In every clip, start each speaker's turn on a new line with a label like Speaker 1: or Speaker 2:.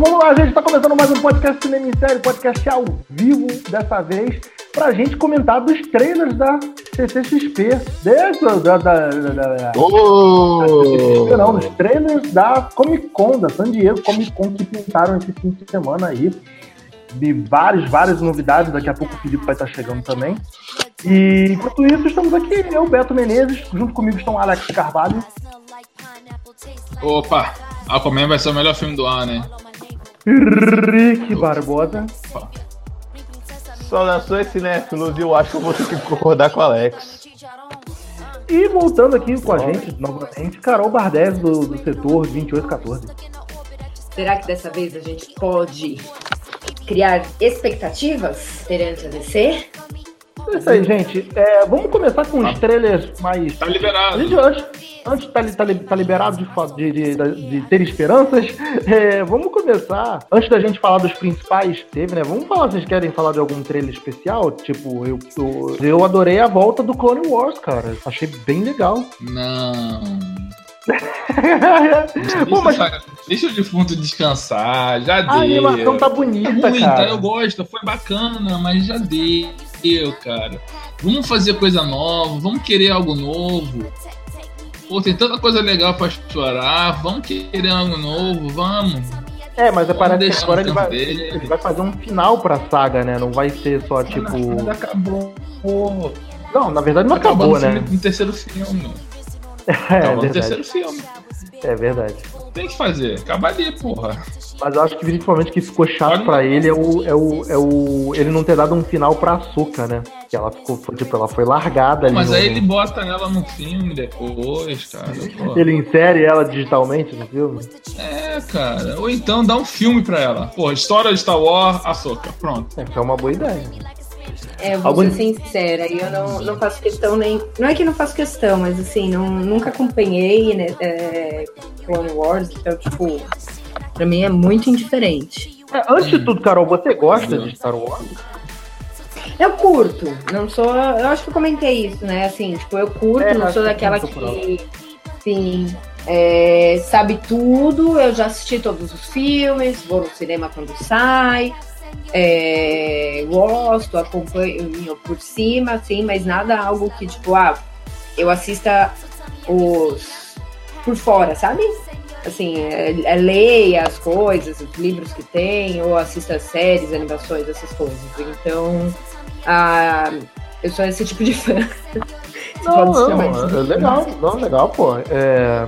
Speaker 1: Então vamos lá, gente. Está começando mais um podcast Cinema em Série, podcast ao vivo dessa vez, pra gente comentar dos trailers da CCXP. Desse, da, da, da, da,
Speaker 2: Oh!
Speaker 1: da não, dos trailers da Comic Con, da San Diego Comic Con que pintaram esse fim de semana aí. De várias, várias novidades. Daqui a pouco o Felipe vai estar chegando também. E enquanto isso, estamos aqui, eu, Beto Menezes, junto comigo estão Alex Carvalho.
Speaker 2: Opa! Aquaman vai ser o melhor filme do ano, né?
Speaker 1: Rick Barbosa.
Speaker 3: Saudações cinéfilos e eu acho que eu vou ter que concordar com o Alex.
Speaker 1: E voltando aqui com a gente novamente, Carol Bardez do, do setor 2814.
Speaker 4: Será que dessa vez a gente pode criar expectativas perante a DC?
Speaker 1: É isso aí, gente. É, vamos começar com os trailers mais.
Speaker 2: Tá
Speaker 1: A
Speaker 2: liberado.
Speaker 1: gente, antes, antes tá, tá, tá liberado de, de, de, de ter esperanças. é, vamos começar. Antes da gente falar dos principais, teve, né? Vamos falar se vocês querem falar de algum trailer especial. Tipo, eu, eu, eu adorei a volta do Clone Wars, cara. Achei bem legal.
Speaker 2: Não.
Speaker 1: Pô, mas
Speaker 2: Deixa, deixa o defunto descansar. Já
Speaker 1: a
Speaker 2: deu.
Speaker 1: animação tá bonita,
Speaker 2: ruim, tá?
Speaker 1: cara.
Speaker 2: Eu gosto, foi bacana, mas já deu, cara. Vamos fazer coisa nova, vamos querer algo novo. Pô, tem tanta coisa legal pra explorar, vamos querer algo novo, vamos.
Speaker 1: É, mas
Speaker 2: Vamos
Speaker 1: parece que agora
Speaker 2: no
Speaker 1: ele vai, ele vai fazer um final pra saga, né? Não vai ser só tipo.
Speaker 2: Mas acabou.
Speaker 1: Não, na verdade não
Speaker 2: acabou
Speaker 1: acabou,
Speaker 2: no,
Speaker 1: né?
Speaker 2: no terceiro filme.
Speaker 1: É,
Speaker 2: Acabou no
Speaker 1: verdade.
Speaker 2: terceiro filme.
Speaker 1: É verdade.
Speaker 2: Tem que fazer, acaba ali, porra.
Speaker 1: Mas eu acho que principalmente que ficou chato
Speaker 2: Olha-
Speaker 1: pra ele é o, é o, é o. Ele não ter dado um final pra açúcar, né? Que ela ficou, tipo, ela foi largada ali.
Speaker 2: Mas
Speaker 1: no-
Speaker 2: aí ele bota ela no filme depois, cara. pô.
Speaker 1: Ele insere ela digitalmente no filme.
Speaker 2: É, cara. Ou então dá um filme pra ela. Pô, história de Star Wars, Ahsoka. Pronto.
Speaker 1: É, que é uma boa ideia.
Speaker 4: É, eu vou
Speaker 1: Algum-
Speaker 4: ser sincera, eu não, não faço questão nem. Não é que não faço questão, mas assim, não, nunca acompanhei né, é, Clone Wars, então, tipo, pra mim é muito indiferente.
Speaker 1: É, antes de tudo, Carol, você gosta de Star Wars?
Speaker 4: Eu curto, não sou. Eu acho que eu comentei isso, né? Assim, tipo, eu curto,
Speaker 1: É,
Speaker 4: não sou
Speaker 1: que
Speaker 4: daquela
Speaker 1: por
Speaker 4: que. Sim. é, sabe tudo, eu já assisti todos os filmes, vou no cinema quando sai. É, gosto, acompanho por cima, assim, mas nada algo que, tipo, ah, eu assista os por fora, sabe? Assim, é, é leia as coisas, os livros que tem, ou assista séries, animações, essas coisas. Então, ah, eu sou esse tipo de fã.
Speaker 1: Não, não, é
Speaker 4: assim.
Speaker 1: legal, não, legal, pô. É...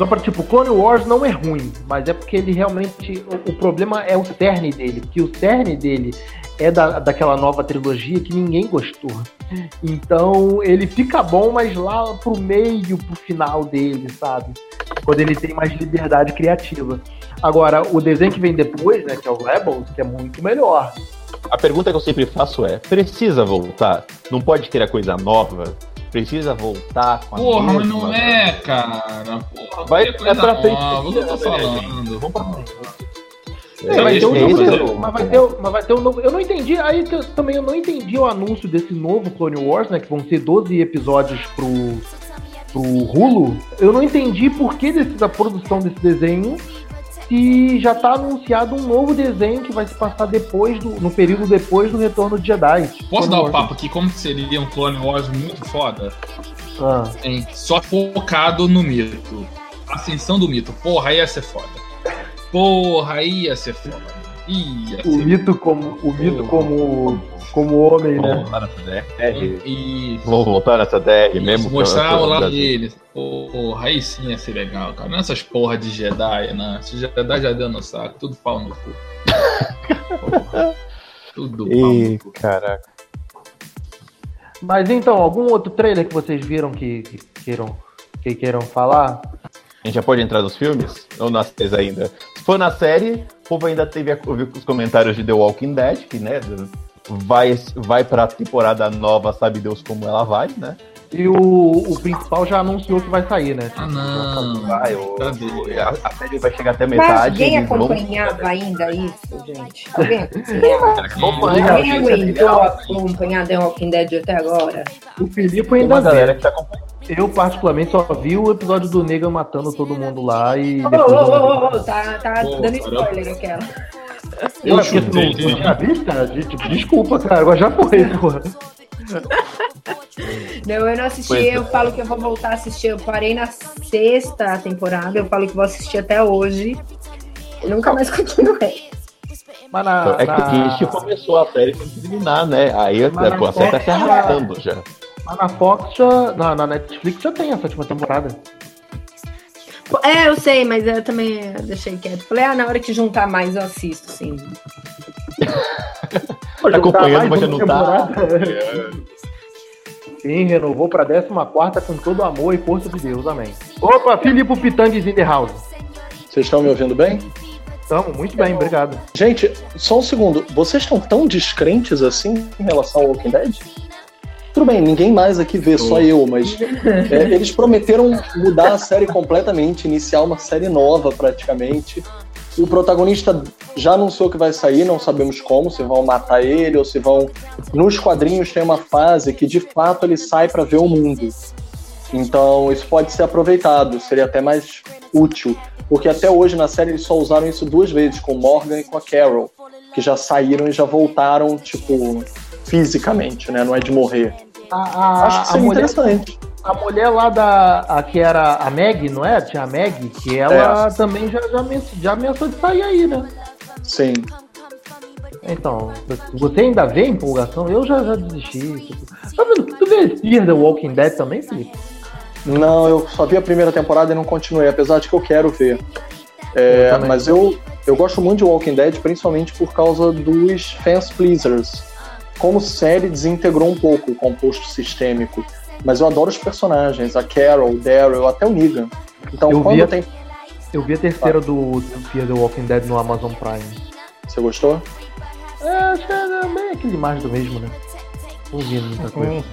Speaker 1: Só pra, tipo, Clone Wars não é ruim, mas é porque ele realmente. O, o problema é o cerne dele, porque o cerne dele é da, daquela nova trilogia que ninguém gostou. Então ele fica bom, mas lá pro meio, pro final dele, sabe? Quando ele tem mais liberdade criativa. Agora, o desenho que vem depois, né, que é o Rebels, que é muito melhor.
Speaker 3: A pergunta que eu sempre faço é: precisa voltar? Não pode criar coisa nova? Precisa voltar com a
Speaker 2: Porra, mas não é, cara. Porra,
Speaker 3: Vai- é pra frente,
Speaker 2: tô
Speaker 3: né,
Speaker 2: falando?
Speaker 3: Vamos pra frente.
Speaker 1: É,
Speaker 2: É,
Speaker 1: vai ter um novo, mas vai ter, mas vai ter um novo. Eu não entendi, aí eu- também eu não entendi o anúncio desse novo Clone Wars, né? Que vão ser 12 episódios pro, pro Hulu. Eu não entendi por que desse, da produção desse desenho se já tá anunciado um novo desenho que vai se passar depois do, no período depois do retorno de Jedi.
Speaker 2: Posso
Speaker 1: Clone
Speaker 2: dar o
Speaker 1: Wars.
Speaker 2: papo aqui como seria um Clone Wars muito foda?
Speaker 1: Ah,
Speaker 2: Hein? Só focado no mito. Ascensão do mito. Porra, aí ia ser foda. Porra, aí ia ser foda.
Speaker 1: O mito como o mito como como homem,
Speaker 3: Vamos
Speaker 1: né?
Speaker 3: voltar nessa DR.
Speaker 2: E
Speaker 3: Vamos voltar nessa DR mesmo.
Speaker 2: mostrar
Speaker 3: eu-
Speaker 2: o lado deles. Porra, aí sim ia ser legal, cara. Não é essas porra de Jedi, né? Esse Jedi já deu no saco. Tudo pau no cu. Tudo pau no cu.
Speaker 3: caraca.
Speaker 1: Mas então, algum outro trailer que vocês viram que, que queiram que queiram falar?
Speaker 3: A gente já pode entrar nos filmes? Ou nas séries ainda? Se for na série, povo ainda teve a, os comentários de The Walking Dead, que, né, vai, vai pra temporada nova, sabe Deus como ela vai, né?
Speaker 1: E o, o principal já anunciou que vai sair, né?
Speaker 2: Ah, não.
Speaker 3: Vai, o-
Speaker 2: Cadê?
Speaker 3: a, a série vai chegar até
Speaker 4: Mas
Speaker 3: metade.
Speaker 4: alguém
Speaker 3: eles vão-
Speaker 4: acompanhava ainda isso, gente? Alguém Alguém
Speaker 3: é
Speaker 4: aguentou acompanhar The Walking Dead até agora?
Speaker 1: O Felipe ainda
Speaker 3: uma galera que tá acompanhando.
Speaker 1: Eu, particularmente, só vi o episódio do Negan matando todo mundo lá e.
Speaker 4: Ô, ô,
Speaker 1: eu
Speaker 4: ô, ô, tá, tá
Speaker 5: Pô,
Speaker 4: dando
Speaker 5: caramba.
Speaker 4: spoiler aquela.
Speaker 5: Eu
Speaker 1: porque tu não, não tinha visto, cara? Tipo, desculpa, cara, agora já foi, porra.
Speaker 4: Não, eu não assisti,
Speaker 3: Pois é.
Speaker 4: eu falo que eu vou voltar a assistir. Eu parei na sexta temporada, eu falo que vou assistir até hoje. E nunca mais continuei.
Speaker 1: Mas na.
Speaker 3: É que
Speaker 1: na-
Speaker 3: a gente começou a série tem que terminar, né? Aí
Speaker 1: na
Speaker 3: pô, a série tá se arrastando já.
Speaker 1: mas na Fox já. Na, na Netflix já tem a sétima temporada.
Speaker 4: É, eu sei, mas eu também deixei quieto. Falei, ah, na hora que juntar mais eu assisto, sim.
Speaker 3: Tá acompanhando, mas já não tá.
Speaker 1: Sim, renovou pra 14 com todo amor e força de Deus, amém. Opa, Filipe Pitangues in the house.
Speaker 6: Vocês estão me ouvindo bem?
Speaker 1: Tamo, muito bem, obrigado.
Speaker 6: Gente, só um segundo. Vocês estão tão descrentes assim em relação ao Walking Dead? Tudo bem, ninguém mais aqui vê, só eu, mas é, eles prometeram mudar a série completamente, iniciar uma série nova praticamente. O protagonista já anunciou que vai sair, não sabemos como, se vão matar ele ou se vão. Nos quadrinhos tem uma fase que de fato ele sai para ver o mundo. Então isso pode ser aproveitado, seria até mais útil. Porque até hoje na série eles só usaram isso duas vezes, com o Morgan e com a Carol, que já saíram e já voltaram, tipo, fisicamente, né? Não é de morrer.
Speaker 1: A, a,
Speaker 6: Acho que seria
Speaker 1: mulher,
Speaker 6: interessante.
Speaker 1: A mulher lá da. A, que era a Meg, não é? Tinha a Meg, que ela também já, já, ameaçou, já ameaçou de sair aí, né?
Speaker 6: Sim.
Speaker 1: Então, você ainda vê empolgação? Eu já, já desisti. Tipo, tá vendo? Tu vê Fear the Walking Dead também, Felipe?
Speaker 6: Não, eu só vi a primeira temporada e não continuei, apesar de que eu quero ver. É,
Speaker 1: Eu
Speaker 6: mas eu, eu gosto muito de Walking Dead, principalmente por causa dos fans pleasers. Como série desintegrou um pouco o composto sistêmico. Mas eu adoro os personagens, a Carol, o Daryl, até o Negan. Então,
Speaker 1: Eu
Speaker 6: quando
Speaker 1: vi a-
Speaker 6: tem.
Speaker 1: Eu vi a terceira do, do Fear the Walking Dead no Amazon Prime.
Speaker 6: Você gostou?
Speaker 1: É, acho que é bem aquele mais do mesmo, né? Não vi muita coisa.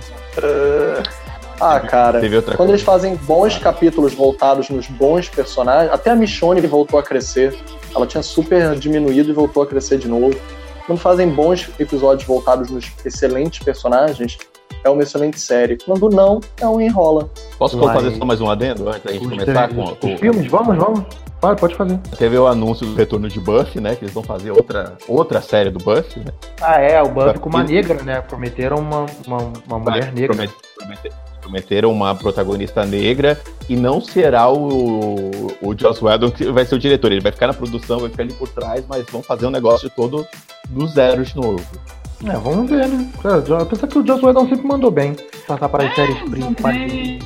Speaker 6: Ah, cara.
Speaker 3: Teve outra
Speaker 6: Quando
Speaker 3: coisa.
Speaker 6: eles fazem bons capítulos voltados nos bons personagens, até a Michonne voltou a crescer. Ela tinha super diminuído e voltou a crescer de novo. Quando fazem bons episódios voltados nos excelentes personagens, é uma excelente série. Quando não, é um enrola.
Speaker 3: Posso
Speaker 1: Mas-
Speaker 3: fazer só mais um adendo antes da gente
Speaker 1: Os,
Speaker 3: começar
Speaker 1: os
Speaker 3: com, com
Speaker 1: filmes, vamos, vamos. Pode, pode fazer.
Speaker 3: Teve o anúncio do retorno de Buffy, né? Que eles vão fazer outra, outra série do Buffy, né?
Speaker 1: Ah, é, o Buffy com uma negra, né? Prometeram uma, uma, uma mulher negra.
Speaker 3: promet- promet- Prometeram uma protagonista negra e não será o, o Joss Whedon que vai ser o diretor. Ele vai ficar na produção, vai ficar ali por trás, mas vão fazer um negócio todo do zero de novo.
Speaker 1: É, vamos ver, né? Cara, jo- Apesar que o Joss Whedon sempre mandou bem. Passar para as séries principais.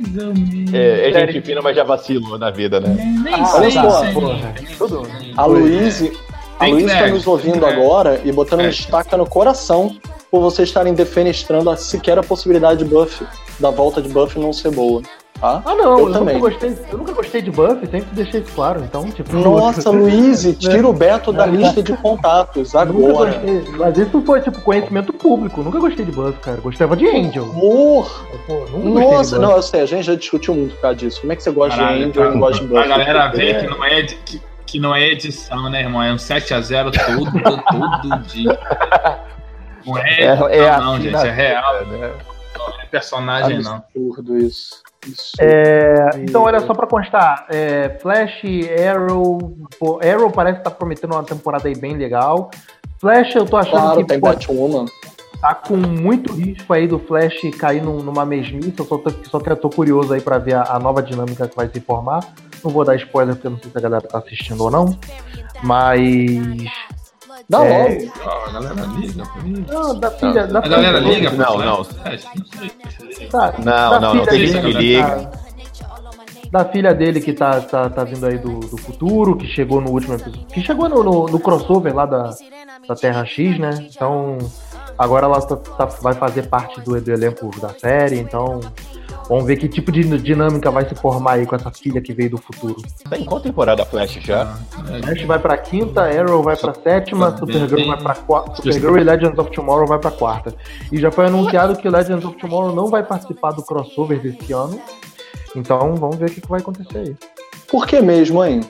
Speaker 5: Mais ou menos.
Speaker 3: É, é gente fina, mas já vacilou na vida, né?
Speaker 5: Nem
Speaker 1: Ah,
Speaker 5: sei,
Speaker 6: olha só,
Speaker 1: porra, tudo.
Speaker 6: A Luíse a
Speaker 5: Tem
Speaker 6: Luíse está nos ouvindo agora e botando uma
Speaker 5: É.
Speaker 6: estaca no coração por vocês estarem defenestrando a, sequer a possibilidade de Buffy, da volta de Buffy não ser boa. Tá?
Speaker 1: Ah, não,
Speaker 6: Eu
Speaker 1: eu,
Speaker 6: também.
Speaker 1: nunca gostei, eu nunca gostei de Buffy, sempre deixei isso claro. Então, tipo.
Speaker 6: Nossa, Luíse, tira o Beto da lista de contatos
Speaker 1: Nunca
Speaker 6: agora.
Speaker 1: gostei, mas isso foi tipo conhecimento público. Nunca gostei de Buffy, cara. Gostava de Angel.
Speaker 6: Amor!
Speaker 1: Pô,
Speaker 6: Nossa,
Speaker 1: de
Speaker 6: não, eu sei, a gente já discutiu muito por causa disso. Como é que você gosta
Speaker 5: Caralho,
Speaker 6: de Angel e não gosta de Buffy?
Speaker 5: A galera vê
Speaker 6: É.
Speaker 5: que não é, edi- que, que não é edição, né, irmão? É um 7x0 todo, todo dia. Não é,
Speaker 3: É,
Speaker 5: edição,
Speaker 3: é
Speaker 5: não, gente. É real.
Speaker 3: né?
Speaker 5: Não é personagem, não.
Speaker 6: Absurdo isso. Isso.
Speaker 1: É, então, olha só pra constar: é, Flash, Arrow. Pô, Arrow parece que tá prometendo uma temporada aí bem legal. Flash, eu tô achando
Speaker 6: Claro,
Speaker 1: que
Speaker 6: tem
Speaker 1: pô,
Speaker 6: Batwoman.
Speaker 1: tá com muito risco aí do Flash cair num- numa mesmice. Eu só tô, só que eu tô curioso aí pra ver a, a nova dinâmica que vai se formar. Não vou dar spoiler porque eu não sei se a galera tá assistindo ou não. Mas.
Speaker 6: Dá
Speaker 1: É.
Speaker 6: logo.
Speaker 5: Ó, A galera liga pra mim.
Speaker 1: Não, da filha. Da
Speaker 5: A galera
Speaker 1: filha-
Speaker 5: liga
Speaker 3: Não,
Speaker 5: pra
Speaker 3: não.
Speaker 5: Flash? Não
Speaker 3: Não,
Speaker 1: da
Speaker 3: não, não,
Speaker 1: filha
Speaker 3: tem
Speaker 1: dele
Speaker 3: gente que
Speaker 1: tá-
Speaker 3: liga.
Speaker 1: Da filha dele que tá, tá, tá vindo aí do, do futuro, que chegou no último episódio. Que chegou no, no, no crossover lá da, da Terra X, né? Então, agora ela tá- tá- vai fazer parte do, do elenco da série, então. Vamos ver que tipo de dinâmica vai se formar aí com essa filha que veio do futuro.
Speaker 3: Tá em qual temporada Flash já?
Speaker 1: Flash vai pra quinta, Arrow vai pra sétima, Supergirl
Speaker 5: bem-
Speaker 1: vai pra quarta, Supergirl e Legends of Tomorrow vai pra quarta. E já foi anunciado que Legends of Tomorrow não vai participar do crossover desse ano. Então vamos ver o que, vai acontecer aí.
Speaker 6: Por que mesmo, hein?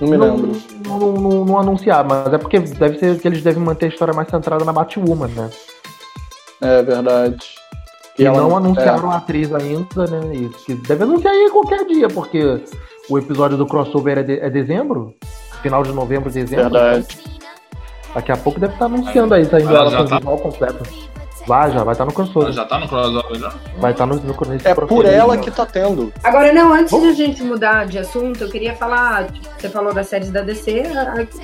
Speaker 6: Não me lembro.
Speaker 1: Não, não, não- não anunciar, mas é porque deve ser que eles devem manter a história mais centrada na Batwoman, né?
Speaker 6: É verdade.
Speaker 1: E ela, não anunciaram é. a atriz ainda, né? E deve anunciar aí qualquer dia, porque o episódio do crossover é, de, é dezembro, final de novembro, dezembro.
Speaker 6: Verdade.
Speaker 1: Daqui a pouco deve estar anunciando aí, saindo ela, ela com tá... visual completo. Vai, já vai estar no crossover.
Speaker 5: já tá no crossover já?
Speaker 1: Vai estar no, no
Speaker 6: É por ela que tá tendo.
Speaker 4: Agora, não, antes Bom. de a gente mudar de assunto, eu queria falar. Você falou das séries da DC,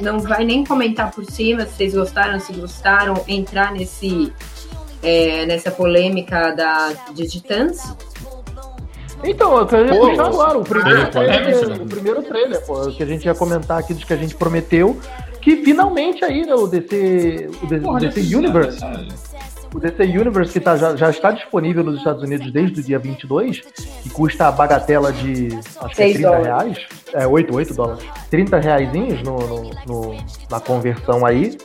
Speaker 4: não vai nem comentar por cima se vocês gostaram, se gostaram, entrar nesse. É, nessa polêmica da, de Titãs.
Speaker 1: Então, eu queria pô, puxar agora o primeiro, ah, trailer, o primeiro trailer, pô, que a gente ia comentar aqui de que a gente prometeu, que finalmente aí, né, o DC, o DC, Porra, DC Universe o DC Universe, que tá, já, já está disponível nos Estados Unidos desde o dia 22, que custa a bagatela de acho que é 30 dólares. reais. É, 8, 8 dólares. 30 reais no, no, no, na conversão aí.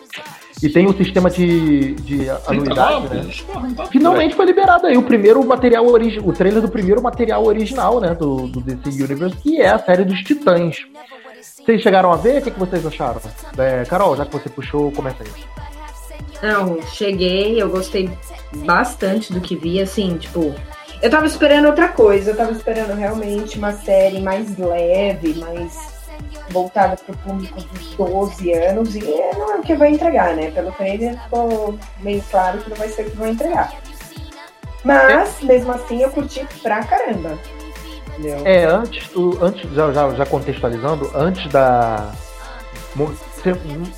Speaker 1: E tem o um sistema de, de anuidade, né? Finalmente foi liberado aí o primeiro material original, o trailer do primeiro material original, né? Do, do DC Universe, que é a série dos Titãs. Vocês chegaram a ver? O que, que vocês acharam? É, Carol, já que você puxou, começa aí.
Speaker 4: Não, cheguei, eu gostei bastante do que vi, assim, tipo, eu tava esperando outra coisa, eu tava esperando realmente uma série mais leve, mais voltada pro público dos 12 anos, e não é o que vai entregar, né? Pelo trailer ficou meio claro que não vai ser o que vai entregar. Mas, mesmo assim, eu curti pra caramba.
Speaker 1: Entendeu? É, antes, antes já, já, já contextualizando, antes da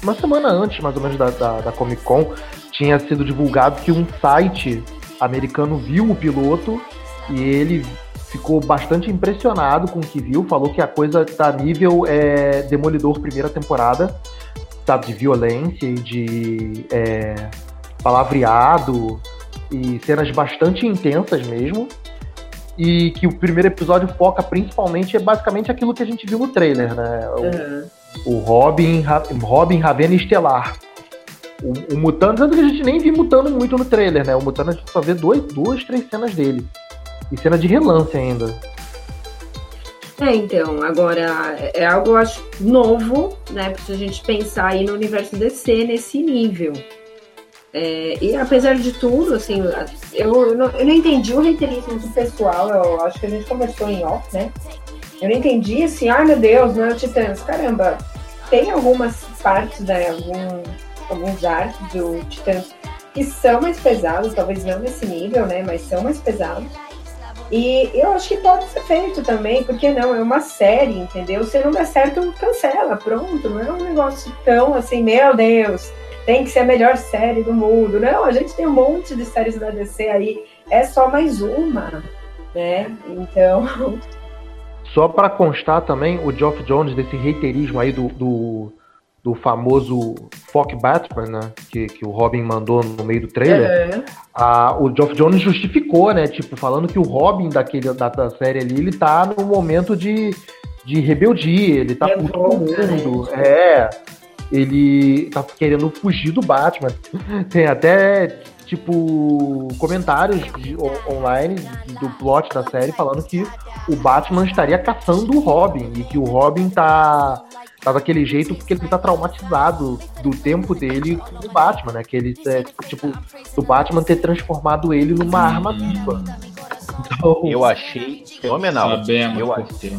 Speaker 1: uma semana antes, mais ou menos, da, da, da Comic Con, tinha sido divulgado que um site americano viu o piloto e ele ficou bastante impressionado com o que viu, falou que a coisa tá nível é, Demolidor primeira temporada, sabe, de violência e de é, palavreado e cenas bastante intensas mesmo. E que o primeiro episódio foca principalmente, é basicamente aquilo que a gente viu no trailer, né? Uhum o Robin, Robin Ravena Estelar. O, o Mutano, tanto que a gente nem viu Mutano muito no trailer, né? O Mutano a gente só vê dois, duas, três cenas dele. E cena de relance ainda.
Speaker 4: É, então, agora é algo, acho, novo, né? Pra gente pensar aí no universo DC nesse nível. É, e apesar de tudo, assim, eu, eu, não, eu não entendi o reiterismo do pessoal, eu acho que a gente conversou em off, né? Eu não entendi assim, ai meu Deus, não é o Titãs. Caramba, tem algumas partes, né, algum, alguns arcos do Titãs que são mais pesados, talvez não nesse nível, né, mas são mais pesados. E eu acho que pode ser feito também, porque não, é uma série, entendeu? Se não der certo, cancela, pronto. Não é um negócio tão assim, meu Deus, tem que ser a melhor série do mundo. Não, a gente tem um monte de séries da DC aí, é só mais uma, né? Então,
Speaker 1: Só para constar também, o Geoff Jones, desse reiterismo aí do, do, do famoso Fuck Batman, né? Que, que o Robin mandou no meio do trailer. É. A, o Geoff Jones justificou, né? Tipo, falando que o Robin daquele, da, da série ali, ele tá no momento de, de rebeldia, ele tá é puto com o mundo. É. Ele tá querendo fugir do Batman. Tem até tipo, comentários de, online do plot da série falando que o Batman estaria caçando o Robin e que o Robin tá, tá daquele jeito porque ele tá traumatizado do tempo dele com o Batman, né? Que ele, é, tipo, o Batman ter transformado ele numa arma viva.
Speaker 3: Então... Eu achei fenomenal.
Speaker 5: Sabemos
Speaker 3: eu achei.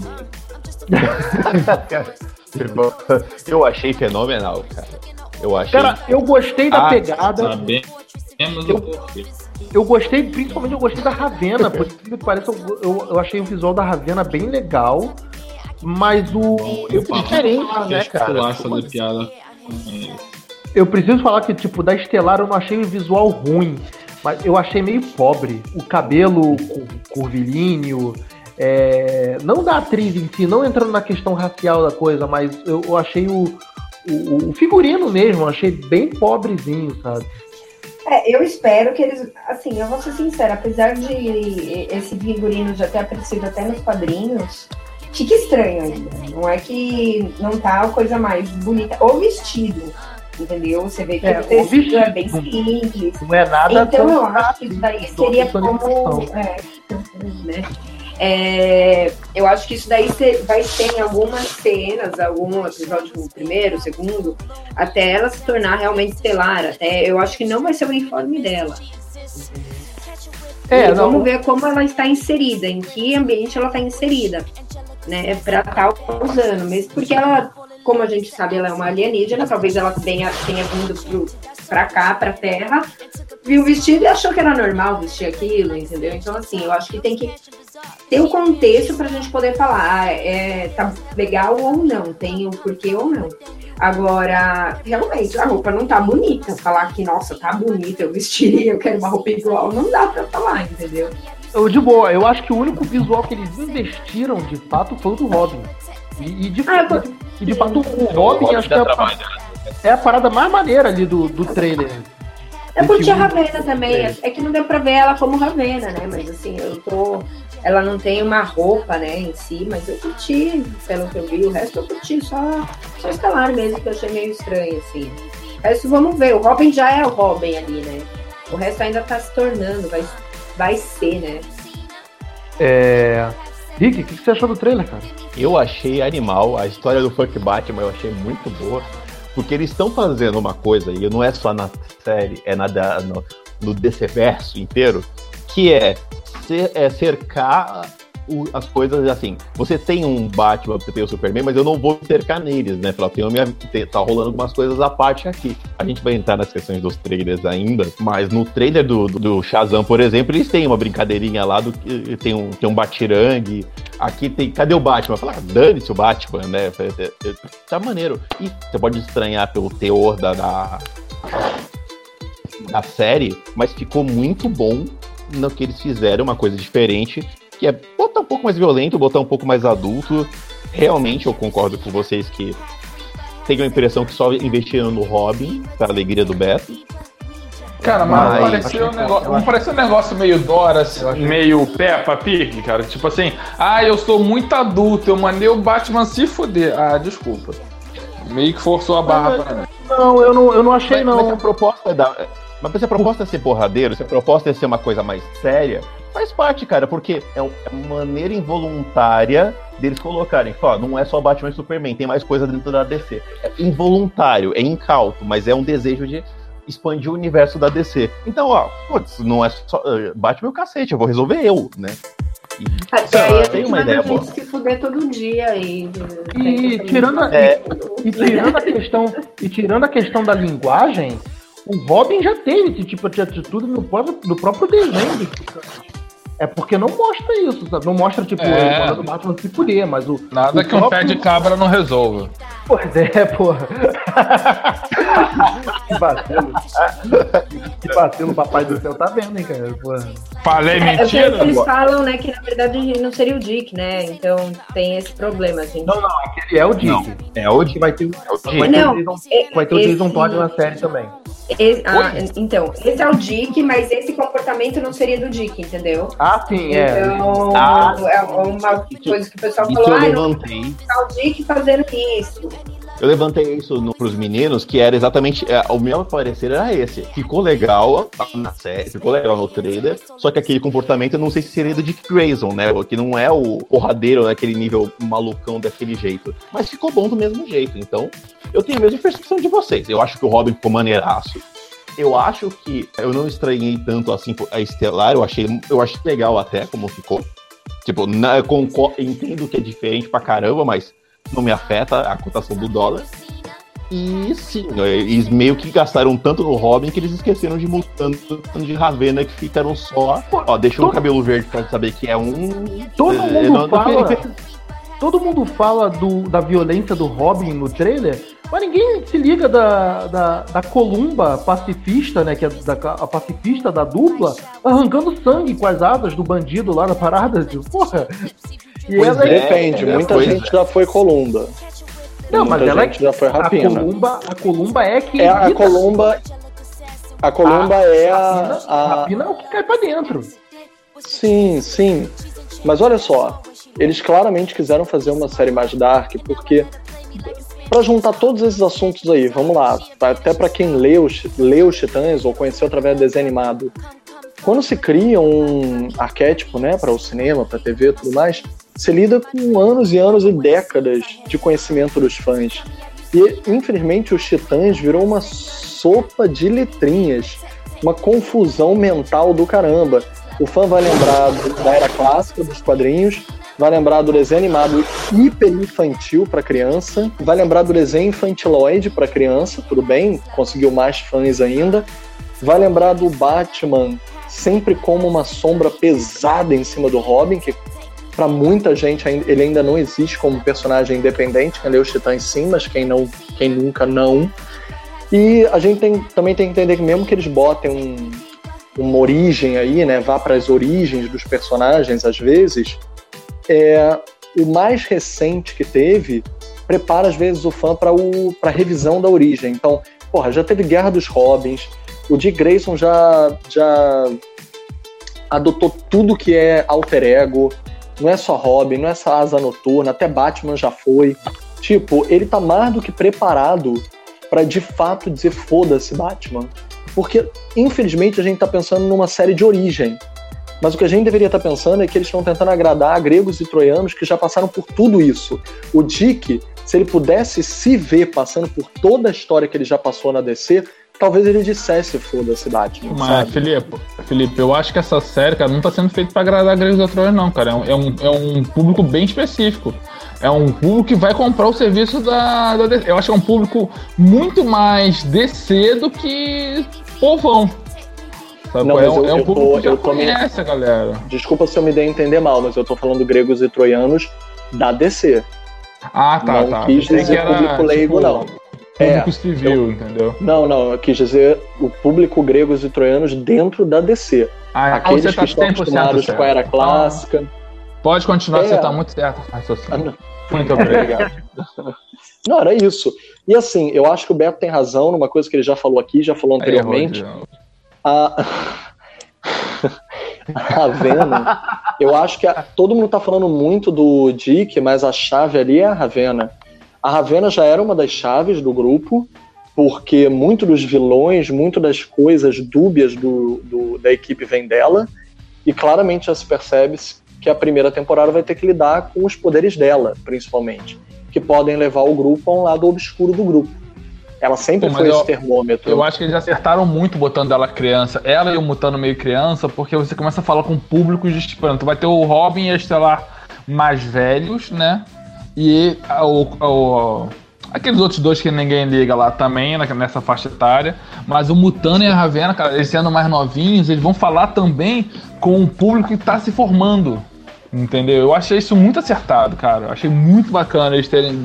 Speaker 3: eu achei fenomenal, cara. Eu achei.
Speaker 1: Cara, eu gostei da ah, pegada. Sabemos eu, eu gostei, principalmente eu gostei da Ravena, por que parece, eu, eu, eu, achei o visual da Ravena bem legal, mas o. eu
Speaker 5: diferente, né, cara? Piada.
Speaker 1: Eu preciso falar que, tipo, da Estelar eu não achei o visual ruim, mas eu achei meio pobre. O cabelo curvilíneo, é, não da atriz em si, não entrando na questão racial da coisa, mas eu, eu achei o, o, o, figurino mesmo, achei bem pobrezinho, sabe?
Speaker 4: É, eu espero que eles. Assim, eu vou ser sincera, apesar de esse figurino já ter aparecido até nos quadrinhos, fica estranho ainda. Não é que não tá a coisa mais bonita. O vestido, entendeu? Você vê que é, o tecido é bem simples.
Speaker 1: Não é nada
Speaker 4: Então eu acho que isso daí seria como. É, né? É, eu acho que isso daí vai ter em algumas cenas, algum episódio o primeiro, segundo, até ela se tornar realmente estelar. Até eu acho que não vai ser o uniforme dela. É, não... vamos ver como ela está inserida, em que ambiente ela está inserida, né? Para estar usando, mesmo porque ela, como a gente sabe, ela é uma alienígena, talvez ela tenha, tenha vindo para cá, para Terra, viu o vestido e achou que era normal vestir aquilo, entendeu? Então, assim, eu acho que tem que ter o um contexto para a gente poder falar, ah, é, tá legal ou não, tem o porquê ou não. Agora, realmente, a roupa não tá bonita. Falar que, nossa, tá bonita, eu vestiria, eu quero uma roupa igual, não dá pra falar, entendeu?
Speaker 1: Eu, de boa, eu acho que o único visual que eles investiram de fato foi o do Robin. E, e de, ah, de, e de fato o Robin, o acho que é a, é a, parada mais maneira ali do, do trailer.
Speaker 4: Eu curti a Ravena também. É. é que não deu pra ver ela como Ravena, né? Mas assim, eu tô ela não tem uma roupa, né, em si, mas eu curti, pelo que eu vi, o resto eu curti, só, só escalar mesmo, que eu achei meio estranho, assim. O resto vamos ver, o Robin já é o Robin ali, né? O resto ainda tá se tornando, vai, vai ser, né?
Speaker 1: É. Rick, o que você achou do trailer, cara?
Speaker 3: Eu achei animal, a história do Funk Batman eu achei muito boa, porque eles estão fazendo uma coisa, e não é só na série, é na, no, no DC Verso inteiro, que é ser, é, cercar as coisas assim. Você tem um Batman, você tem o Superman, mas eu não vou cercar neles, né? Pela minha, tá rolando algumas coisas à parte aqui. A gente vai entrar nas questões dos trailers ainda, mas no trailer do, do, do Shazam, por exemplo, eles têm uma brincadeirinha lá do que tem um, tem um Batirangue. Aqui tem. Cadê o Batman? Fala, ah, dane-se o Batman, né? Tá maneiro. E você pode estranhar pelo teor da, da da série, mas ficou muito bom no que eles fizeram, uma coisa diferente, que é botar um pouco mais violento, botar um pouco mais adulto. Realmente eu concordo com vocês que tenho a impressão que só investiram no Robin, pra alegria do Beto.
Speaker 2: Cara, mas, mas pareceu um negócio, não pareceu um negócio meio Dora, meio Peppa Pig, cara. Tipo assim, ah, eu sou muito adulto, eu mandei o Batman se fuder. Ah, desculpa. Meio que forçou a barra pra mim.
Speaker 1: Não, eu não, eu não achei,
Speaker 3: mas,
Speaker 1: não.
Speaker 3: Mas a proposta da, mas se a proposta é ser porradeiro, se a proposta é ser uma coisa mais séria, faz parte, cara, porque é, é uma maneira involuntária deles colocarem, ó, não é só Batman e Superman, tem mais coisa dentro da DC. É involuntário, é incauto, mas é um desejo de expandir o universo da DC. Então, ó, putz, não é só. Uh, Batman é o cacete, eu vou resolver eu, né?
Speaker 4: Até aí tem uma ideia boa. se fuder todo dia e,
Speaker 1: e tirando a, é... e, e tirando a questão e tirando a questão da linguagem o Robin já teve esse tipo de atitude no próprio, no próprio desenho É porque não mostra isso, sabe? Não mostra, tipo, é. o Batman se fuder, mas o.
Speaker 2: Nada
Speaker 1: o
Speaker 2: que próprio... um pé de cabra não resolva.
Speaker 1: Pois é, porra. que vacilo. que papai do céu tá vendo, hein, cara? Porra.
Speaker 2: Falei é, mentira?
Speaker 4: É, eles falam, né, que na verdade não seria o Dick, né? Então tem esse problema, gente.
Speaker 1: Não, não, aquele é o Dick. Não,
Speaker 3: é o Dick. Vai ter, é o
Speaker 1: Dick. Vai, não, ter, o Jason, vai ter o Jason Todd na série também.
Speaker 4: Esse, ah, então, esse é o Dick, mas esse comportamento não seria do Dick, entendeu?
Speaker 1: Ah, sim,
Speaker 4: é. Então, ah, é uma coisa que o pessoal falou, ah, não, tá o Dick fazendo isso.
Speaker 3: Eu levantei isso no, pros meninos, que era exatamente. É, o meu parecer era esse. Ficou legal na série, ficou legal no trailer, só que aquele comportamento eu não sei se seria do Dick Grayson, né? Que não é o porradeiro naquele nível malucão daquele jeito. Mas ficou bom do mesmo jeito. Então, eu tenho a mesma percepção de vocês. Eu acho que o Robin ficou maneiraço. Eu acho que eu não estranhei tanto assim a Estelar, eu achei, eu achei legal até como ficou. Tipo, na, entendo que é diferente pra caramba, mas não me afeta a cotação do dólar. E sim, eles meio que gastaram tanto no Robin que eles esqueceram de multando de Ravena que ficaram só. Ó, deixou todo... o cabelo verde pra saber que é um.
Speaker 1: Todo é, mundo não, fala. Todo mundo fala do, da violência do Robin no trailer, mas ninguém se liga da, da, da Columba pacifista, né? Que é da, a pacifista da dupla, arrancando sangue com as asas do bandido lá na parada. Tipo, porra,
Speaker 6: Pois é, depende, é, muita gente já foi Columba.
Speaker 1: Não, muita mas ela
Speaker 6: gente já foi rapina.
Speaker 1: A Columba, a Columba é que.
Speaker 6: É, a Columba. A Columba a, é a.
Speaker 1: Rapina, a rapina é o que cai pra dentro.
Speaker 6: Sim, sim. Mas olha só, eles claramente quiseram fazer uma série mais dark, porque para juntar todos esses assuntos aí, vamos lá, até para quem leu, leu os Titãs ou conheceu através do desenho animado, quando se cria um arquétipo, né, para o cinema, para a TV e tudo mais, se lida com anos e anos e décadas de conhecimento dos fãs. E, infelizmente, os Titãs virou uma sopa de letrinhas, uma confusão mental do caramba. o fã vai lembrar da era clássica dos quadrinhos, vai lembrar do desenho animado hiper infantil para criança, vai lembrar do desenho infantiloide para criança, tudo bem, conseguiu mais fãs ainda, vai lembrar do Batman sempre como uma sombra pesada em cima do Robin, que para muita gente ele ainda não existe como personagem independente, quem lê os Titãs sim, mas quem não, quem nunca não. E a gente tem, também tem que entender que mesmo que eles botem um, uma origem aí, né, vá para as origens dos personagens às vezes, é, o mais recente que teve prepara às vezes o fã para a revisão da origem. Então, porra, já teve Guerra dos Robins, o Dick Grayson já, já adotou tudo que é alter ego, não é só Robin, não é só Asa Noturna, até Batman já foi. Tipo, ele tá mais do que preparado para de fato dizer foda-se Batman. Porque, infelizmente, a gente tá pensando numa série de origem. Mas o que a gente deveria estar tá pensando é que eles estão tentando agradar gregos e troianos que já passaram por tudo isso. O Dick, se ele pudesse se ver passando por toda a história que ele já passou na DC, talvez ele dissesse foda-se Batman.
Speaker 2: Mas, sabe? Felipe, Felipe, eu acho que essa série, cara, não tá sendo feita para agradar gregos e troianos, não, cara. É um, é um, é um público bem específico é um público que vai comprar o serviço da, da DC. Eu acho que é um público muito mais DC do que povão.
Speaker 6: Sabe? Não, é, eu, é um público tô,
Speaker 2: que já conhece me... galera.
Speaker 6: Desculpa se eu me dei a entender mal, mas eu tô falando gregos e troianos da DC.
Speaker 2: Ah, tá,
Speaker 6: não
Speaker 2: tá.
Speaker 6: quis dizer público tipo, leigo, não.
Speaker 2: Público é, civil, eu, entendeu?
Speaker 6: Não, não, eu quis dizer o público gregos e troianos dentro da DC.
Speaker 2: Ah,
Speaker 6: Aqueles
Speaker 2: você tá
Speaker 6: que estão acostumados certo. com a era clássica. Ah.
Speaker 2: Pode continuar, é. você tá muito certo. Ah, muito obrigado.
Speaker 6: não, era isso. E assim, eu acho que o Beto tem razão numa coisa que ele já falou aqui, já falou anteriormente. a... a Ravena, eu acho que a... todo mundo tá falando muito do Dick, mas a chave ali é a Ravena. A Ravena já era uma das chaves do grupo, porque muito dos vilões, muito das coisas dúbias do, do da equipe vem dela, e claramente já se percebe que a primeira temporada vai ter que lidar com os poderes dela, principalmente, que podem levar o grupo a um lado obscuro do grupo. Ela sempre Pô, foi eu, esse termômetro.
Speaker 2: Eu acho que eles acertaram muito botando ela criança. Ela e o Mutano meio criança, porque você começa a falar com públicos de tipo, tu vai ter o Robin e a Estelar mais velhos, né? E o, o, aqueles outros dois que ninguém liga lá também, nessa faixa etária. Mas o Mutano e a Ravena, cara, eles sendo mais novinhos, eles vão falar também com o público que está se formando. Entendeu? Eu achei isso muito acertado, cara. Eu achei muito bacana eles terem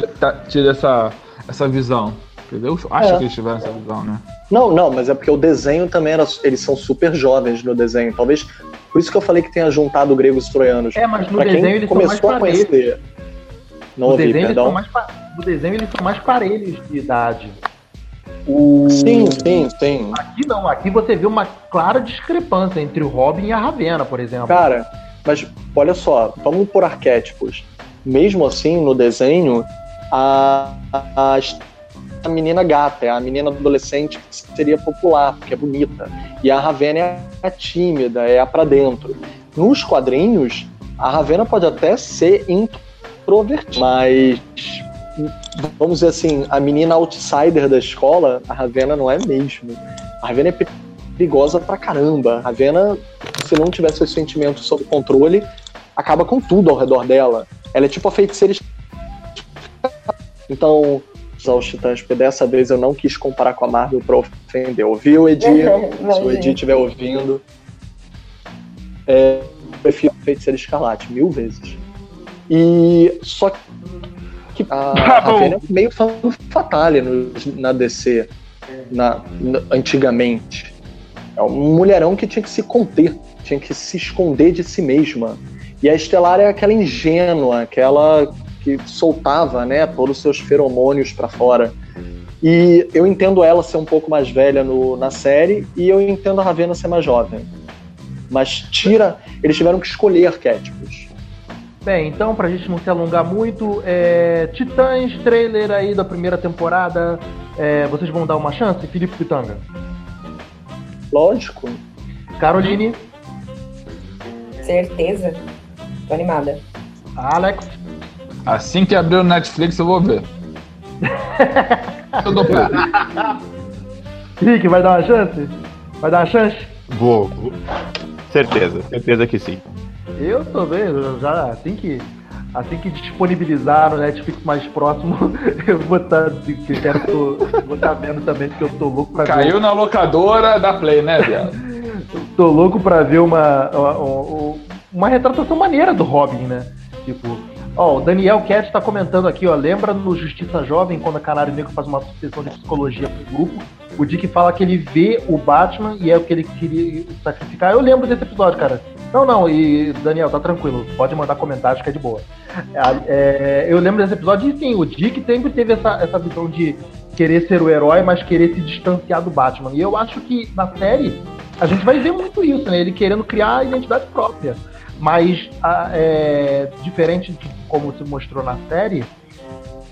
Speaker 2: tido essa, essa visão. Entendeu? Acho é. que eles tiveram essa visão, né?
Speaker 6: Não, não, mas é porque o desenho também era. Eles são super jovens no desenho. Talvez. Por isso que eu falei que tenha juntado gregos e troianos.
Speaker 1: É, mas no pra desenho eles começou são mais a conhecer. Não no ouvi, desenho, perdão. Eles mais, no desenho eles são mais parelhos de idade.
Speaker 6: O... Sim, sim, sim.
Speaker 1: Aqui não, aqui você vê uma clara discrepância entre o Robin e a Ravena, por exemplo.
Speaker 6: Cara, mas olha só, vamos por arquétipos. Mesmo assim, no desenho, a, a, a menina gata é a menina adolescente que seria popular, porque é bonita. E a Ravena é a tímida, é a pra dentro. Nos quadrinhos, a Ravena pode até ser mas vamos dizer assim, a menina outsider da escola, a Ravena não é mesmo. A Ravena é perigosa pra caramba. A Ravena, se não tivesse seus sentimentos sob controle, acaba com tudo ao redor dela. Ela é tipo a feiticeira. Então, usar os titãs, porque dessa vez eu não quis comparar com a Marvel pra ofender. Ouviu, Edi? se o Edi estiver ouvindo. É, eu prefiro Feiticeira Escarlate, mil vezes. E só que a, a Ravena é meio fan fatale no, na DC, na, na, antigamente. É um mulherão que tinha que se conter, tinha que se esconder de si mesma. E a Estelar é aquela ingênua, aquela que soltava, né, todos os seus feromônios para fora. E eu entendo ela ser um pouco mais velha no, na série e eu entendo a Ravena ser mais jovem. Mas tira, eles tiveram que escolher arquétipos.
Speaker 1: Bem, então, pra gente não se alongar muito, é... Titãs, trailer aí da primeira temporada, é... vocês vão dar uma chance, Felipe Pitanga?
Speaker 6: Lógico.
Speaker 1: Caroline?
Speaker 4: Certeza. Tô animada.
Speaker 1: Alex?
Speaker 2: Assim que abrir o Netflix eu vou ver. eu dou pé.
Speaker 1: Rick, vai dar uma chance? Vai dar uma chance?
Speaker 3: Vou. vou. Certeza, certeza que sim.
Speaker 1: Eu também, já assim que assim que disponibilizar no Netflix mais próximo, eu vou estar quero tô, vou estar vendo também porque eu tô louco pra
Speaker 2: Caiu
Speaker 1: ver.
Speaker 2: na locadora da Play, né, viado?
Speaker 1: Tô louco pra ver uma, uma, uma retratação maneira do Robin, né? Tipo, ó, o Daniel Cat tá comentando aqui, ó, lembra no Justiça Jovem, quando a Canário Negro faz uma sessão de psicologia pro grupo, o Dick fala que ele vê o Batman e é o que ele queria sacrificar. Eu lembro desse episódio, cara. Não, não, e Daniel, tá tranquilo, pode mandar comentários que é de boa. É, é, eu lembro desse episódio e sim, o Dick sempre teve essa, essa visão de querer ser o herói, mas querer se distanciar do Batman. E eu acho que na série a gente vai ver muito isso, né? Ele querendo criar a identidade própria. Mas, a, é, diferente de como se mostrou na série,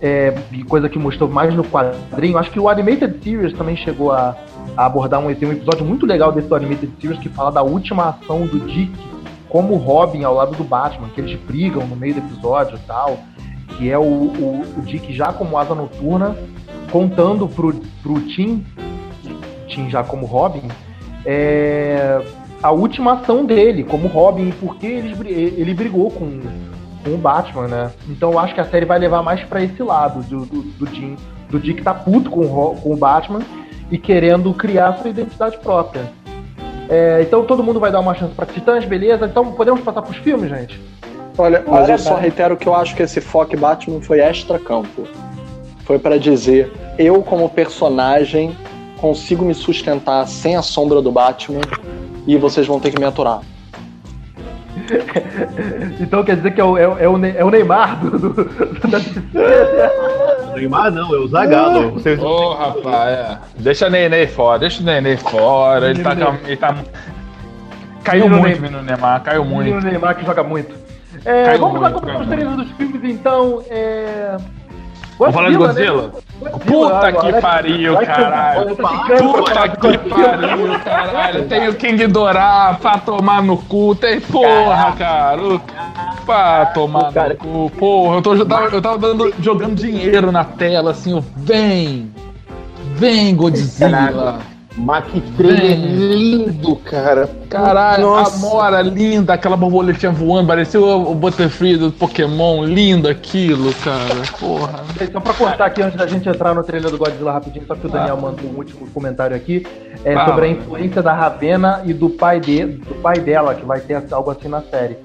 Speaker 1: é, coisa que mostrou mais no quadrinho, acho que o Animated Series também chegou a, a abordar um, tem um episódio muito legal desse do Animated Series que fala da última ação do Dick como Robin ao lado do Batman, que eles brigam no meio do episódio e tal, que é o, o, o Dick já como asa noturna, contando pro, pro Tim, Tim já como Robin, é, a última ação dele como Robin e por que ele, ele brigou com, com o Batman, né? Então eu acho que a série vai levar mais para esse lado do, do, do do Dick tá puto com o, com o Batman e querendo criar sua identidade própria. É, então todo mundo vai dar uma chance para Titãs, beleza? Então podemos passar pros filmes, gente?
Speaker 6: Olha, mas eu só reitero que eu acho que esse foco Batman foi extra-campo. Foi para dizer, eu como personagem consigo me sustentar sem a sombra do Batman e vocês vão ter que me aturar.
Speaker 1: então quer dizer que é o, é, é o, é o Neymar do, do, do da
Speaker 3: Neymar não, é o Zagalo.
Speaker 2: Ô, oh, rapaz, é. deixa o Nenê fora, deixa o Nenê fora. Ele tá, ele tá. Caiu
Speaker 1: Menino
Speaker 2: muito, menino Neymar, caiu muito.
Speaker 1: O Neymar que joga muito. É,
Speaker 2: Caiu
Speaker 1: vamos lá
Speaker 2: muito,
Speaker 1: com
Speaker 2: caiu
Speaker 1: os trailers dos filmes, então. É...
Speaker 2: Vamos falar de Godzilla?
Speaker 1: Né?
Speaker 2: Puta que pariu, caralho.
Speaker 1: Puta que
Speaker 2: pariu, caralho. Tem o King Dorá pra tomar no cu. Tem porra, cara. Pra tomar no cu. Porra, eu, tô, eu tava, eu tava dando- jogando dinheiro na tela, assim, ó. Vem! Vem, Godzilla!
Speaker 3: Mas que trailer lindo, cara.
Speaker 2: Caralho,
Speaker 3: Nossa.
Speaker 2: a Mora linda, aquela borboletinha voando, parecia o, Butterfree do Pokémon, lindo aquilo, cara. Porra.
Speaker 1: Só pra cortar aqui antes da gente entrar no trailer do Godzilla rapidinho, só que o Daniel mandou um último comentário aqui é,
Speaker 2: Fala.
Speaker 1: sobre a influência da Ravena e do pai, de, do pai dela, que vai ter algo assim na série.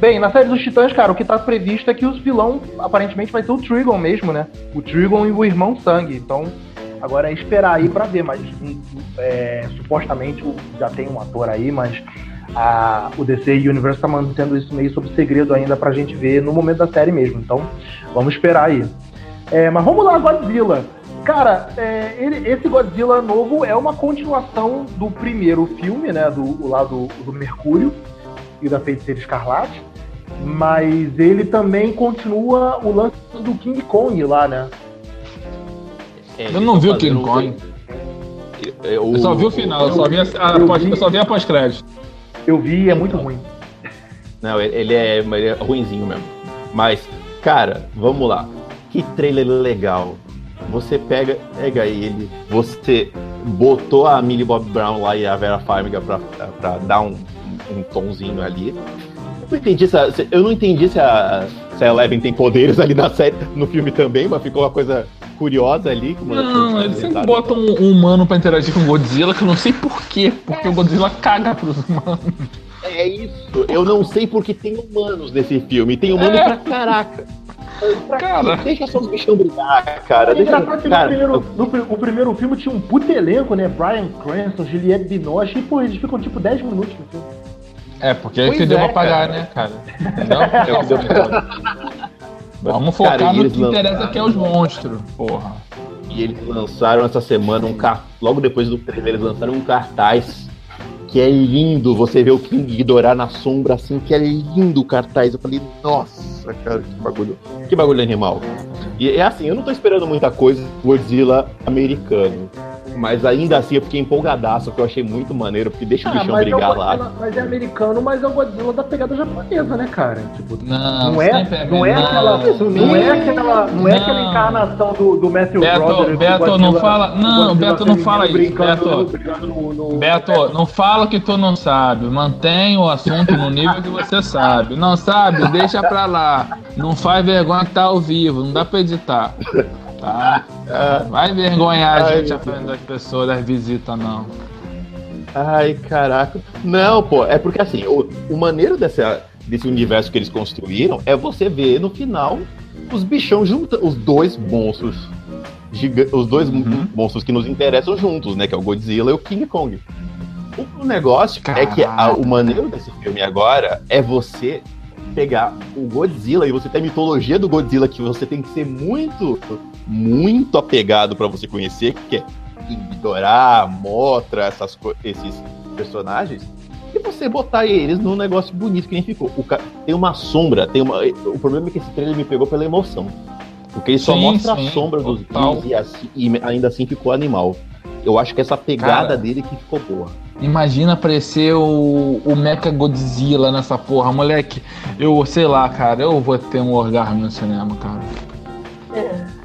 Speaker 1: Bem, na série dos Titãs, cara, o que tá previsto é que os vilão aparentemente vai ser o Trigon mesmo, né? O Trigon e o irmão Sangue. Então, agora é esperar aí pra ver, mas hum, é, supostamente já tem um ator aí, mas a- o DC Universe tá mantendo isso meio sob segredo ainda pra gente ver no momento da série mesmo. Então, vamos esperar aí. É, mas vamos lá, Godzilla. Cara, é, ele- esse Godzilla novo é uma continuação do primeiro filme, né? Do o lá do, do Mercúrio e da Feiticeira Escarlate. Mas ele também continua o lance do King Kong lá, né?
Speaker 2: Eu não vi o King Kong.
Speaker 3: Eu,
Speaker 2: Eu só vi o final, eu só vi a,
Speaker 1: eu
Speaker 2: só vi a pós-crédito.
Speaker 1: Eu vi e é muito ruim.
Speaker 3: Não, ele é, ele é ruinzinho mesmo. Mas, cara, vamos lá. Que trailer legal. Você pega, pega ele, você botou a Millie Bob Brown lá e a Vera Farmiga pra, pra dar um, um tomzinho ali. Eu não entendi se a, se- eu não entendi se a, se a Eleven tem poderes ali na série, no filme também, mas ficou uma coisa curiosa ali.
Speaker 2: Não, eles sempre botam um, um humano pra interagir com o Godzilla, que eu não sei porquê, porque o Godzilla caga pros humanos.
Speaker 3: É isso. Eu não sei porque tem humanos nesse filme. Tem humano
Speaker 2: É.
Speaker 3: pra caraca. Pra
Speaker 2: Cara.
Speaker 3: quê? Deixa só os bichão brigar, cara.
Speaker 1: É
Speaker 3: Deixa,
Speaker 1: que no,
Speaker 3: cara,
Speaker 1: primeiro, no o primeiro filme tinha um puto elenco, né? Brian Cranston, Juliette Binoche, e pô, eles ficam tipo 10 minutos no filme.
Speaker 2: É, porque aí
Speaker 3: Pois
Speaker 2: que deu
Speaker 3: é,
Speaker 2: pra pagar,
Speaker 3: cara.
Speaker 2: né, cara? Não,
Speaker 3: É o que deu
Speaker 2: Vamos focar
Speaker 3: Cara,
Speaker 2: no que interessa,
Speaker 3: lançaram-
Speaker 2: que é os monstros, porra.
Speaker 3: E eles lançaram essa semana um car... logo depois do trailer, eles lançaram um cartaz que é lindo. Você vê o King Ghidorah na sombra assim, que é lindo o cartaz. Eu falei, nossa, cara, que bagulho, que bagulho animal. E é assim, eu não tô esperando muita coisa do Godzilla americano. Mas ainda assim eu fiquei empolgadaço, que eu achei muito maneiro, porque deixa o
Speaker 1: Ah,
Speaker 3: bichão
Speaker 1: mas, é o
Speaker 3: brigar
Speaker 1: Godzilla-
Speaker 3: lá.
Speaker 1: mas é americano, mas é o Godzilla da pegada japonesa, né, cara? Tipo,
Speaker 2: Não,
Speaker 1: não é,
Speaker 2: sempre
Speaker 1: não é
Speaker 2: não.
Speaker 1: aquela, não é aquela, não é aquela
Speaker 2: Não.
Speaker 1: encarnação do, do Matthew
Speaker 2: Beto,
Speaker 1: Broderick.
Speaker 2: Beto,
Speaker 1: do
Speaker 2: não
Speaker 1: Godzilla-
Speaker 2: fala- não,
Speaker 1: Godzilla
Speaker 2: Beto, não fala isso,
Speaker 1: brincando-
Speaker 2: Beto.
Speaker 1: brincando no- no-
Speaker 2: Beto, não fala que tu não sabe. Mantém o assunto no nível que você sabe. Não sabe? Deixa pra lá. Não faz vergonha que tá ao vivo. Não dá pra editar. Tá? Vai envergonhar a gente
Speaker 3: meu
Speaker 2: à frente das pessoas, das visitas, não.
Speaker 3: Ai, caraca. Não, pô, é porque assim, o, o maneiro dessa, desse universo que eles construíram é você ver no final os bichão juntos, os dois monstros. giga- os dois
Speaker 2: Uhum.
Speaker 3: monstros que nos interessam juntos, né? Que é o Godzilla e o King Kong. O, negócio é que a-
Speaker 2: Caraca.
Speaker 3: o maneiro desse filme agora é você pegar o Godzilla e você ter a mitologia do Godzilla que você tem que ser muito, muito apegado pra você conhecer, que é Ghidorah, Motra, essas, esses personagens, e você botar eles num negócio bonito que nem ficou. O ca- Tem uma sombra, tem uma. O problema é que esse trailer me pegou pela emoção. Porque ele só
Speaker 2: Sim,
Speaker 3: mostra
Speaker 2: sim,
Speaker 3: a sombra dos bichos e, assim- e ainda assim ficou animal. Eu acho que essa pegada
Speaker 2: Cara.
Speaker 3: dele que ficou boa.
Speaker 2: Imagina aparecer o, o Mecha Godzilla nessa porra. Moleque, eu sei lá, cara. Eu vou ter um orgasmo no cinema, cara.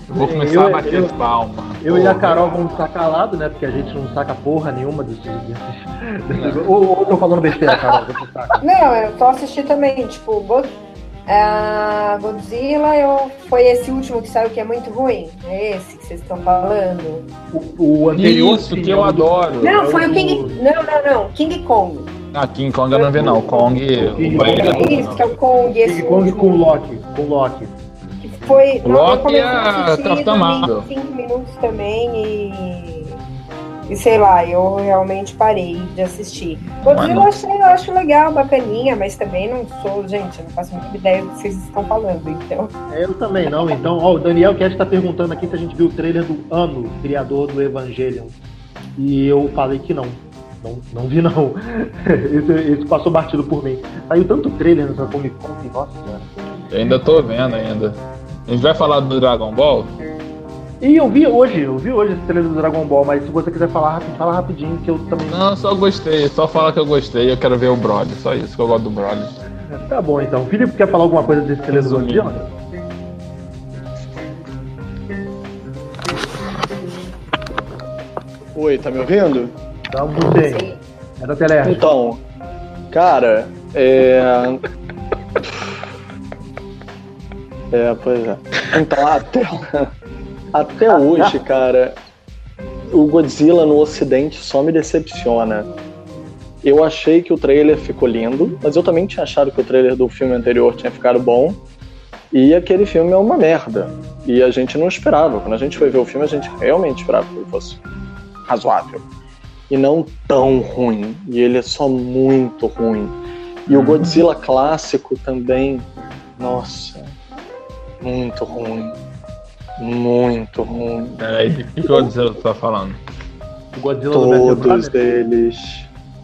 Speaker 2: Eu vou começar
Speaker 1: Eu-
Speaker 2: a bater
Speaker 1: eu-
Speaker 2: palma.
Speaker 1: Eu e a
Speaker 2: Porra.
Speaker 1: Carol vamos ficar calados, né? Porque a gente não saca porra nenhuma desses. desses, desses- ou, ou eu tô falando besteira, Carol?
Speaker 4: Não, eu tô assistindo também, tipo, a Godzilla eu, foi esse último que saiu que é muito ruim. É esse que vocês estão falando.
Speaker 1: O, o anterior.
Speaker 2: Isso que
Speaker 1: é
Speaker 2: eu adoro.
Speaker 4: Não,
Speaker 1: é
Speaker 4: foi
Speaker 1: o
Speaker 4: King. Não, não, não. King Kong.
Speaker 2: Ah, King Kong eu não vi não. Kong.
Speaker 1: King
Speaker 2: o
Speaker 1: Kong.
Speaker 2: banheiro,
Speaker 4: Isso, que é o Kong. Esse
Speaker 1: King Kong com Loki. Com Loki.
Speaker 4: que foi.
Speaker 2: O
Speaker 4: não, eu
Speaker 2: Loki
Speaker 4: comecei
Speaker 2: é
Speaker 4: a assistir,
Speaker 2: Marvel.
Speaker 4: cinco minutos também e. E sei lá, eu realmente parei de assistir. Godzilla eu, achei, eu acho legal, bacaninha, mas também não sou, gente, eu não faço muita ideia do que vocês estão falando, então.
Speaker 1: É, Eu também não, então, ó, o Daniel Cat tá perguntando aqui se a gente viu o trailer do Ano, criador do Evangelion. E eu falei que não. Não, não vi não. Esse, esse passou batido por mim. Saiu tanto trailer nessa Comic Con que, nossa senhora.
Speaker 2: Eu ainda tô vendo ainda. A gente vai falar do Dragon Ball?
Speaker 1: E eu vi hoje, eu vi hoje esse trailer do Dragon Ball, mas se você quiser falar rapidinho, fala rapidinho que eu também.
Speaker 2: Não, só gostei. Só fala que eu gostei. Eu quero ver o Broly. Só isso que eu gosto do Broly.
Speaker 1: Tá bom então. O Felipe quer falar alguma coisa desse trailer do. Godzilla?
Speaker 6: Oi, tá me ouvindo?
Speaker 1: Não sei. É da Teleste.
Speaker 6: Então, cara, é. É, pois é. Então, até, até hoje, cara, o Godzilla no Ocidente só me decepciona. Eu achei que o trailer ficou lindo, mas eu também tinha achado que o trailer do filme anterior tinha ficado bom. E aquele filme é uma merda. E a gente não esperava. Quando a gente foi ver o filme, a gente realmente esperava que ele fosse razoável e não tão ruim. E ele é só muito ruim. E o Godzilla clássico também, nossa, muito ruim. Muito ruim.
Speaker 2: Peraí, o que Godzilla tá falando?
Speaker 1: O Godzilla
Speaker 6: Todos eles.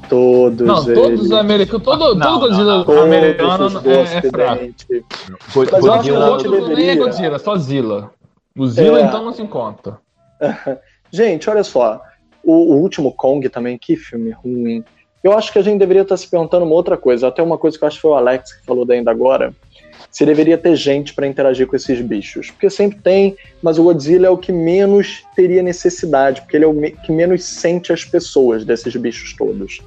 Speaker 6: Todos
Speaker 2: Não,
Speaker 6: eles.
Speaker 2: todos os americanos. Todo,
Speaker 3: Não,
Speaker 2: todo Godzilla
Speaker 6: todos
Speaker 2: americano
Speaker 6: os do
Speaker 2: é, é fraco.
Speaker 6: Ocidente.
Speaker 3: Go-
Speaker 6: Mas eu acho que
Speaker 2: O
Speaker 6: a
Speaker 3: Godzilla-
Speaker 6: gente
Speaker 2: outro nem é
Speaker 6: deveria-
Speaker 2: Godzilla, só Zilla. O Zilla
Speaker 6: É.
Speaker 2: então não se encontra.
Speaker 6: Gente, olha só. O, o último Kong também, que filme ruim. Eu acho que a gente deveria estar se perguntando uma outra coisa. Até uma coisa que eu acho que foi o Alex que falou ainda agora. Se deveria ter gente para interagir com esses bichos. Porque sempre tem, mas o Godzilla é o que menos teria necessidade, porque ele é o que menos sente as pessoas desses bichos todos.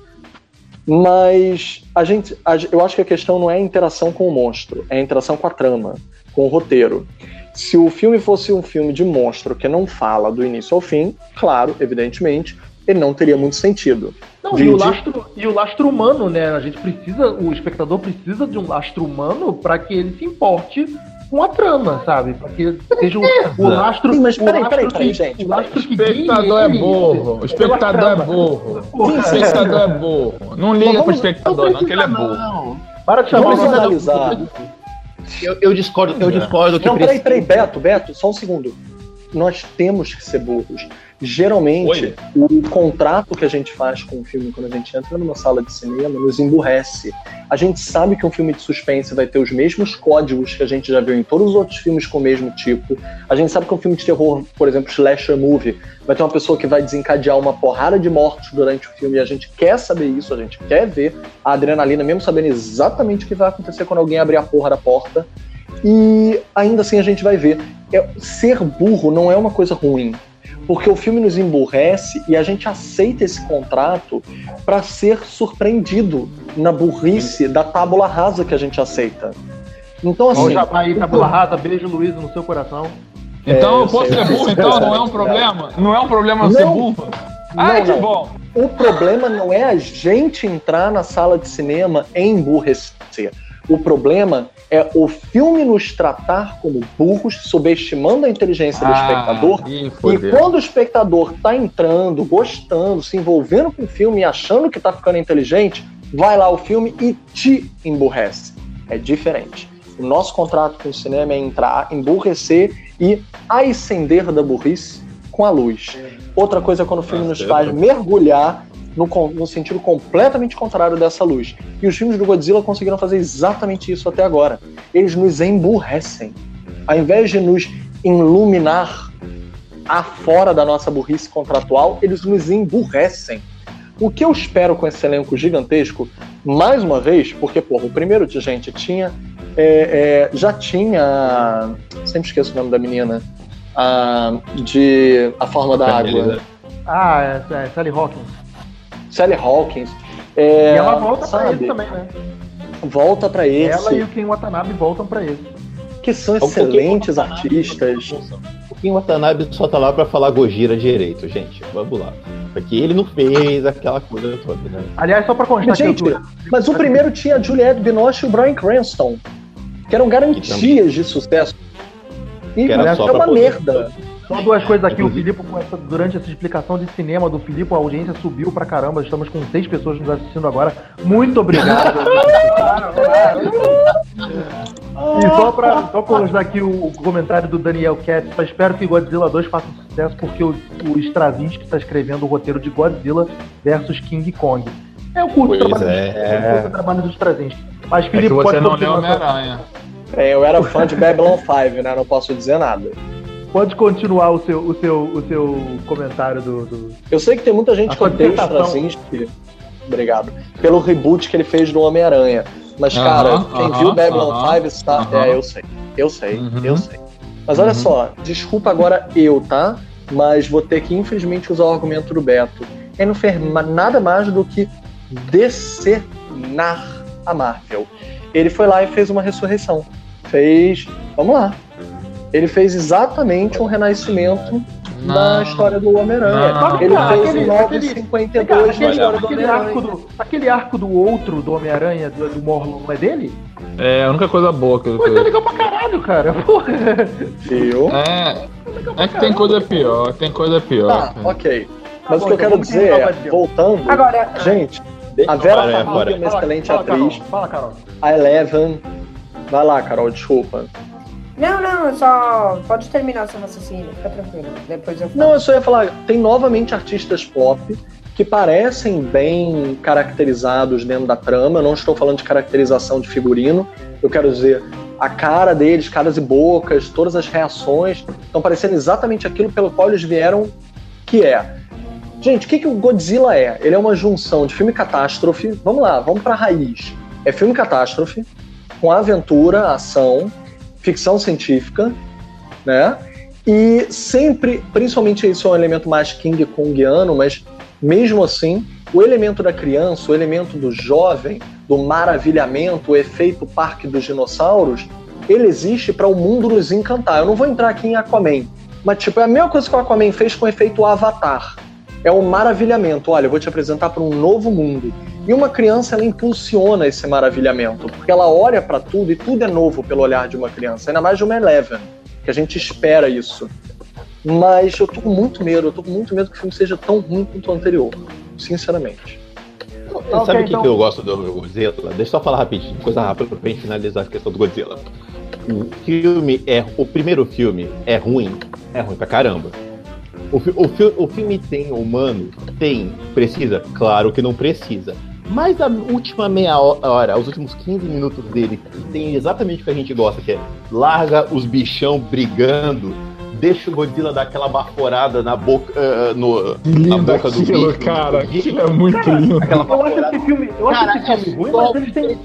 Speaker 6: Mas a gente, a- eu acho que a questão não é a interação com o monstro, é a interação com a trama, com o roteiro. Se o filme fosse um filme de monstro que não fala do início ao fim, claro, evidentemente, ele não teria muito sentido.
Speaker 1: Não, e o, lastro, e o lastro humano, né? A gente precisa, o espectador precisa de um lastro humano para que ele se importe com a trama, sabe? Para que seja o, o lastro.
Speaker 6: Sim, mas peraí, peraí, peraí, gente,
Speaker 1: O lastro
Speaker 2: O
Speaker 1: que
Speaker 2: espectador é burro. O espectador é burro. O espectador é burro. Não liga pro espectador, não, que ele é burro.
Speaker 1: Para de chamar o
Speaker 6: analisar.
Speaker 3: Eu, eu discordo, eu discordo que
Speaker 6: Não, peraí, peraí, Beto, Beto, só um segundo. nós temos que ser burros. Geralmente, o contrato que a gente faz com o filme quando a gente entra numa sala de cinema nos emburrece. A gente sabe que um filme de suspense vai ter os mesmos códigos que a gente já viu em todos os outros filmes com o mesmo tipo. A gente sabe que um filme de terror, por exemplo, slasher movie, vai ter uma pessoa que vai desencadear uma porrada de mortos durante o filme e a gente quer saber isso, a gente quer ver a adrenalina, mesmo sabendo exatamente o que vai acontecer quando alguém abrir a porra da porta. E ainda assim a gente vai ver. É, ser burro não é uma coisa ruim porque o filme nos emburrece e a gente aceita esse contrato para ser surpreendido na burrice da tábula rasa que a gente aceita. Então, assim.
Speaker 1: Olha aí, tábula rasa, beijo Luiz no seu coração.
Speaker 2: Então é, eu posso ser burro, então? Não é um problema? Não é um problema não, ser burro? Ai, que bom!
Speaker 6: O problema não é a gente entrar na sala de cinema e emburrecer. O problema é o filme nos tratar como burros, subestimando a inteligência do ah, espectador. E quando o espectador tá entrando, gostando, se envolvendo com o filme e achando que tá ficando inteligente, vai lá o filme e te emburrece. É diferente. O nosso contrato com o cinema é entrar, emburrecer e ascender da burrice com a luz. Outra coisa é quando o filme ah, nos faz mergulhar no, no, sentido completamente contrário dessa luz. E os filmes do Godzilla conseguiram fazer exatamente isso até agora. Eles nos emburrecem. Ao invés de nos iluminar afora da nossa burrice contratual, eles nos emburrecem. O que eu espero com esse elenco gigantesco, mais uma vez, porque, porra, o primeiro de gente tinha. É, é, já tinha. Sempre esqueço o nome da menina. A, de A Forma da Água.
Speaker 1: Ah, é, é Sally Hawkins.
Speaker 6: Sally Hawkins. É,
Speaker 1: e ela volta sabe, pra ele também, né?
Speaker 6: Volta pra esse.
Speaker 1: Ela e o Ken Watanabe voltam pra ele.
Speaker 6: Que são excelentes artistas.
Speaker 3: O Ken Watanabe só tá lá pra falar Gojira direito, gente. Vamos lá. Porque ele não fez aquela coisa toda, né?
Speaker 1: Aliás, só pra constar
Speaker 6: gente, que eu... Mas o primeiro tinha a Juliette Binoche e o Brian Cranston, que eram garantias de sucesso. E era é uma merda.
Speaker 1: Só duas coisas aqui, o Filipe, durante essa explicação de cinema do Filipe, a audiência subiu pra caramba. Estamos com seis pessoas nos assistindo agora. Muito obrigado. e só pra só constar aqui o, comentário do Daniel Katz, só espero que Godzilla 2 faça sucesso, porque o, o Stravinsky está escrevendo o roteiro de Godzilla versus King Kong. É o curto
Speaker 3: pois trabalho, é.
Speaker 1: é. trabalho do Stravinsky. Mas
Speaker 2: Felipe, é que você não leu Homem-Aranha.
Speaker 6: É, eu era fã de Babylon 5, né? Não posso dizer nada.
Speaker 1: Pode continuar o seu, o seu, o seu comentário do, do...
Speaker 6: Eu sei que tem muita gente que odeia o Straczynski. Obrigado. Pelo reboot que ele fez do Homem-Aranha. Mas, uh -huh, cara, quem uh -huh, viu Babylon uh -huh, 5 está. Uh -huh. É, eu sei. Eu sei, uhum. eu sei. Mas olha uhum. só, desculpa agora eu, tá? Mas vou ter que, infelizmente, usar o argumento do Beto. Ele não fez nada mais do que decenar a Marvel. Ele foi lá e fez uma ressurreição. Fez. Vamos lá ele fez exatamente um renascimento não. na história do Homem-Aranha. Ele fez aquele, 952 na história do Homem-Aranha.
Speaker 1: Aquele arco do outro do Homem-Aranha, do, do Morlon, não é dele?
Speaker 2: É, a única coisa boa que eu
Speaker 1: Coisa é legal pra caralho, cara. Porra.
Speaker 6: Viu?
Speaker 2: É, é que tem coisa pior, tem coisa pior.
Speaker 6: Tá, ok. Mas o que eu quero dizer é, voltando,
Speaker 4: Agora,
Speaker 6: gente, a Vera Farmiga é uma excelente atriz.
Speaker 1: Fala, Carol.
Speaker 6: A Eleven. Vai lá, Carol, desculpa.
Speaker 4: Não, não, só. Pode terminar seu raciocínio, fica tranquilo. Depois eu falo.
Speaker 6: Não, eu só ia falar, tem novamente artistas pop que parecem bem caracterizados dentro da trama. Eu não estou falando de caracterização de figurino. Eu quero dizer, a cara deles, caras e bocas, todas as reações estão parecendo exatamente aquilo pelo qual eles vieram, que é. Gente, o que, que o Godzilla é? Ele é uma junção de filme catástrofe. Vamos lá, vamos para a raiz. É filme catástrofe, com aventura, ação, ficção científica, né? E sempre, principalmente isso é um elemento mais King Kongiano, mas mesmo assim, o elemento da criança, o elemento do jovem, do maravilhamento, o efeito parque dos dinossauros, ele existe para o mundo nos encantar. Eu não vou entrar aqui em Aquaman, mas tipo, é a mesma coisa que o Aquaman fez com o efeito Avatar. É um maravilhamento. Olha, eu vou te apresentar para um novo mundo. E uma criança ela impulsiona esse maravilhamento, porque ela olha para tudo e tudo é novo pelo olhar de uma criança, ainda mais de uma Eleven, que a gente espera isso. Mas eu tô com muito medo, eu tô com muito medo que o filme seja tão ruim quanto o anterior, sinceramente.
Speaker 3: Sabe o que, então... que eu gosto do Godzilla? Deixa eu só falar rapidinho, coisa rápida pra gente finalizar a questão do Godzilla. O filme é. O primeiro filme é ruim, É ruim pra caramba. O, o, o filme tem humano? Tem. Precisa? Claro que não precisa. Mas a última meia hora, os últimos 15 minutos dele, tem exatamente o que a gente gosta, que é larga os bichão brigando, deixa o Godzilla dar aquela baforada na boca, uh, no,
Speaker 2: na boca do aquilo, bicho. cara, aquilo é muito cara, lindo.
Speaker 1: eu acho esse filme, eu acho cara, esse filme é ruim, mas ele tem...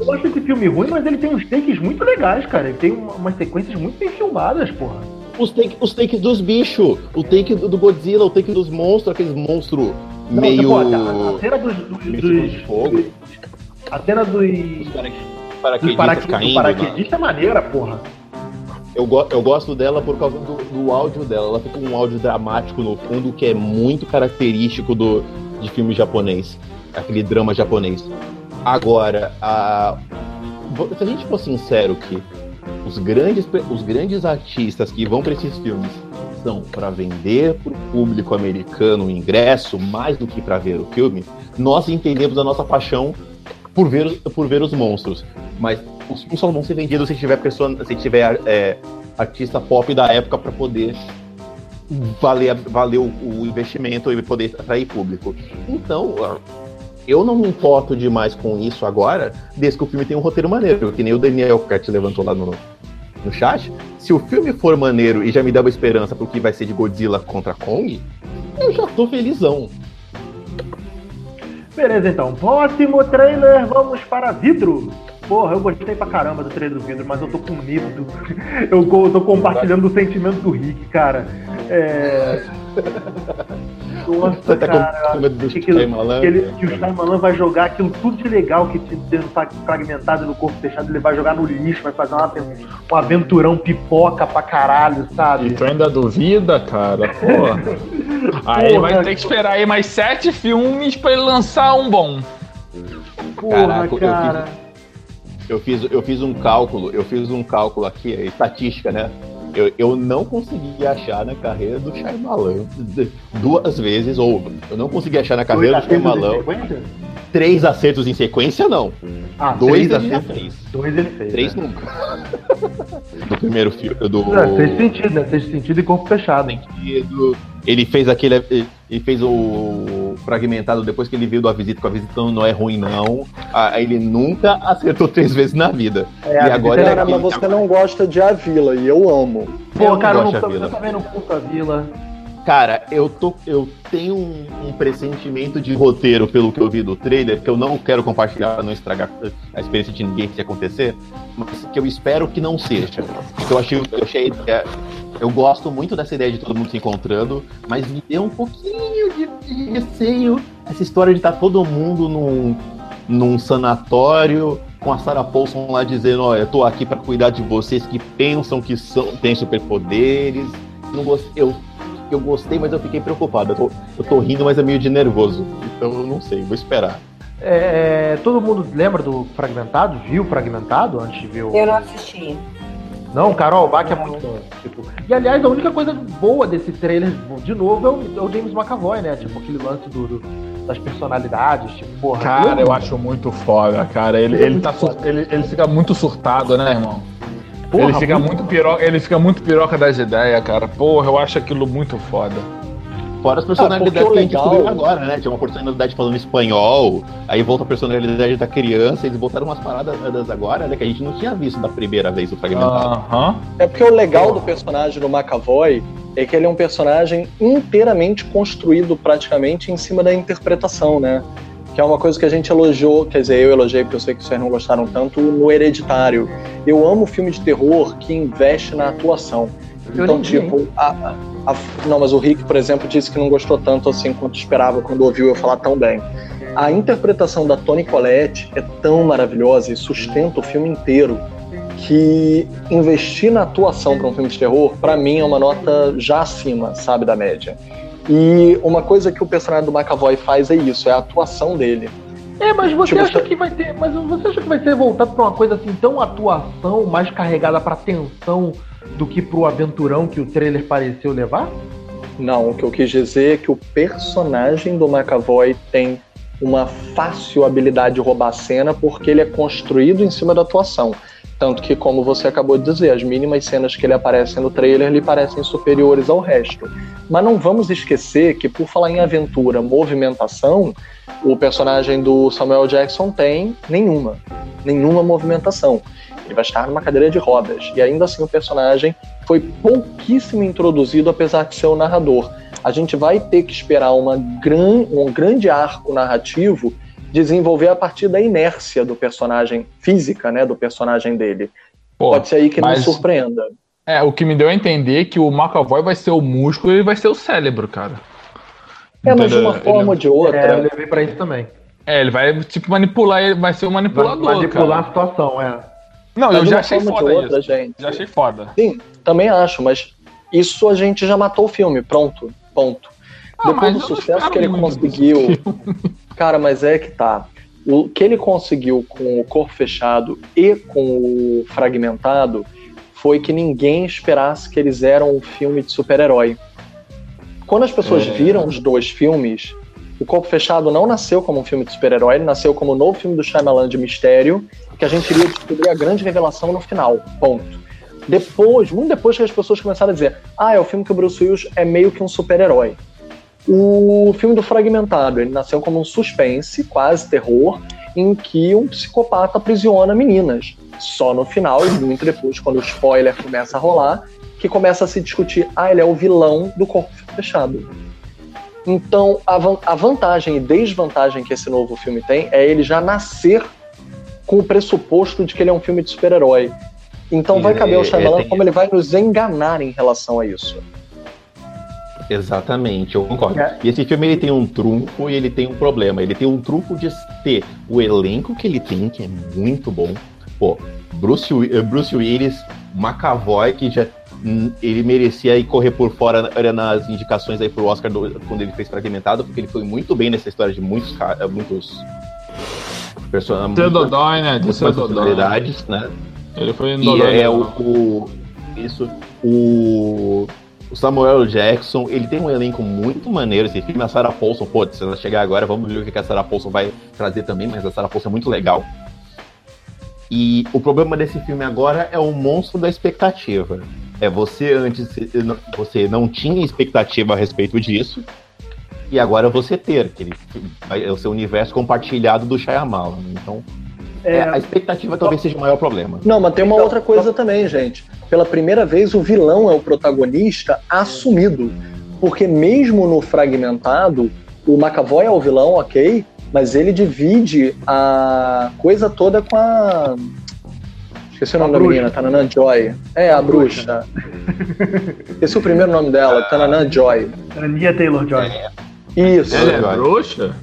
Speaker 1: Eu acho esse filme ruim, mas ele tem uns takes muito legais, cara. Ele tem umas sequências muito bem filmadas, porra.
Speaker 3: Os, take, os takes dos bichos, o take do Godzilla, o take dos monstros, aqueles monstros não, meio. Pô,
Speaker 1: a, a cena dos. dos, dos fogo. A cena dos. Os
Speaker 3: paraquedistas, paraquedistas caindo.
Speaker 1: paraquedista é maneira, porra.
Speaker 3: Eu, go eu gosto dela por causa do, do áudio dela. Ela fica com um áudio dramático no fundo que é muito característico do, de filme japonês. Aquele drama japonês. Agora, a... se a gente for sincero que os grandes, os grandes artistas que vão para esses filmes são para vender para o público americano o ingresso mais do que para ver o filme, nós entendemos a nossa paixão por ver, por ver os monstros. Mas os filmes só vão ser vendidos se tiver pessoa, se tiver é, artista pop da época para poder valer, valer o, o, investimento e poder atrair público. Então, eu não me importo demais com isso agora, desde que o filme tem um roteiro maneiro, que nem o Daniel Cat levantou lá no, no chat. Se o filme for maneiro e já me dá uma esperança pro que vai ser de Godzilla contra Kong, eu já tô felizão.
Speaker 1: Beleza, então. Próximo trailer, vamos para Vidro. Porra, eu gostei pra caramba do trailer do Vidro, mas eu tô com medo. Eu tô compartilhando o sentimento do Rick, cara. É. Nossa, tá cara, do que, que, que, ele, que o Shyamalan vai jogar aquilo tudo de legal que tinha fragmentado no corpo fechado, ele vai jogar no lixo, vai fazer uma, um aventurão pipoca pra caralho, sabe?
Speaker 2: E tu ainda duvida, cara? Porra. aí Porra, vai ter que esperar aí mais sete filmes pra ele lançar um bom.
Speaker 3: Porra, Caraca, cara. Eu fiz, eu fiz, eu fiz um cálculo, eu fiz um cálculo aqui, estatística, né? Eu, eu não consegui achar na carreira do Shyamalan duas vezes, ou eu não consegui achar na carreira do Shyamalan três acertos em sequência, não.
Speaker 1: Ah, dois ele já fez. Dois ele fez.
Speaker 3: Três
Speaker 1: né?
Speaker 3: nunca. do primeiro filme. Do...
Speaker 1: É, fez sentido, né? Fez sentido e corpo fechado. Sentido.
Speaker 3: Ele fez aquele. Ele fez o fragmentado depois que ele viu do A Visita, com a visita não é ruim, não. Aí ele nunca acertou três vezes na vida.
Speaker 6: É, e agora é mas você não gosta de A Vila, e eu amo.
Speaker 1: Pô, eu cara, não eu, não, eu também não curto a Vila.
Speaker 3: Cara, eu, tô, eu tenho um, um, pressentimento de roteiro pelo que eu vi do trailer, que eu não quero compartilhar pra não estragar a experiência de ninguém que acontecer, mas que eu espero que não seja. Eu achei, eu achei é, eu gosto muito dessa ideia de todo mundo se encontrando, mas me deu um pouquinho de, de receio essa história de estar tá todo mundo num, num sanatório com a Sarah Paulson lá dizendo, ó, eu tô aqui para cuidar de vocês que pensam que são, têm superpoderes. Não gostei, eu eu gostei, mas eu fiquei preocupado. Eu tô, eu tô rindo, mas é meio de nervoso. Então eu não sei, vou esperar.
Speaker 1: É, todo mundo lembra do Fragmentado? Viu Fragmentado antes de ver o.
Speaker 4: Eu não assisti.
Speaker 1: Não, Carol, o Bach é muito. Tipo, e aliás, a única coisa boa desse trailer, de novo, é o, é o James McAvoy, né? Tipo, aquele lance do, do das personalidades, tipo, porra.
Speaker 2: Cara, eu, eu acho muito foda, cara. Ele, ele, tá sur... ele, ele fica muito surtado, né, irmão? Porra, ele, fica muito piroca, ele fica muito piroca das ideias, cara. Porra, eu acho aquilo muito foda.
Speaker 3: Fora as personalidades ah, que a gente descobriu agora, né? Tinha uma personalidade falando espanhol, aí volta a personalidade da criança, eles botaram umas paradas agora, né? Que a gente não tinha visto da primeira vez o fragmentado. Uh
Speaker 6: -huh. É porque o legal do personagem do McAvoy é que ele é um personagem inteiramente construído praticamente em cima da interpretação, né? Que é uma coisa que a gente elogiou, quer dizer, eu elogiei porque eu sei que vocês não gostaram tanto, no Hereditário. Eu amo filme de terror que investe na atuação. Eu então, tipo, a, a, a, não, mas o Rick, por exemplo, disse que não gostou tanto assim quanto esperava quando ouviu eu falar tão bem. A interpretação da Toni Collette é tão maravilhosa e sustenta o filme inteiro que investir na atuação para um filme de terror, para mim, é uma nota já acima, sabe, da média. E uma coisa que o personagem do McAvoy faz é isso, é a atuação dele.
Speaker 1: É, mas você tipo, acha que vai ter. Mas você acha que vai ser voltado pra uma coisa assim, tão atuação, mais carregada pra tensão do que pro aventurão que o trailer pareceu levar?
Speaker 6: Não, o que eu quis dizer é que o personagem do McAvoy tem uma fácil habilidade de roubar a cena porque ele é construído em cima da atuação. Tanto que, como você acabou de dizer, as mínimas cenas que ele aparece no trailer lhe parecem superiores ao resto. Mas não vamos esquecer que, por falar em aventura, movimentação, o personagem do Samuel Jackson tem nenhuma. Nenhuma movimentação. Ele vai estar numa cadeira de rodas. E ainda assim o personagem foi pouquíssimo introduzido, apesar de ser o narrador. A gente vai ter que esperar uma gran, um grande arco narrativo desenvolver a partir da inércia do personagem física, né, do personagem dele. Pô, Pode ser aí que mas... nos surpreenda.
Speaker 2: É, o que me deu a entender que o McAvoy vai ser o músculo e ele vai ser o cérebro, cara.
Speaker 6: É, mas de uma forma ele... ou de outra. É,
Speaker 1: eu levei pra isso também.
Speaker 2: É, ele vai, tipo, manipular, ele vai ser o manipulador, vai
Speaker 1: manipular
Speaker 2: cara.
Speaker 1: a situação, é.
Speaker 2: Não, mas eu já achei foda outra, isso. Gente. Já achei foda.
Speaker 6: Sim, também acho, mas isso a gente já matou o filme, pronto, ponto. Ah, Depois do sucesso que ele conseguiu. Cara, mas é que tá. O que ele conseguiu com o corpo fechado e com o fragmentado foi que ninguém esperasse que eles eram um filme de super-herói. Quando as pessoas é... viram os dois filmes, o Corpo Fechado não nasceu como um filme de super-herói, ele nasceu como um novo filme do Shyamalan de mistério, que a gente iria descobrir a grande revelação no final. Ponto. Depois, muito depois que as pessoas começaram a dizer, ah, é o filme que o Bruce Willis é meio que um super-herói. O filme do Fragmentado, ele nasceu como um suspense, quase terror, em que um psicopata aprisiona meninas. Só no final, e muito depois, quando o spoiler começa a rolar, que começa a se discutir, ah, ele é o vilão do corpo fechado. Então, a, van a vantagem e desvantagem que esse novo filme tem é ele já nascer com o pressuposto de que ele é um filme de super-herói. Então vai caber ao é, Shyamalan é, como ele vai nos enganar em relação a isso.
Speaker 3: Exatamente, eu concordo. É. E esse filme ele tem um trunfo e ele tem um problema. Ele tem um trunfo de ter o elenco que ele tem, que é muito bom. Pô, Bruce, eh, Bruce Willis, McAvoy, que já hum, ele merecia ir correr por fora nas indicações aí pro Oscar do, quando ele fez Fragmentado, porque ele foi muito bem nessa história de muitos eh, muitos
Speaker 2: personagens. Né?
Speaker 3: Muitas personalidades, né?
Speaker 2: Ele foi
Speaker 3: e é o, o, isso o o Samuel Jackson, ele tem um elenco muito maneiro. Esse filme, a Sarah Paulson, pô, se ela chegar agora, vamos ver o que a Sarah Paulson vai trazer também, mas a Sarah Paulson é muito legal. E o problema desse filme agora é o monstro da expectativa. É você antes você não tinha expectativa a respeito disso e agora você ter, que ele, é o seu universo compartilhado do Shyamalan. Então, é, a expectativa talvez seja o maior problema.
Speaker 6: Não, mas tem uma então, outra coisa também, gente pela primeira vez, o vilão é o protagonista assumido. Porque mesmo no fragmentado, o McAvoy é o vilão, ok, mas ele divide a coisa toda com a. Esqueci o nome a da bruxa. menina, Tananã Joy. É, a, a bruxa. bruxa. Esqueci o primeiro nome dela, Tananã Joy.
Speaker 1: Ania Taylor Joy. É.
Speaker 6: Isso.
Speaker 2: Ela é bruxa?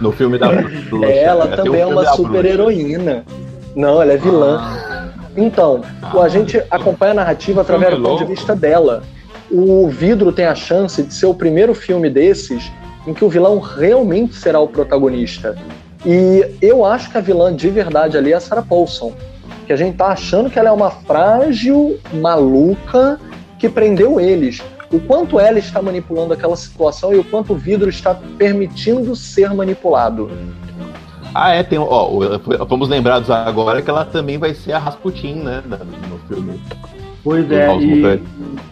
Speaker 3: No filme da bruxa.
Speaker 6: Ela é, também é uma super heroína. Não, ela é vilã. Ah. Então, a gente acompanha a narrativa através do ponto de vista dela. O Vidro tem a chance de ser o primeiro filme desses em que o vilão realmente será o protagonista. E eu acho que a vilã de verdade ali é a Sarah Paulson. Que a gente tá achando que ela é uma frágil maluca que prendeu eles. O quanto ela está manipulando aquela situação e o quanto o vidro está permitindo ser manipulado.
Speaker 3: Ah, é, tem. Ó, fomos lembrados agora que ela também vai ser a Rasputin, né? No filme.
Speaker 1: Pois é, e,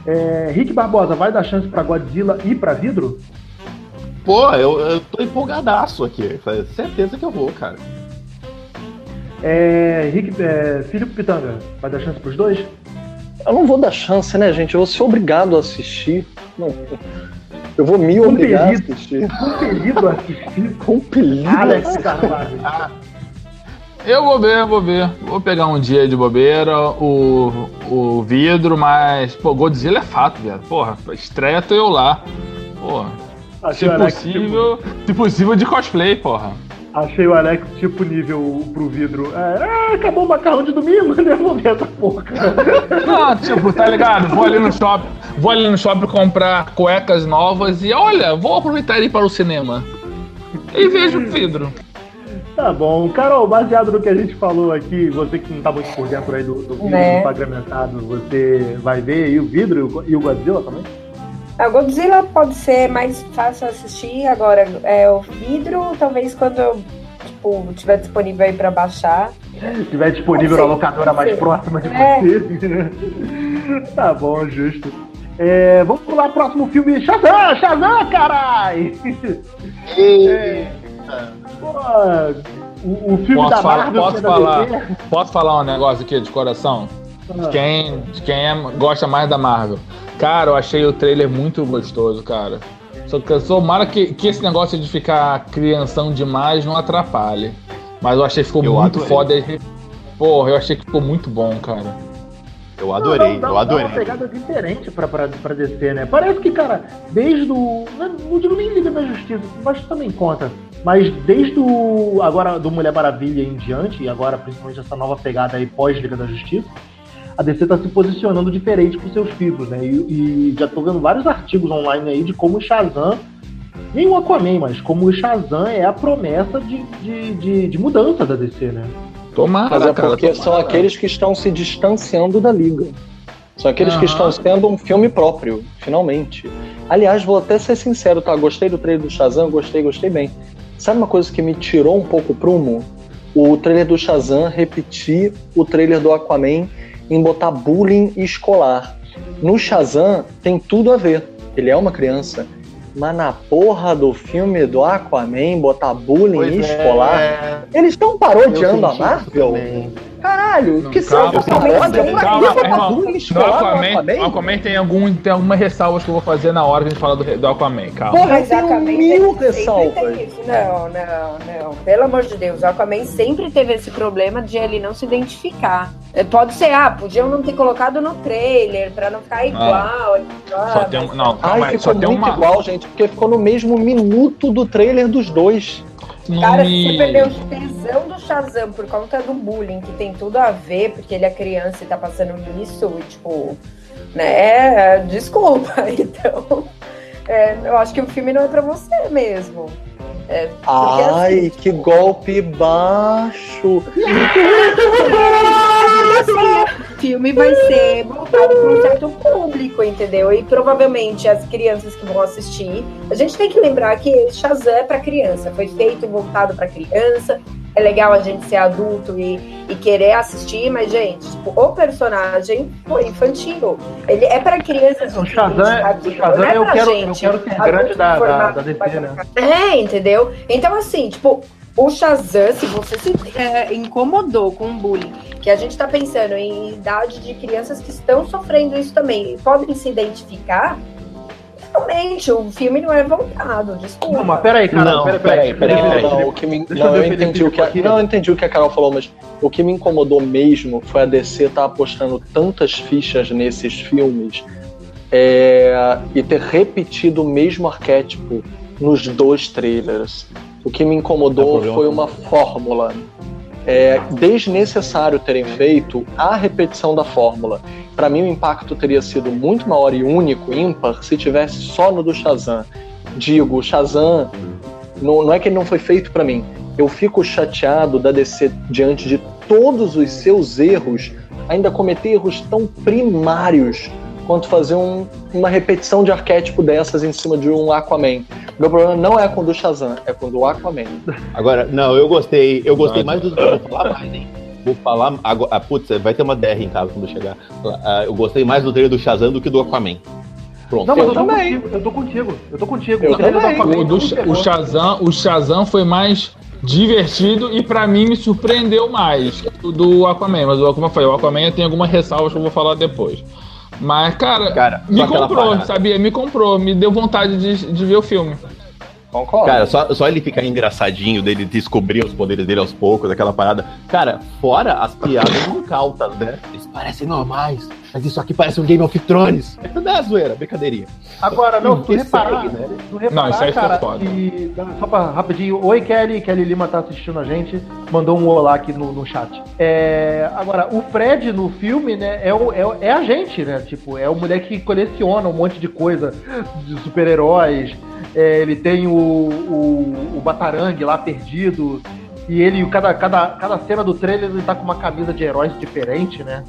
Speaker 1: é, Rick Barbosa, vai dar chance pra Godzilla e pra vidro?
Speaker 3: Pô, eu, eu tô empolgadaço aqui. Certeza que eu vou, cara.
Speaker 1: É, Rick, é, Filipe Pitanga, vai dar chance pros dois?
Speaker 6: Eu não vou dar chance, né, gente? Eu vou ser obrigado a assistir. Não. Eu vou me obrigar a assistir.
Speaker 1: Compelido a assistir.
Speaker 6: Compelido.
Speaker 1: Alex Carvalho.
Speaker 2: Eu vou ver, vou ver. Vou pegar um dia de bobeira, o, o vidro, mas, pô, Godzilla é fato, velho. Porra, estreia tô eu lá. Porra. se possível, tipo... se possível de cosplay, porra.
Speaker 1: Achei o Alex tipo nível pro vidro. É, ah, acabou o macarrão de domingo, né? Vou ver essa porra.
Speaker 2: Não, tipo, tá ligado? Vou ali no shopping, vou ali no shopping comprar cuecas novas e olha, vou aproveitar e ir para o cinema. E vejo o vidro.
Speaker 1: Tá bom. Carol, baseado no que a gente falou aqui, você que não tá muito por dentro aí do, do vidro né? fragmentado, você vai ver aí o vidro e o Godzilla também?
Speaker 4: A Godzilla pode ser mais fácil assistir, agora é o vidro, talvez quando eu tipo, tiver disponível aí pra baixar.
Speaker 1: Se tiver disponível na locadora mais próxima de
Speaker 4: É.
Speaker 1: você. tá bom, justo. É, vamos pular pro próximo filme. Shazam! Shazam, carai! É, pô, o, o filme
Speaker 2: Posso
Speaker 1: da
Speaker 2: falar-
Speaker 1: Marvel
Speaker 2: posso
Speaker 1: é
Speaker 2: falar? Posso falar um negócio aqui de coração? De quem, de quem é- gosta mais da Marvel. Cara, eu achei o trailer muito gostoso, cara. Só que tomara que, que esse negócio de ficar crianção demais não atrapalhe. Mas eu achei que ficou
Speaker 3: Eu
Speaker 2: muito
Speaker 3: adorei.
Speaker 2: foda. Porra, eu achei que ficou muito bom, cara.
Speaker 3: Eu adorei,
Speaker 1: Não, dá-
Speaker 3: eu
Speaker 1: dá
Speaker 3: adorei.
Speaker 1: uma pegada diferente pra, pra, pra descer, né? Parece que, cara, desde o. Não, não digo nem Liga da Justiça, mas também conta. Mas desde o. Agora do Mulher Maravilha em diante, e agora principalmente essa nova pegada aí pós-Liga da Justiça, a DC tá se posicionando diferente com seus filmes, né? E, e já tô vendo vários artigos online aí de como o Shazam. Nem o Aquaman, mas como o Shazam é a promessa de, de, de, de mudança da DC, né?
Speaker 2: Tomara,
Speaker 6: Mas é
Speaker 2: cara.
Speaker 6: porque
Speaker 2: tomara.
Speaker 6: são aqueles que estão se distanciando da liga. São aqueles que estão sendo um filme próprio, finalmente. Aliás, vou até ser sincero, tá? Gostei do trailer do Shazam, gostei, gostei bem. Sabe uma coisa que me tirou um pouco o prumo? O trailer do Shazam repetir o trailer do Aquaman em botar bullying escolar. No Shazam tem tudo a ver. Ele é uma criança. Mas na porra do filme do Aquaman, botar bullying
Speaker 3: Pois é.
Speaker 6: escolar. Eles estão parodiando a Marvel? Caralho,
Speaker 2: Não,
Speaker 6: que são
Speaker 2: No
Speaker 6: escolar no
Speaker 2: Aquaman,
Speaker 6: Aquaman?
Speaker 2: tem, algum, tem algumas ressalvas que eu vou fazer na hora que a gente fala do, do Aquaman, calma.
Speaker 6: Porra,
Speaker 4: Mas
Speaker 6: tem
Speaker 4: Aquaman
Speaker 6: mil ressalvas.
Speaker 4: isso. Não, não, não. Pelo amor de Deus, o Aquaman sempre teve esse problema de ele não se identificar. É, Pode ser, ah, podiam não ter colocado no trailer pra não ficar igual. ah,
Speaker 2: Só tem um,
Speaker 4: mas-
Speaker 2: não, calma
Speaker 6: Ai,
Speaker 2: aí, só
Speaker 6: ficou
Speaker 2: tem
Speaker 6: muito
Speaker 2: uma.
Speaker 6: igual, gente, porque ficou no mesmo minuto do trailer dos dois.
Speaker 4: Cara,
Speaker 2: me-
Speaker 4: você perdeu o tesão do Shazam por conta do bullying, que tem tudo a ver, porque ele é criança e tá passando isso, e, tipo, né? Desculpa, então. é, eu acho que o filme não é pra você mesmo. É, porque,
Speaker 6: Ai,
Speaker 4: assim,
Speaker 6: que golpe baixo.
Speaker 4: o filme vai ser voltado para um certo público, entendeu? E provavelmente as crianças que vão assistir. A gente tem que lembrar que Shazam é para criança, foi feito voltado para criança. É legal a gente ser adulto e, e querer assistir, mas, gente, tipo, o personagem foi infantil. Ele é para crianças.
Speaker 1: O Shazam, é- o Shazam
Speaker 4: não é
Speaker 1: eu quero, eu
Speaker 4: gente,
Speaker 1: quero ser grande da, da, da DC, né?
Speaker 4: É, entendeu? Então, assim, tipo, o Shazam, se você se é, incomodou com o bullying, que a gente tá pensando em idade de crianças que estão sofrendo isso também, e podem se identificar, realmente, o filme não é voltado, desculpa.
Speaker 1: Não, mas peraí, cara.
Speaker 3: Não,
Speaker 1: peraí,
Speaker 3: peraí, peraí,
Speaker 6: Não,
Speaker 3: peraí.
Speaker 6: não, o que me,
Speaker 1: Deixa eu
Speaker 6: não, entendi o que a,
Speaker 1: aqui.
Speaker 6: não, eu entendi o que a Carol falou, mas o que me incomodou mesmo foi a DC estar apostando tantas fichas nesses filmes é, e ter repetido o mesmo arquétipo nos dois trailers. O que me
Speaker 3: É
Speaker 6: incomodou
Speaker 3: problema
Speaker 6: foi uma fórmula. É desnecessário terem feito a repetição da fórmula. Para mim, o impacto teria sido muito maior e único, ímpar, se tivesse só no do Shazam. Digo, Shazam não, não é que ele não foi feito para mim. Eu fico chateado da DC diante de todos os seus erros, ainda cometer erros tão primários quanto fazer um- uma repetição de arquétipo dessas em cima de um Aquaman. Meu problema não é com o do Shazam, é com o do Aquaman.
Speaker 3: Agora, não, eu gostei. Eu gostei
Speaker 2: Não,
Speaker 3: mais do. Vou falar mais, hein? Vou falar. Agora, ah, putz, vai ter uma DR em casa quando chegar. Ah, eu gostei mais do trailer do Shazam do que do Aquaman. Pronto.
Speaker 1: Não, mas eu,
Speaker 6: Eu
Speaker 1: tô
Speaker 6: também.
Speaker 1: contigo, eu tô contigo, eu tô contigo.
Speaker 6: Eu
Speaker 1: O
Speaker 6: também.
Speaker 1: do Aquaman
Speaker 2: O, do, o, Shazam, o Shazam foi mais divertido e pra mim me surpreendeu mais o do Aquaman. Mas como eu falei, o Aquaman tem algumas ressalvas que eu vou falar depois. Mas, cara,
Speaker 3: Cara,
Speaker 2: me comprou,
Speaker 3: parada.
Speaker 2: sabia? Me comprou, me deu vontade de, de ver o filme.
Speaker 6: Concordo.
Speaker 3: Cara, só, só ele ficar engraçadinho dele descobrir os poderes dele aos poucos, aquela parada. Cara, fora as piadas incautas, né? Eles parecem normais, mas isso aqui parece um Game of Thrones. É tudo é zoeira, brincadeirinha.
Speaker 1: Agora, não, tu reparar,
Speaker 3: aí, né?
Speaker 1: tu reparar,
Speaker 2: Não, isso aí
Speaker 1: cara,
Speaker 2: foda.
Speaker 1: e, só pra rapidinho, oi Kelly, Kelly Lima tá assistindo a gente, mandou um olá aqui no, no chat. É, agora, o Fred no filme, né, é, o, é, é a gente, né, tipo, é o moleque que coleciona um monte de coisa de super-heróis, É, ele tem o, o, o Batarangue lá perdido, e ele, cada, cada, cada cena do trailer, ele tá com uma camisa de heróis diferente, né.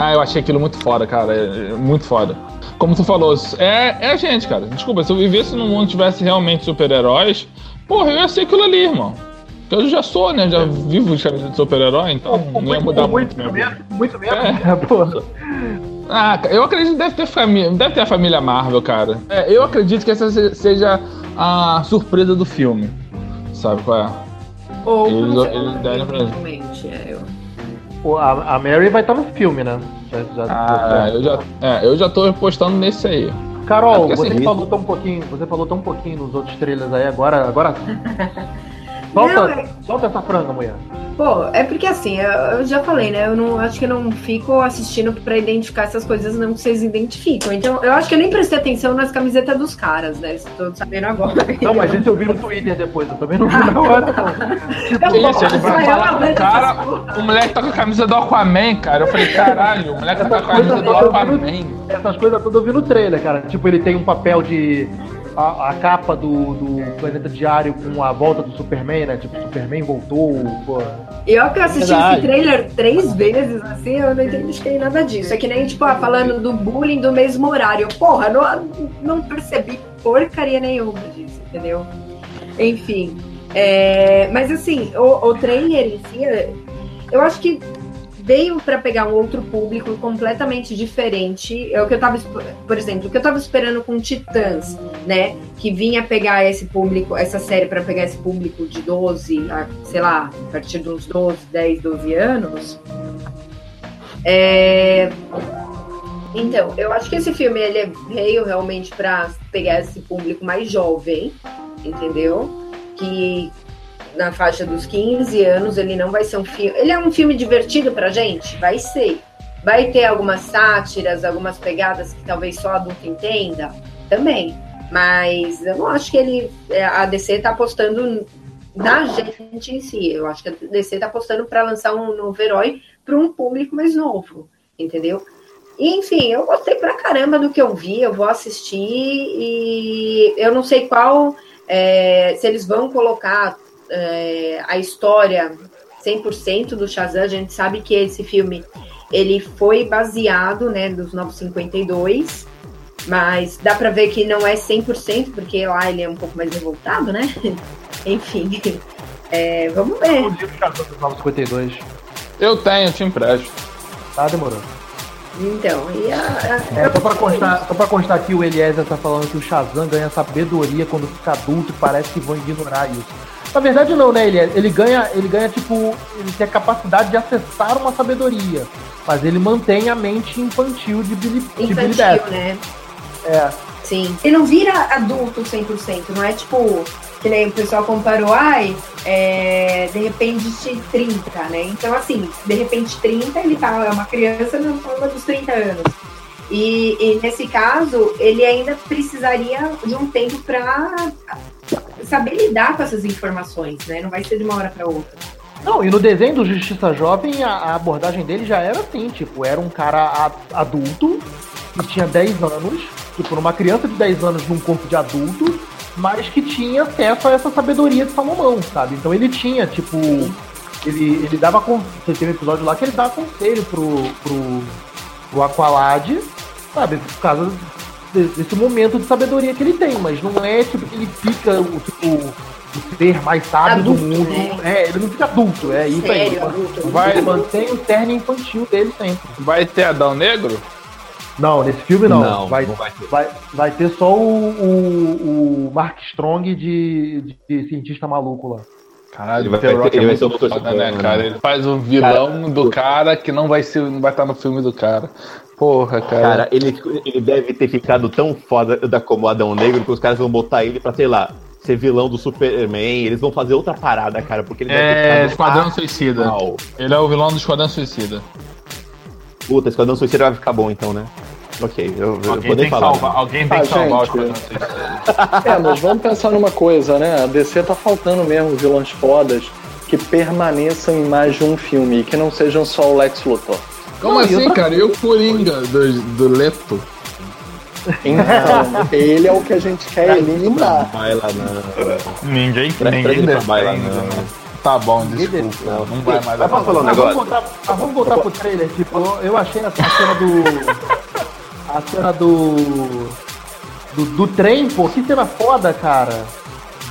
Speaker 2: Ah, eu achei aquilo muito foda, cara. é- é muito foda. Como tu falou, é, é a gente, cara. Desculpa, se eu vivesse num mundo que tivesse realmente super-heróis, porra, eu ia ser aquilo ali, irmão. Eu já sou, né? Já vivo de camisa de super-herói, então não ia mudar muito.
Speaker 1: Muito
Speaker 2: mesmo.
Speaker 1: muito mesmo.
Speaker 2: É.
Speaker 1: Porra.
Speaker 2: Ah, eu acredito que deve ter família, deve ter a família Marvel, cara. É, eu acredito que essa se- seja a surpresa do filme. Sabe qual é?
Speaker 4: Ou
Speaker 2: Eles- eles deram pra-
Speaker 4: realmente, é, eu-
Speaker 1: Pô, A, a Mary vai estar no filme, né? Já- já-
Speaker 2: Ah, eu já, é, eu já tô postando nesse aí.
Speaker 1: Carol,
Speaker 2: É porque,
Speaker 1: você
Speaker 2: assim,
Speaker 1: falou tão pouquinho, você falou tão pouquinho nos outros trailers aí, agora, agora solta,
Speaker 4: Não, é-
Speaker 1: solta essa franga, mulher.
Speaker 4: Pô, é porque assim, eu, eu já falei, né? Eu não acho que eu não fico assistindo pra identificar essas coisas não que vocês identificam. Então, eu acho que eu nem prestei atenção nas camisetas dos caras, né? Estou sabendo agora.
Speaker 1: Não, mas esse eu vi no Twitter depois, eu também não vi na hora, não.
Speaker 2: Que isso? Ele vai falar com o cara. O moleque tá com a camisa do Aquaman, cara. Eu falei, caralho, o moleque tá com a camisa do Aquaman.
Speaker 1: Essas coisas todas eu vi no trailer, cara. Tipo, ele tem um papel de. A, a capa do, do Planeta Diário com a volta do Superman, né? Tipo, Superman voltou, pô.
Speaker 4: E eu que assisti
Speaker 1: Verdade.
Speaker 4: esse trailer três vezes, assim, eu não identifiquei nada disso. É que nem, tipo, ah, falando do bullying do mesmo horário. Porra, não, não percebi porcaria nenhuma disso, entendeu? Enfim. é, mas assim, o, o trailer em si, eu acho que veio pra pegar um outro público completamente diferente. É o que eu tava, por exemplo, o que eu tava esperando com Titãs, né? Que vinha pegar esse público, essa série pra pegar esse público de 12, a, sei lá, a partir uns 12, 10, 12 anos. É, Então, eu acho que esse filme ele veio realmente pra pegar esse público mais jovem, entendeu? Que na faixa dos 15 anos ele não vai ser um filme. Ele é um filme divertido pra gente? Vai ser. Vai ter algumas sátiras, algumas pegadas que talvez só adulto entenda? Também. Mas eu não acho que ele. é, A DC tá apostando na gente em si. Eu acho que a DC tá apostando pra lançar um novo herói para um público mais novo. Entendeu? Enfim, eu gostei pra caramba do que eu vi, eu vou assistir e eu não sei qual. é, se eles vão colocar é, a história 100% do Shazam, a gente sabe que esse filme ele foi baseado, né, dos 952, mas dá pra ver que não é 100%, porque lá ele é um pouco mais revoltado, né? Enfim, é, vamos ver.
Speaker 1: O livro Shazam dos 952.
Speaker 2: Eu tenho, te empresto.
Speaker 1: Tá demorando.
Speaker 4: Então, e a, a-
Speaker 1: É, só pra constar, só pra constar aqui, o Eliezer tá falando que o Shazam ganha sabedoria quando fica adulto e parece que vão ignorar isso. Na verdade não, né, Eliezer? Ele ganha, ele ganha, tipo, ele tem a capacidade de acessar uma sabedoria. Mas ele mantém a mente infantil de Billy, de Billy
Speaker 4: infantil, né?
Speaker 1: É.
Speaker 4: Sim. Ele não vira adulto 100%, não é tipo, que nem o pessoal comparou, ai, é, de repente 30, né? Então, assim, de repente 30, ele tá, é uma criança na forma dos 30 anos. E, e nesse caso, ele ainda precisaria de um tempo para saber lidar com essas informações, né? Não vai ser de uma hora para outra.
Speaker 1: Não, e no desenho do Justiça Jovem, a, a abordagem dele já era assim, tipo, era um cara a- adulto, que tinha 10 anos, tipo, numa criança de 10 anos num corpo de adulto, mas que tinha acesso a essa sabedoria de Salomão, sabe? Então ele tinha, tipo, ele, ele dava, tem um episódio lá que ele dava conselho pro, pro, pro Aqualad, sabe, por causa de- desse momento de sabedoria que ele tem, mas não é, tipo, que ele fica, o, tipo, o ser mais sábio
Speaker 4: Adulto,
Speaker 1: do mundo.
Speaker 4: né?
Speaker 1: É, ele não fica adulto, é isso aí.
Speaker 4: Sério, adulto.
Speaker 2: Vai-
Speaker 1: Ele mantém o cerne infantil dele sempre.
Speaker 2: Vai ter Adão Negro?
Speaker 1: Não, nesse filme não.
Speaker 3: Não,
Speaker 1: vai,
Speaker 3: não vai ter.
Speaker 1: vai, vai ter só o, o, o Mark Strong de, de cientista maluco lá.
Speaker 2: Caralho,
Speaker 3: Ele vai-
Speaker 2: Rock
Speaker 3: ele
Speaker 2: é
Speaker 3: vai ser o
Speaker 2: foda, né, cara?
Speaker 3: né?
Speaker 2: Ele faz o vilão do cara que não vai ser, não vai estar no filme do cara. Porra, cara.
Speaker 3: Cara, ele, ele deve ter ficado tão foda da como Adão Negro que os caras vão botar ele pra, sei lá, ser vilão do Superman. Eles vão fazer outra parada, cara, porque ele deve ter
Speaker 2: é, Esquadrão Suicida.
Speaker 3: mal.
Speaker 2: Ele é o vilão do Esquadrão Suicida.
Speaker 3: Puta, Esquadrão Suicida vai ficar bom então, né? Ok, eu, eu
Speaker 2: Alguém
Speaker 3: vou
Speaker 2: tem
Speaker 3: nem falar.
Speaker 2: salvar, alguém tem
Speaker 6: Ah,
Speaker 2: que salvar o
Speaker 6: gente.
Speaker 2: Esquadrão Suicida.
Speaker 6: É, mas vamos pensar numa coisa, né? A DC tá faltando mesmo vilões fodas que permaneçam em mais de um filme e que não sejam só o Lex Luthor.
Speaker 2: Como
Speaker 1: Não,
Speaker 2: assim,
Speaker 1: outra
Speaker 2: cara? E o Coringa do, do Leto?
Speaker 6: Então, ele é o que a gente quer eliminar.
Speaker 3: Vai lá, não.
Speaker 2: Ninguém, ninguém
Speaker 3: pra baila, não.
Speaker 2: Tá bom, desculpa.
Speaker 3: defende.
Speaker 2: Não vai mais
Speaker 3: Mas posso falar um
Speaker 1: Mas
Speaker 3: negócio?
Speaker 1: vamos voltar, mas vamos voltar pro trailer. Tipo, eu- achei a, a cena do. A cena do. Do, do trem, pô, que cena foda, cara.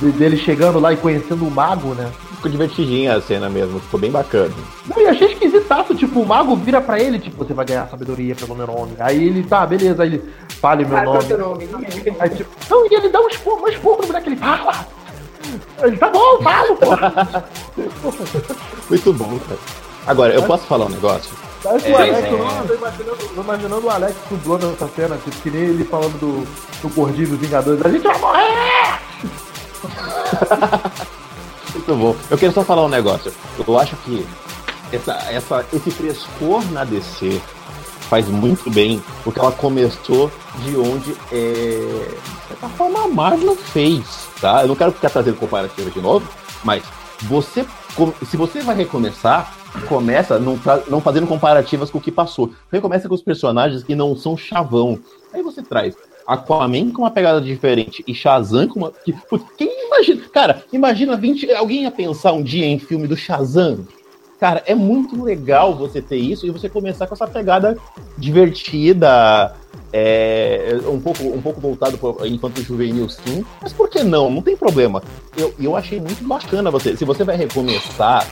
Speaker 1: De- dele chegando lá e conhecendo o mago, né?
Speaker 3: Ficou divertidinha a cena mesmo, ficou bem bacana.
Speaker 1: Não, e achei esquisitaço, tipo, o mago vira pra ele, tipo, você vai ganhar sabedoria pelo meu nome. Aí ele, tá, beleza, aí ele fale meu
Speaker 4: Vai
Speaker 1: nome. Aí, tipo, não, e ele dá um esporro, um esporro no moleque, ele fala. Ele tá bom, falo, porra.
Speaker 3: Muito bom, cara. Agora, eu posso falar um negócio?
Speaker 1: Parece
Speaker 3: É,
Speaker 1: o Alex,
Speaker 3: é.
Speaker 1: eu tô imaginando, tô imaginando o Alex dublando essa cena, tipo, que nem ele falando do, do gordinho dos Vingadores. A gente vai morrer!
Speaker 3: Muito bom. Eu quero só falar um negócio. Eu acho que essa, essa, esse frescor na DC faz muito bem, porque ela começou de onde é, certa forma a Marvel fez, tá? Eu não quero ficar trazendo comparativa de novo, mas você, se você vai recomeçar, começa não, não fazendo comparativas com o que passou. Recomeça com os personagens que não são chavão. Aí você traz Aquaman com uma pegada diferente e Shazam com uma. Que, putz, quem imagina? Cara, imagina 20. Alguém ia pensar um dia em filme do Shazam? Cara, é muito legal você ter isso e você começar com essa pegada divertida, é, um, pouco, um pouco voltado enquanto juvenil, sim. Mas por que não? Não tem problema. Eu, eu achei muito bacana você. Se você vai recomeçar,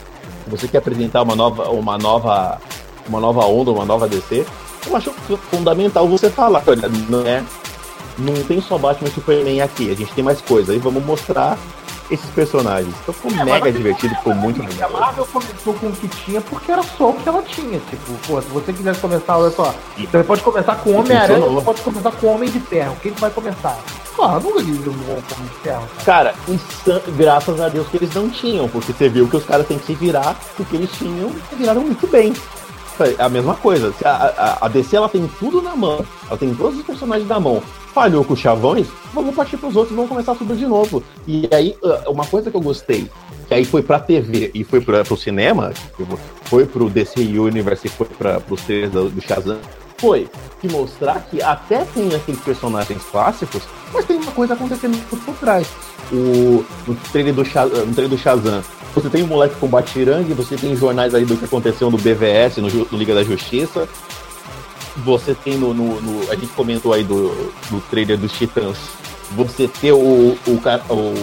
Speaker 3: se você quer apresentar uma nova, uma nova, uma nova onda, uma nova DC, eu acho fundamental você falar, olha, não é, não tem só Batman e Superman aqui, a gente tem mais coisa. Aí vamos mostrar esses personagens. Então ficou
Speaker 1: É,
Speaker 3: mega divertido, ficou muito
Speaker 1: A
Speaker 3: legal.
Speaker 1: Marvel começou com o que tinha porque era só o que ela tinha. Tipo, pô, se você quisesse começar, olha só, você pode começar com Homem-Aranha, você pode começar com Homem de Ferro. Quem que vai começar? Ah, nunca quis um Homem de Ferro, cara.
Speaker 3: Cara, graças a Deus que eles não tinham, porque você viu que os caras têm que se virar, porque eles tinham e viraram muito bem. É a mesma coisa. A, a- a DC ela tem tudo na mão, ela tem todos os personagens na mão. Falhou com os chavões, vamos partir pros outros, vamos começar tudo de novo. E aí, uma coisa que eu gostei, que aí foi pra TV e foi pra, pro cinema, foi pro DC Universe e foi pra, pros trailers do, do Shazam, foi que mostrar que até tem aqueles personagens clássicos, mas tem uma coisa acontecendo por trás. O, no, trailer do Sha- no trailer do Shazam, você tem o moleque com batirangue, você tem jornais aí do que aconteceu no BVS, no, no Liga da Justiça. Você tem no, no- no- A gente comentou aí do, do trailer dos Titãs. Você ter o, o,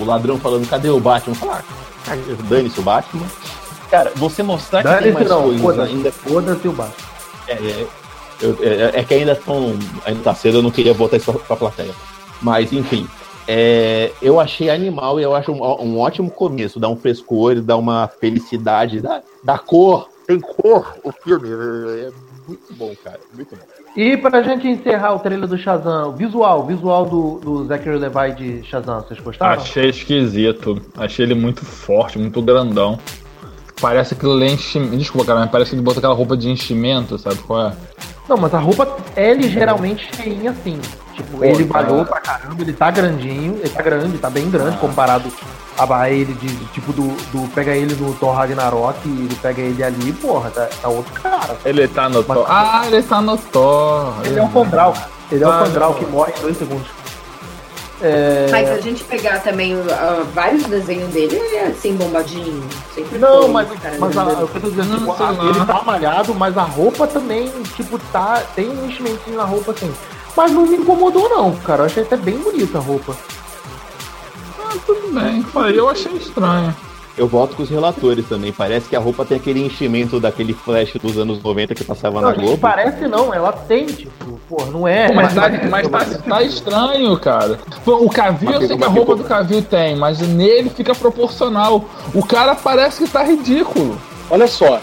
Speaker 3: o ladrão falando, cadê o Batman? Falar, ah, dane-se o Batman. Cara, você mostrar que tem mais
Speaker 1: não,
Speaker 3: coisas
Speaker 1: foda-se.
Speaker 3: ainda.
Speaker 1: Foda-se o Batman.
Speaker 3: É, é, é- é que ainda tão. Ainda tá cedo, eu não queria botar isso pra, pra plateia. Mas, enfim. É, eu achei animal e eu acho um, um ótimo começo. Dá um frescor, dá uma felicidade, dá, dá cor. Tem cor o filme. É muito bom, cara. Muito bom.
Speaker 1: E pra gente encerrar o trailer do Shazam, o visual, o visual do, do Zachary Levi de Shazam, vocês gostaram?
Speaker 2: Achei esquisito. Achei ele muito forte, muito grandão. Parece aquilo ali é enchimento. Desculpa, cara, mas parece que ele botou aquela roupa de enchimento, sabe qual é?
Speaker 1: Não, mas a roupa é ligeiramente cheinha assim. Tipo,
Speaker 2: Pô,
Speaker 1: ele malhou pra caramba, ele tá grandinho, ele tá grande, tá bem grande comparado a, ele de, de tipo do, do. Pega ele no Thor Ragnarok e ele pega ele ali, porra, tá, tá outro cara.
Speaker 2: Ele tá no
Speaker 1: Mas-
Speaker 2: Thor. Ah, ele tá no Thor.
Speaker 1: Ele é um Fandral. Ele é um
Speaker 2: Ah,
Speaker 1: Fandral que morre em dois segundos. É...
Speaker 4: Mas se a gente pegar também ah, vários desenhos dele, ele é assim, bombadinho. Sempre
Speaker 1: Não,
Speaker 4: foi,
Speaker 1: mas,
Speaker 4: cara,
Speaker 1: mas a, eu tô dizendo, tipo, a- ele tá malhado, mas a roupa também, tipo, tá. Tem um enchimentinho na roupa assim. Mas não me incomodou, não, cara. Eu achei até bem bonita a roupa.
Speaker 2: Ah, tudo bem. Falei, eu achei estranho.
Speaker 3: Eu voto com os relatores também. Parece que a roupa tem aquele enchimento daquele flash dos anos 90 que passava
Speaker 1: Não,
Speaker 3: na Globo.
Speaker 1: parece não, ela tem, tipo, pô, não é.
Speaker 2: Pô, mas, tá, mas tá, tá estranho, cara. Pô, O Cavil, eu sei que a
Speaker 3: ficou-
Speaker 2: roupa do Cavil tem, mas nele fica proporcional. O cara parece que tá ridículo.
Speaker 6: Olha só,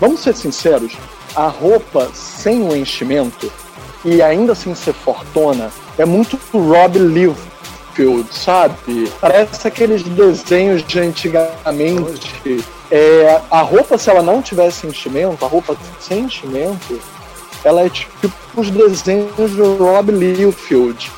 Speaker 6: vamos ser sinceros, a roupa sem o enchimento e ainda assim ser fortona é muito Rob Liefeld, sabe? Parece aqueles desenhos de antigamente. É, a roupa, se ela não tivesse enchimento, a roupa sem enchimento, ela é tipo os desenhos do Rob Liefeld.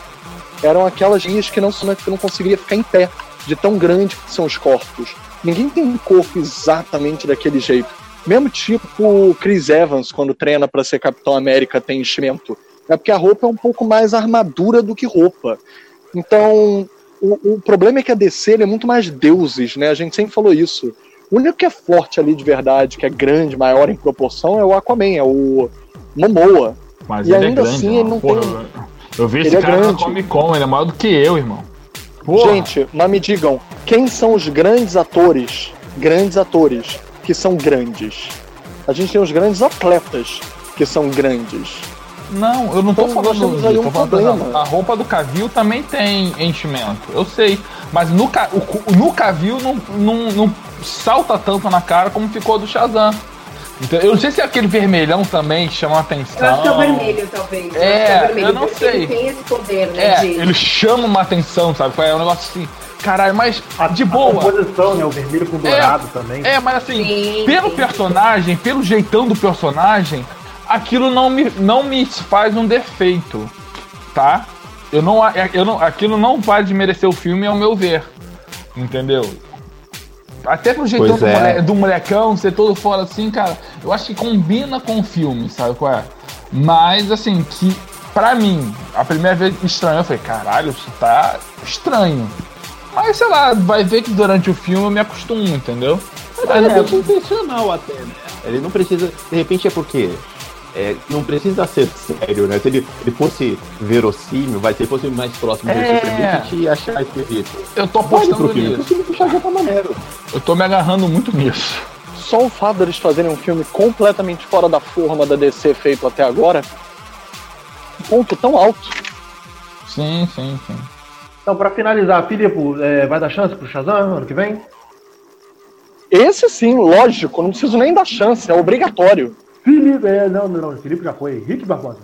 Speaker 6: Eram aquelas linhas que não, que não conseguiria ficar em pé, de tão grande que são os corpos. Ninguém tem um corpo exatamente daquele jeito. Mesmo tipo o Chris Evans, quando treina para ser Capitão América, tem enchimento. É porque a roupa é um pouco mais armadura do que roupa. Então, o, o problema é que a DC ele é muito mais deuses, né? A gente sempre falou isso. O único que é forte ali de verdade, que é grande, maior em proporção, é o Aquaman, é o Momoa.
Speaker 2: Mas
Speaker 6: E
Speaker 2: ele
Speaker 6: ainda
Speaker 2: é grande,
Speaker 6: assim, ele não
Speaker 2: Porra,
Speaker 6: tem-
Speaker 2: Eu eu vi
Speaker 6: Ele
Speaker 2: esse
Speaker 6: é
Speaker 2: cara
Speaker 6: grande.
Speaker 2: na Comic Con, ele é maior do que eu, irmão. Porra.
Speaker 6: Gente, mas me digam, quem são os grandes atores grandes atores que são grandes. A gente tem os grandes atletas que são grandes.
Speaker 2: Não, eu não tô
Speaker 6: Então, nós
Speaker 2: falando
Speaker 6: temos aí
Speaker 2: disso,
Speaker 6: um
Speaker 2: tô falando,
Speaker 6: problema.
Speaker 2: não, A roupa do Cavil também tem enchimento, eu sei. Mas no, ca- o, no Cavil não, não, não salta tanto na cara como ficou do Shazam. Então, eu não sei se é aquele vermelhão também que chama a atenção.
Speaker 4: Eu acho que é o vermelho, talvez. Eu
Speaker 2: É,
Speaker 4: acho que é o vermelho,
Speaker 2: eu não
Speaker 4: porque Ele
Speaker 2: sei.
Speaker 4: tem esse poder, né?
Speaker 2: É,
Speaker 4: de...
Speaker 2: ele chama uma atenção, sabe? É um negócio assim, caralho, mas
Speaker 1: A,
Speaker 2: de
Speaker 1: a
Speaker 2: boa.
Speaker 1: composição, né? O vermelho com dourado também.
Speaker 2: É, mas assim,
Speaker 4: Sim,
Speaker 2: pelo
Speaker 4: sim.
Speaker 2: personagem, pelo jeitão do personagem, aquilo não me, não me faz um defeito, tá? Eu não, eu não, aquilo não vai desmerecer o filme, ao meu ver. Entendeu? Até pro jeitão do,
Speaker 3: é.
Speaker 2: mole- do molecão, ser todo fora assim, cara, eu acho que combina com o filme, sabe qual é? Mas, assim, que pra mim, a primeira vez estranho, eu falei, caralho, isso tá estranho. Mas, sei lá, vai ver que durante o filme eu me acostumo, entendeu?
Speaker 3: Mas repente é intencional até, né? Ele não precisa. De repente é porque. É, não precisa ser sério, né? Se ele, ele fosse verossímil, vai, se ele fosse mais próximo do
Speaker 2: É.
Speaker 3: é. a gente ia achar esquisito.
Speaker 2: Eu tô apostando
Speaker 3: pro filme, o
Speaker 2: nisso.
Speaker 3: filme puxar já tá maneiro.
Speaker 2: Eu tô me agarrando muito nisso.
Speaker 6: Só o fato deles fazerem um filme completamente fora da forma da DC feito até agora, um ponto tão alto.
Speaker 2: Sim, sim, sim.
Speaker 1: Então, pra finalizar, Filipe, é, vai dar chance pro Shazam ano que vem?
Speaker 6: Esse sim, lógico, não preciso nem dar chance, é obrigatório.
Speaker 1: Felipe, é, não, não, não, Felipe já foi. Rick Barbosa.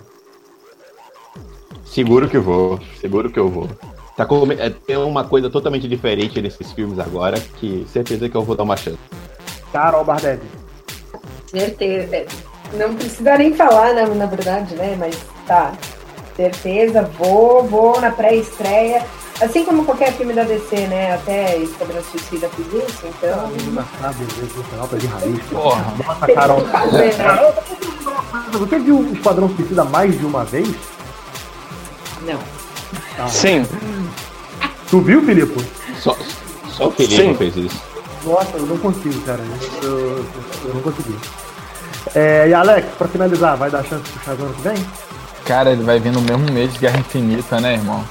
Speaker 3: Seguro que vou, seguro que eu vou. Tá com, é, tem uma coisa totalmente diferente nesses filmes agora, que certeza que eu vou dar uma chance.
Speaker 1: Carol Bardev.
Speaker 4: Certeza. É, Não precisa nem falar, na, na verdade, né? Mas tá. Certeza, vou, vou na pré-estreia. Assim como qualquer filme da DC, né? Até Esquadrão Suicida fiz isso, então.
Speaker 1: Sabe, tá de raiz.
Speaker 2: Porra.
Speaker 1: Nossa, Carol.
Speaker 4: Né?
Speaker 1: Você viu o Esquadrão Suicida mais de uma vez?
Speaker 4: Não.
Speaker 6: Sim,
Speaker 1: Tu viu, Filipe?
Speaker 3: Só, só o Felipe
Speaker 6: Sim.
Speaker 3: fez isso.
Speaker 1: Nossa, eu não consigo, cara. Eu, eu- eu não consegui. É, e Alex, pra finalizar, vai dar chance pro Shazam ano que vem?
Speaker 2: Cara, ele vai vir no mesmo mês de Guerra Infinita, né, irmão?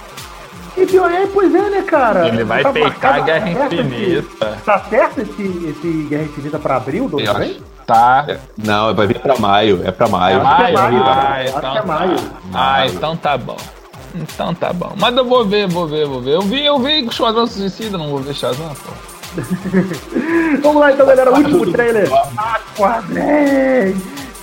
Speaker 1: E pior é, pois é, né, cara?
Speaker 2: Ele vai
Speaker 1: Tá
Speaker 2: peitar a Guerra
Speaker 1: tá certo esse-
Speaker 2: Infinita.
Speaker 1: Tá certo esse, esse Guerra Infinita pra abril do ano.
Speaker 2: Tá.
Speaker 3: É, não, vai vir pra maio, é pra maio.
Speaker 1: É maio,
Speaker 2: Ah,
Speaker 1: maio,
Speaker 2: ah,
Speaker 1: acho
Speaker 2: então
Speaker 1: que é maio.
Speaker 2: tá. Ah, então tá bom. Então tá bom. Mas eu vou ver, vou ver, vou ver. Eu vi, eu vi o Esquadrão Suicida, não vou ver Shazam, pô.
Speaker 1: Vamos lá então, galera. Último trailer. Aquaman.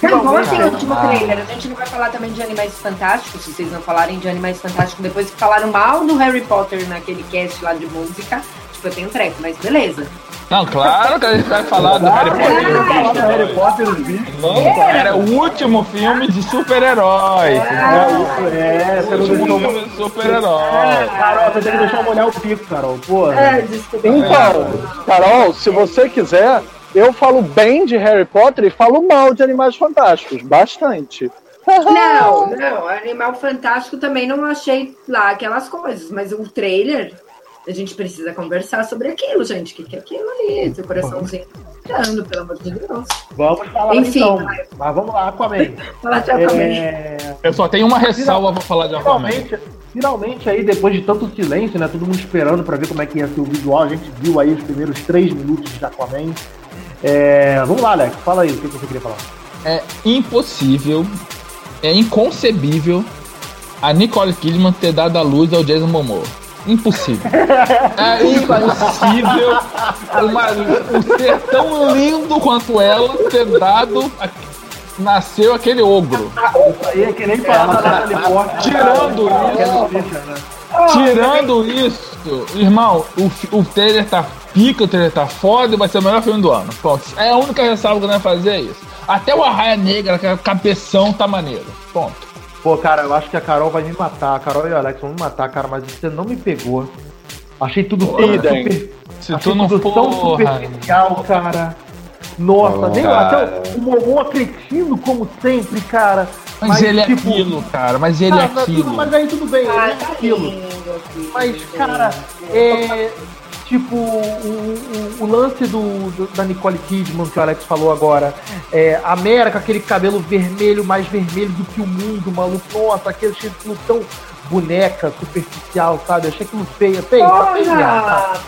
Speaker 4: Não, como assim o último trailer? A gente não vai falar também de Animais Fantásticos, se vocês não falarem de Animais Fantásticos depois que falaram mal do Harry Potter naquele cast lá de música. Tipo, eu tenho treco, mas beleza.
Speaker 2: Não, claro que a gente vai falar do Harry
Speaker 1: Vamos falar do
Speaker 2: Potter.
Speaker 1: Harry Potter, os bichos.
Speaker 2: Vamos, Era o último filme de.
Speaker 1: É, você não
Speaker 2: último
Speaker 1: deixou...
Speaker 2: filme de super-heróis.
Speaker 1: Carol, você tem que deixar eu molhar o pico, Carol. Porra.
Speaker 4: É, desculpa.
Speaker 6: Então, Carol, se você quiser, eu falo bem de Harry Potter e falo mal de Animais Fantásticos, bastante.
Speaker 4: Não, não, Animal Fantástico também não achei lá aquelas coisas, mas o trailer, a gente precisa conversar sobre aquilo, gente. O que, que é aquilo ali? Seu coraçãozinho tirando, pelo amor de Deus.
Speaker 1: Vamos falar
Speaker 4: Enfim,
Speaker 1: então.
Speaker 4: vai.
Speaker 1: Mas vamos lá, Aquaman.
Speaker 4: Fala de Aquaman.
Speaker 1: É,
Speaker 2: Eu só tenho uma ressalva pra falar de Aquaman.
Speaker 1: finalmente, finalmente aí, depois de tanto silêncio, né? Todo mundo esperando pra ver como é que ia ser o visual. A gente viu aí os primeiros três minutos de Aquaman. É, vamos lá, Alex. Fala aí o que você queria falar.
Speaker 2: É impossível, é inconcebível a Nicole Kidman ter dado a luz ao Jason Momoa. Impossível. É impossível uma, um ser tão lindo quanto ela ter dado. a- nasceu aquele ogro.
Speaker 1: Isso aí é que nem falar Portman.
Speaker 2: Tirando isso.
Speaker 1: né?
Speaker 2: Tirando isso, irmão, o, o trailer tá pica, o trailer tá foda e vai ser o melhor filme do ano. Ponto. É a única ressalva que eu não ia fazer é isso. Até o Arraia Negra, aquele cabeção, tá maneiro. Ponto.
Speaker 1: Pô, cara, eu acho que a Carol vai me matar. A Carol e o Alex vão me matar, cara, mas você não me pegou. Achei tudo tão
Speaker 6: Idem.
Speaker 1: super,
Speaker 2: Se
Speaker 1: achei
Speaker 2: tu não
Speaker 1: tudo tão
Speaker 2: for.
Speaker 1: superficial, cara. Nossa,
Speaker 3: Oh,
Speaker 1: nem
Speaker 3: cara.
Speaker 1: até o Momon cretino como sempre, cara.
Speaker 2: Mas, ele
Speaker 1: tipo,
Speaker 2: é aquilo, cara. Mas ele é
Speaker 1: ah, mas
Speaker 2: aquilo.
Speaker 1: Mas aí tudo bem, ele
Speaker 4: Ah,
Speaker 1: é
Speaker 4: tá
Speaker 1: aquilo. Mas, cara, é. Tipo, o, o- o lance do, do- da Nicole Kidman que o Alex falou agora. É, a Mera com aquele cabelo vermelho, mais vermelho do que o mundo, maluco. Nossa, aquele estilo tão boneca, superficial, sabe? Eu achei aquilo feia, feia, feia.
Speaker 4: Porra!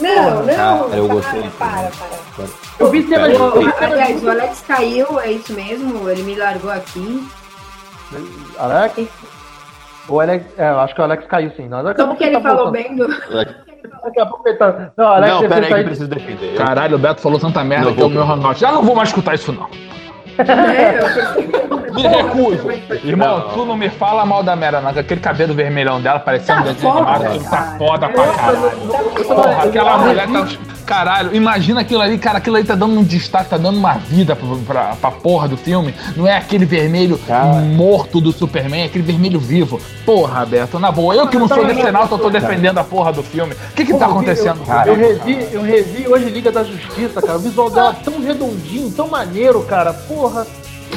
Speaker 4: Não, não.
Speaker 3: Cara, eu
Speaker 4: para,
Speaker 3: gostei.
Speaker 4: Para, para.
Speaker 1: Eu vi cenas.
Speaker 4: Aliás, o Alex caiu, é isso mesmo? Ele me largou aqui.
Speaker 1: Alex? O Alex. É, eu acho que o Alex caiu sim. Não, a
Speaker 4: Como que ele
Speaker 1: tá
Speaker 4: falou
Speaker 1: voltando.
Speaker 4: bem do.
Speaker 1: Daqui a pouco ele tá. Não, Alex,
Speaker 3: Não,
Speaker 1: você
Speaker 3: pera aí que
Speaker 1: tá
Speaker 3: eu preciso defender.
Speaker 2: Caralho, o Beto falou tanta merda
Speaker 3: Não
Speaker 2: que é o meu hangout. Já não vou mais escutar isso, não.
Speaker 4: É, eu
Speaker 2: Me recuso. Irmão,
Speaker 3: Não.
Speaker 2: tu não me fala mal da Mera, não. que Aquele cabelo vermelhão dela parecia um
Speaker 4: Tá
Speaker 2: desenho
Speaker 4: foda,
Speaker 2: animado. Aquilo tá
Speaker 4: cara.
Speaker 2: foda pra caralho. Porra, aquela mulher tá. Caralho, imagina aquilo ali, cara. Aquilo ali tá dando um destaque, tá dando uma vida pra, pra, pra porra do filme. Não é aquele vermelho morto do Superman, é aquele vermelho vivo. Porra, Beto, na boa. Eu que não sou decenalto, eu tô defendendo a porra do filme. O que que tá
Speaker 1: Pô,
Speaker 2: acontecendo,
Speaker 1: eu,
Speaker 2: cara?
Speaker 1: Eu revi, eu revi hoje Liga da Justiça, cara. O visual dela tão redondinho, tão maneiro, cara. Porra.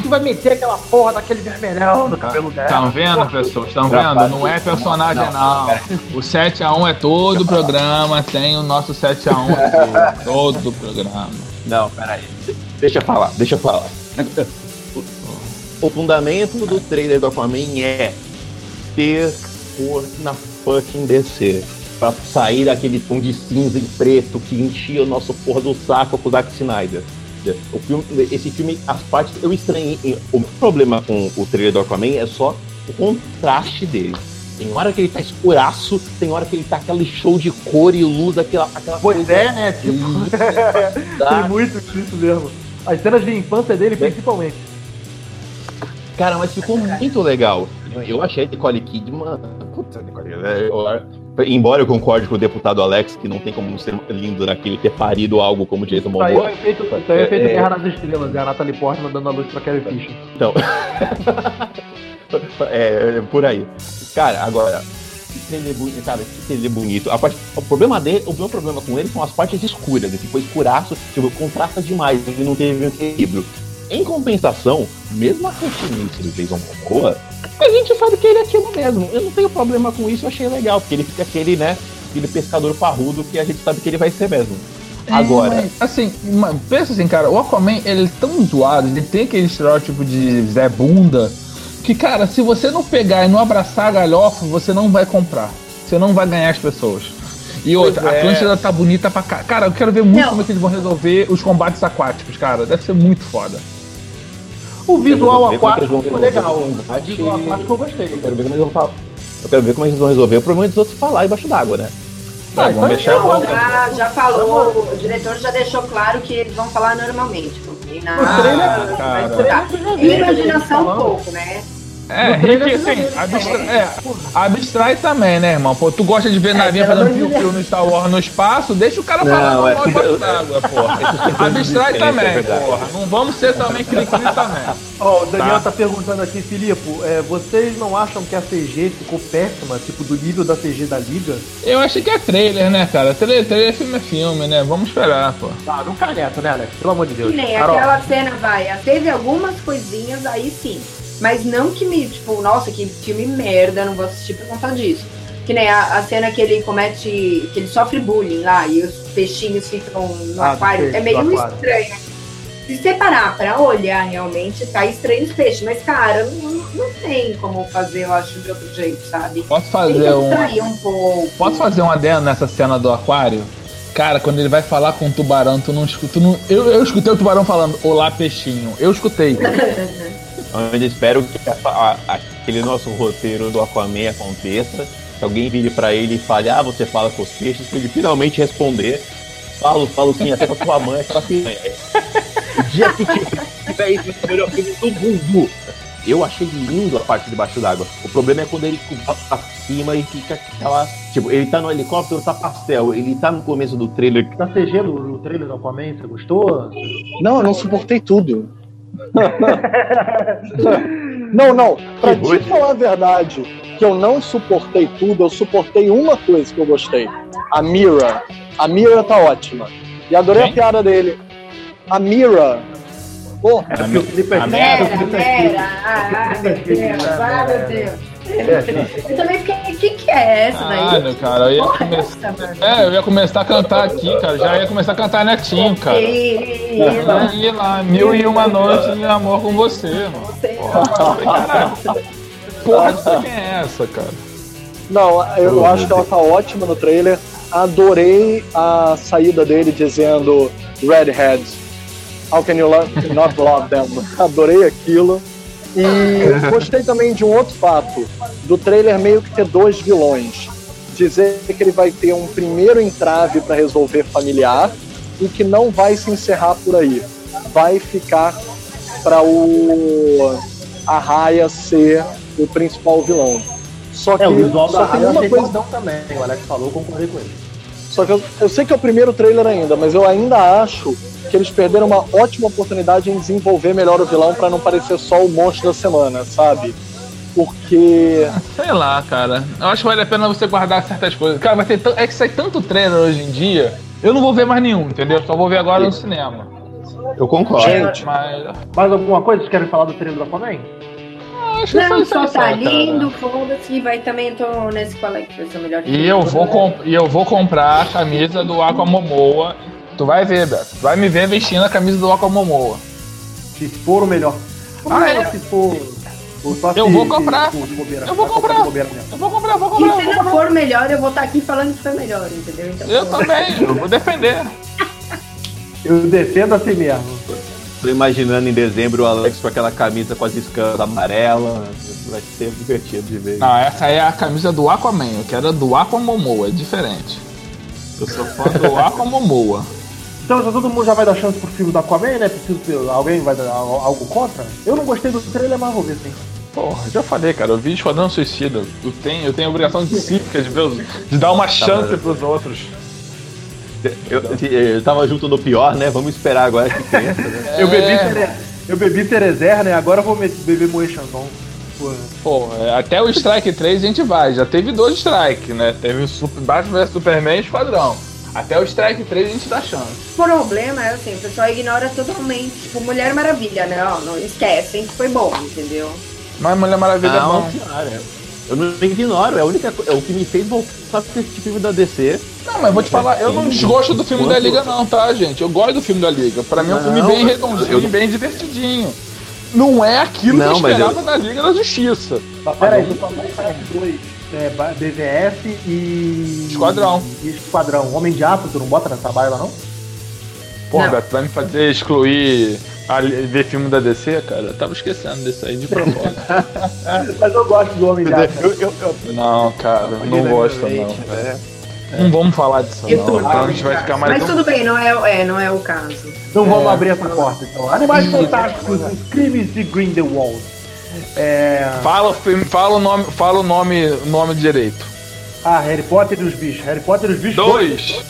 Speaker 1: Que vai meter aquela porra daquele vermelhão no cabelo dela?
Speaker 2: Estão vendo, pessoas? Estão vendo? Não é personagem, não. O 7x1 é todo o programa, tem o nosso 7x1 aqui. Todo o programa.
Speaker 3: Não, peraí. Deixa eu falar, deixa eu falar. O fundamento do trailer do Aquaman é ter cor na fucking DC. Pra sair daquele tom de cinza e preto que enchia o nosso porra do saco com o Zack Snyder. O filme, esse filme, as partes. Eu estranhei. O meu problema com o trailer do Aquaman é só o contraste dele. Tem hora que ele tá escuraço, tem hora que ele tá aquele show de cor e luz, aquela, aquela
Speaker 1: Pois
Speaker 3: coisa
Speaker 1: é, né? Tipo, tem muito disso mesmo. As cenas de infância dele, principalmente.
Speaker 3: Cara, mas ficou muito legal. Eu achei a Nicole Kidman. Puta, Nicole, é, eu- Embora eu concorde com o deputado Alex que não tem como ser lindo naquele ter parido algo como Jason
Speaker 1: o
Speaker 3: Momoa.
Speaker 1: efeito, isso aí é o efeito
Speaker 3: É.
Speaker 1: Guerra nas Estrelas. É a Natalie Portman dando a luz pra Carrie Fisher.
Speaker 3: Então. é, é, por aí. Cara, agora. Que trailer bonito, cara, que trailer bonito. A parte, o problema dele, o meu problema com ele são as partes escuras. Ele ficou escuraço, tipo, contrasta demais, ele não teve um equilíbrio. Em compensação, mesmo a continência do Jason Momoa, a gente sabe que ele é aquilo mesmo. Eu não tenho problema com isso, eu achei legal, porque ele fica aquele, né, aquele pescador parrudo que a gente sabe que ele vai ser mesmo. Agora,
Speaker 2: É, mas, assim, pensa assim, cara, o Aquaman, ele é tão zoado, ele tem aquele estereótipo de Zé Bunda, que, cara, se você não pegar e não abraçar a galhofa, você não vai comprar. Você não vai ganhar as pessoas. E outra,
Speaker 1: Pois
Speaker 2: a
Speaker 1: é.
Speaker 2: Atlântida tá bonita pra cá. Cara, eu quero ver muito
Speaker 4: Não.
Speaker 2: como é que eles vão resolver os combates aquáticos, cara. Deve ser muito foda.
Speaker 1: O visual
Speaker 3: é
Speaker 1: aquático ficou legal.
Speaker 3: o
Speaker 1: visual aquático eu gostei.
Speaker 3: eu quero ver como eles vão falar. Eu quero ver como eles vão resolver o problema dos outros falar embaixo d'água, né?
Speaker 2: Tá,
Speaker 1: então
Speaker 2: vamos deixar a
Speaker 4: Não,
Speaker 2: boca.
Speaker 4: já, já falou, o diretor já deixou claro que eles vão falar normalmente. Não tem nada. Vai
Speaker 2: cara.
Speaker 1: já
Speaker 4: E
Speaker 1: já
Speaker 4: imaginação um
Speaker 1: falando.
Speaker 4: pouco, né?
Speaker 2: É, Rick, assim, abstra-
Speaker 1: né?
Speaker 2: é, abstrai também, né, irmão? Pô, tu gosta de ver navinha
Speaker 4: pelo
Speaker 2: fazendo piu-piu no Star Wars no espaço, deixa o cara
Speaker 3: Não,
Speaker 2: falar
Speaker 3: é-
Speaker 2: normal embaixo d'água, porra. Abstrai
Speaker 3: É
Speaker 2: também, porra. Não vamos ser também cri-cri também.
Speaker 1: Ó, o Daniel
Speaker 2: Tá.
Speaker 1: tá. perguntando aqui, Filipe, é, vocês não acham que a CG ficou péssima, tipo, do nível da CG da Liga?
Speaker 2: Eu achei que é trailer, né, cara? Trailer, trailer filme é filme, né? Vamos esperar, pô.
Speaker 1: Ah, não cai nessa, né, Alex? Pelo amor de Deus.
Speaker 4: Que nem
Speaker 1: Carol,
Speaker 4: aquela cena, vai. Teve algumas coisinhas aí sim. Mas não que me, tipo, nossa, que filme merda, não vou assistir por conta disso. Que nem a, a cena que ele comete, que ele sofre bullying lá e os peixinhos ficam no
Speaker 1: Ah,
Speaker 4: aquário.
Speaker 1: peixe,
Speaker 4: é meio estranho. Se você parar pra olhar, realmente tá estranho os peixes. Mas, cara, não, não tem como fazer, eu acho, de outro jeito, sabe?
Speaker 2: Posso fazer um.
Speaker 4: um pouco.
Speaker 2: Posso fazer um adendo nessa cena do aquário? Cara, quando ele vai falar com o tubarão, tu não escuta. tu não- eu, eu escutei o tubarão falando, olá, peixinho. Eu escutei.
Speaker 3: Onde eu espero que a- a- aquele nosso roteiro do Aquaman aconteça. Que alguém vire pra ele e fale, ah, você fala com os peixes, pra ele finalmente responder. Falo, falo sim, até com a tua mãe, aquela piranha. O dia que tiver isso, vai ser o melhor filme do mundo. Eu achei lindo a parte de baixo d'água. O problema é quando ele vai pra cima e fica aquela. Tipo, ele tá no helicóptero, tá pastel. Ele tá no começo do trailer.
Speaker 1: Da CG do, do trailer do Aquaman, você gostou?
Speaker 6: Não, eu não suportei tudo. Não, não. Pra
Speaker 3: Que
Speaker 6: te falar a verdade, que eu não suportei tudo, eu suportei uma coisa que eu gostei. A Mira. A Mira tá ótima. E adorei
Speaker 2: Quem?
Speaker 6: a piada dele. A Mira. Pô,
Speaker 1: É porque o Felipe é
Speaker 4: Mera,
Speaker 1: é
Speaker 4: mera. Ah, meu Deus.
Speaker 1: É,
Speaker 4: Eu também fiquei, o que, que é essa daí?
Speaker 2: Caralho, cara, eu ia
Speaker 4: Porra,
Speaker 2: começar. É, eu ia começar a cantar aqui, cara. Já ia começar a cantar netinho, cara. Aí lá, mil e uma noite de amor com você, mano.
Speaker 4: você-
Speaker 2: Porra, sei quem é essa, cara.
Speaker 6: Não, eu acho que ela tá ótima no trailer. adorei a saída dele dizendo Redhead, how can you love, not love them? Adorei aquilo. E gostei também de um outro fato, do trailer meio que ter dois vilões. Dizer que ele vai ter um primeiro entrave para resolver familiar e que não vai se encerrar por aí. Vai ficar para o Arraia ser o principal vilão. Só que,
Speaker 1: É, o visual
Speaker 6: só
Speaker 1: da
Speaker 6: tem
Speaker 1: Raia eu
Speaker 6: uma
Speaker 1: achei
Speaker 6: coisa
Speaker 1: também. O Alex falou, concordei com ele.
Speaker 6: só que eu, eu sei que é o primeiro trailer ainda, mas eu ainda acho que eles perderam uma ótima oportunidade em desenvolver melhor o vilão para não parecer só o monstro da semana, sabe? Porque
Speaker 2: Sei lá, cara. Eu acho que vale a pena você guardar certas coisas. Cara, vai ter t- é que sai tanto trailer hoje em dia. Eu não vou ver mais nenhum, entendeu? Só vou ver agora no cinema.
Speaker 3: Eu concordo.
Speaker 6: Gente,
Speaker 2: Mas.
Speaker 1: Mais alguma coisa? Vocês querem falar do trailer do Aquaman?
Speaker 2: Acho que
Speaker 4: Não, só tá
Speaker 2: cara.
Speaker 4: lindo, foda-se, e vai também, tô nesse qual é que vai ser o melhor
Speaker 2: E eu vou, comp- e eu vou comprar a camisa do Aqua Momoa. Tu vai ver, Beto. Tu vai me ver vestindo a camisa do Momoa.
Speaker 1: Se for o melhor.
Speaker 2: Ah,
Speaker 1: Ou
Speaker 2: é?
Speaker 1: Se for.
Speaker 2: Eu
Speaker 1: se-
Speaker 2: vou
Speaker 1: se-
Speaker 2: comprar.
Speaker 1: se.
Speaker 2: Eu vou comprar. Eu vou comprar, vou
Speaker 4: E
Speaker 2: comprar.
Speaker 4: se
Speaker 2: vou
Speaker 4: não for melhor, eu vou estar aqui falando que foi melhor, entendeu? Então,
Speaker 2: Eu também, eu vou defender.
Speaker 1: Eu defendo assim mesmo.
Speaker 3: Tô imaginando em dezembro o Alex com aquela camisa com as escamas amarelas. Vai ser divertido de ver.
Speaker 2: Não, essa é a camisa do Aquaman. Eu quero a do Aqua Momoa, é diferente. Eu sou fã do Aqua Momoa.
Speaker 1: Então já todo mundo já vai dar chance pro filme do Aquaman, né? Preciso ter- alguém vai dar al- algo contra? Eu não gostei do trailer, mas vou ver sim.
Speaker 2: Porra, já falei, cara, eu vi Esquadrão Suicida. Eu tenho, eu tenho a obrigação de cívica de ver de dar uma chance
Speaker 3: mas-
Speaker 2: pros outros.
Speaker 3: Eu, eu tava junto no pior, né? Vamos esperar agora que pensa, né?
Speaker 1: Eu bebi,
Speaker 2: É.
Speaker 1: Tere... eu bebi Terezer, né? Agora eu vou me- beber Moe Chandon. Pô,
Speaker 2: Pô, é, até o Strike 3 a gente vai. Já teve dois Strike, né? Teve o Super, Batman vs Superman e Esquadrão. Até o Strike 3 a gente dá chance.
Speaker 4: O problema é assim, o pessoal ignora totalmente, tipo, Mulher Maravilha, né? Ó, não esquecem que foi bom, entendeu?
Speaker 2: Mas Mulher Maravilha é
Speaker 3: Não,
Speaker 2: bom.
Speaker 3: cara. Eu não ignoro, é, a única, é o que me fez voltar a assistir filme da DC.
Speaker 2: Não, mas vou te falar, eu não desgosto do filme da Liga, não, tá, gente? Eu gosto do filme da Liga. Pra mim é um filme bem redondinho,
Speaker 3: eu-
Speaker 2: bem divertidinho. Não é aquilo
Speaker 3: Não,
Speaker 2: que eu esperava
Speaker 3: eu-
Speaker 2: da Liga da Justiça.
Speaker 1: Tá, peraí, tu falou que faz dois. É, BVS e.
Speaker 2: Esquadrão.
Speaker 1: E Esquadrão. Homem de Aço, tu não bota nessa baila, não?
Speaker 2: Pô,
Speaker 4: Não.
Speaker 2: Beto, vai me fazer excluir a, ver filme da DC, cara? Eu tava esquecendo disso aí de propósito.
Speaker 1: Mas eu gosto do Homem de Aço.
Speaker 3: Eu, eu, eu,
Speaker 2: não, cara, não gosto não.
Speaker 3: né?
Speaker 2: Não vamos falar disso não,
Speaker 4: tô-
Speaker 2: então a gente vai ficar mais...
Speaker 4: Mas tudo bem, não é, é, não é o caso.
Speaker 1: Não vamos
Speaker 2: É.
Speaker 1: abrir essa porta, então. Animais Fantásticos, os crimes de Grindelwald. É...
Speaker 2: Fala, fala o nome, fala o nome, nome direito.
Speaker 1: Ah, Harry Potter e os bichos. Harry Potter e os bichos.
Speaker 2: Dois.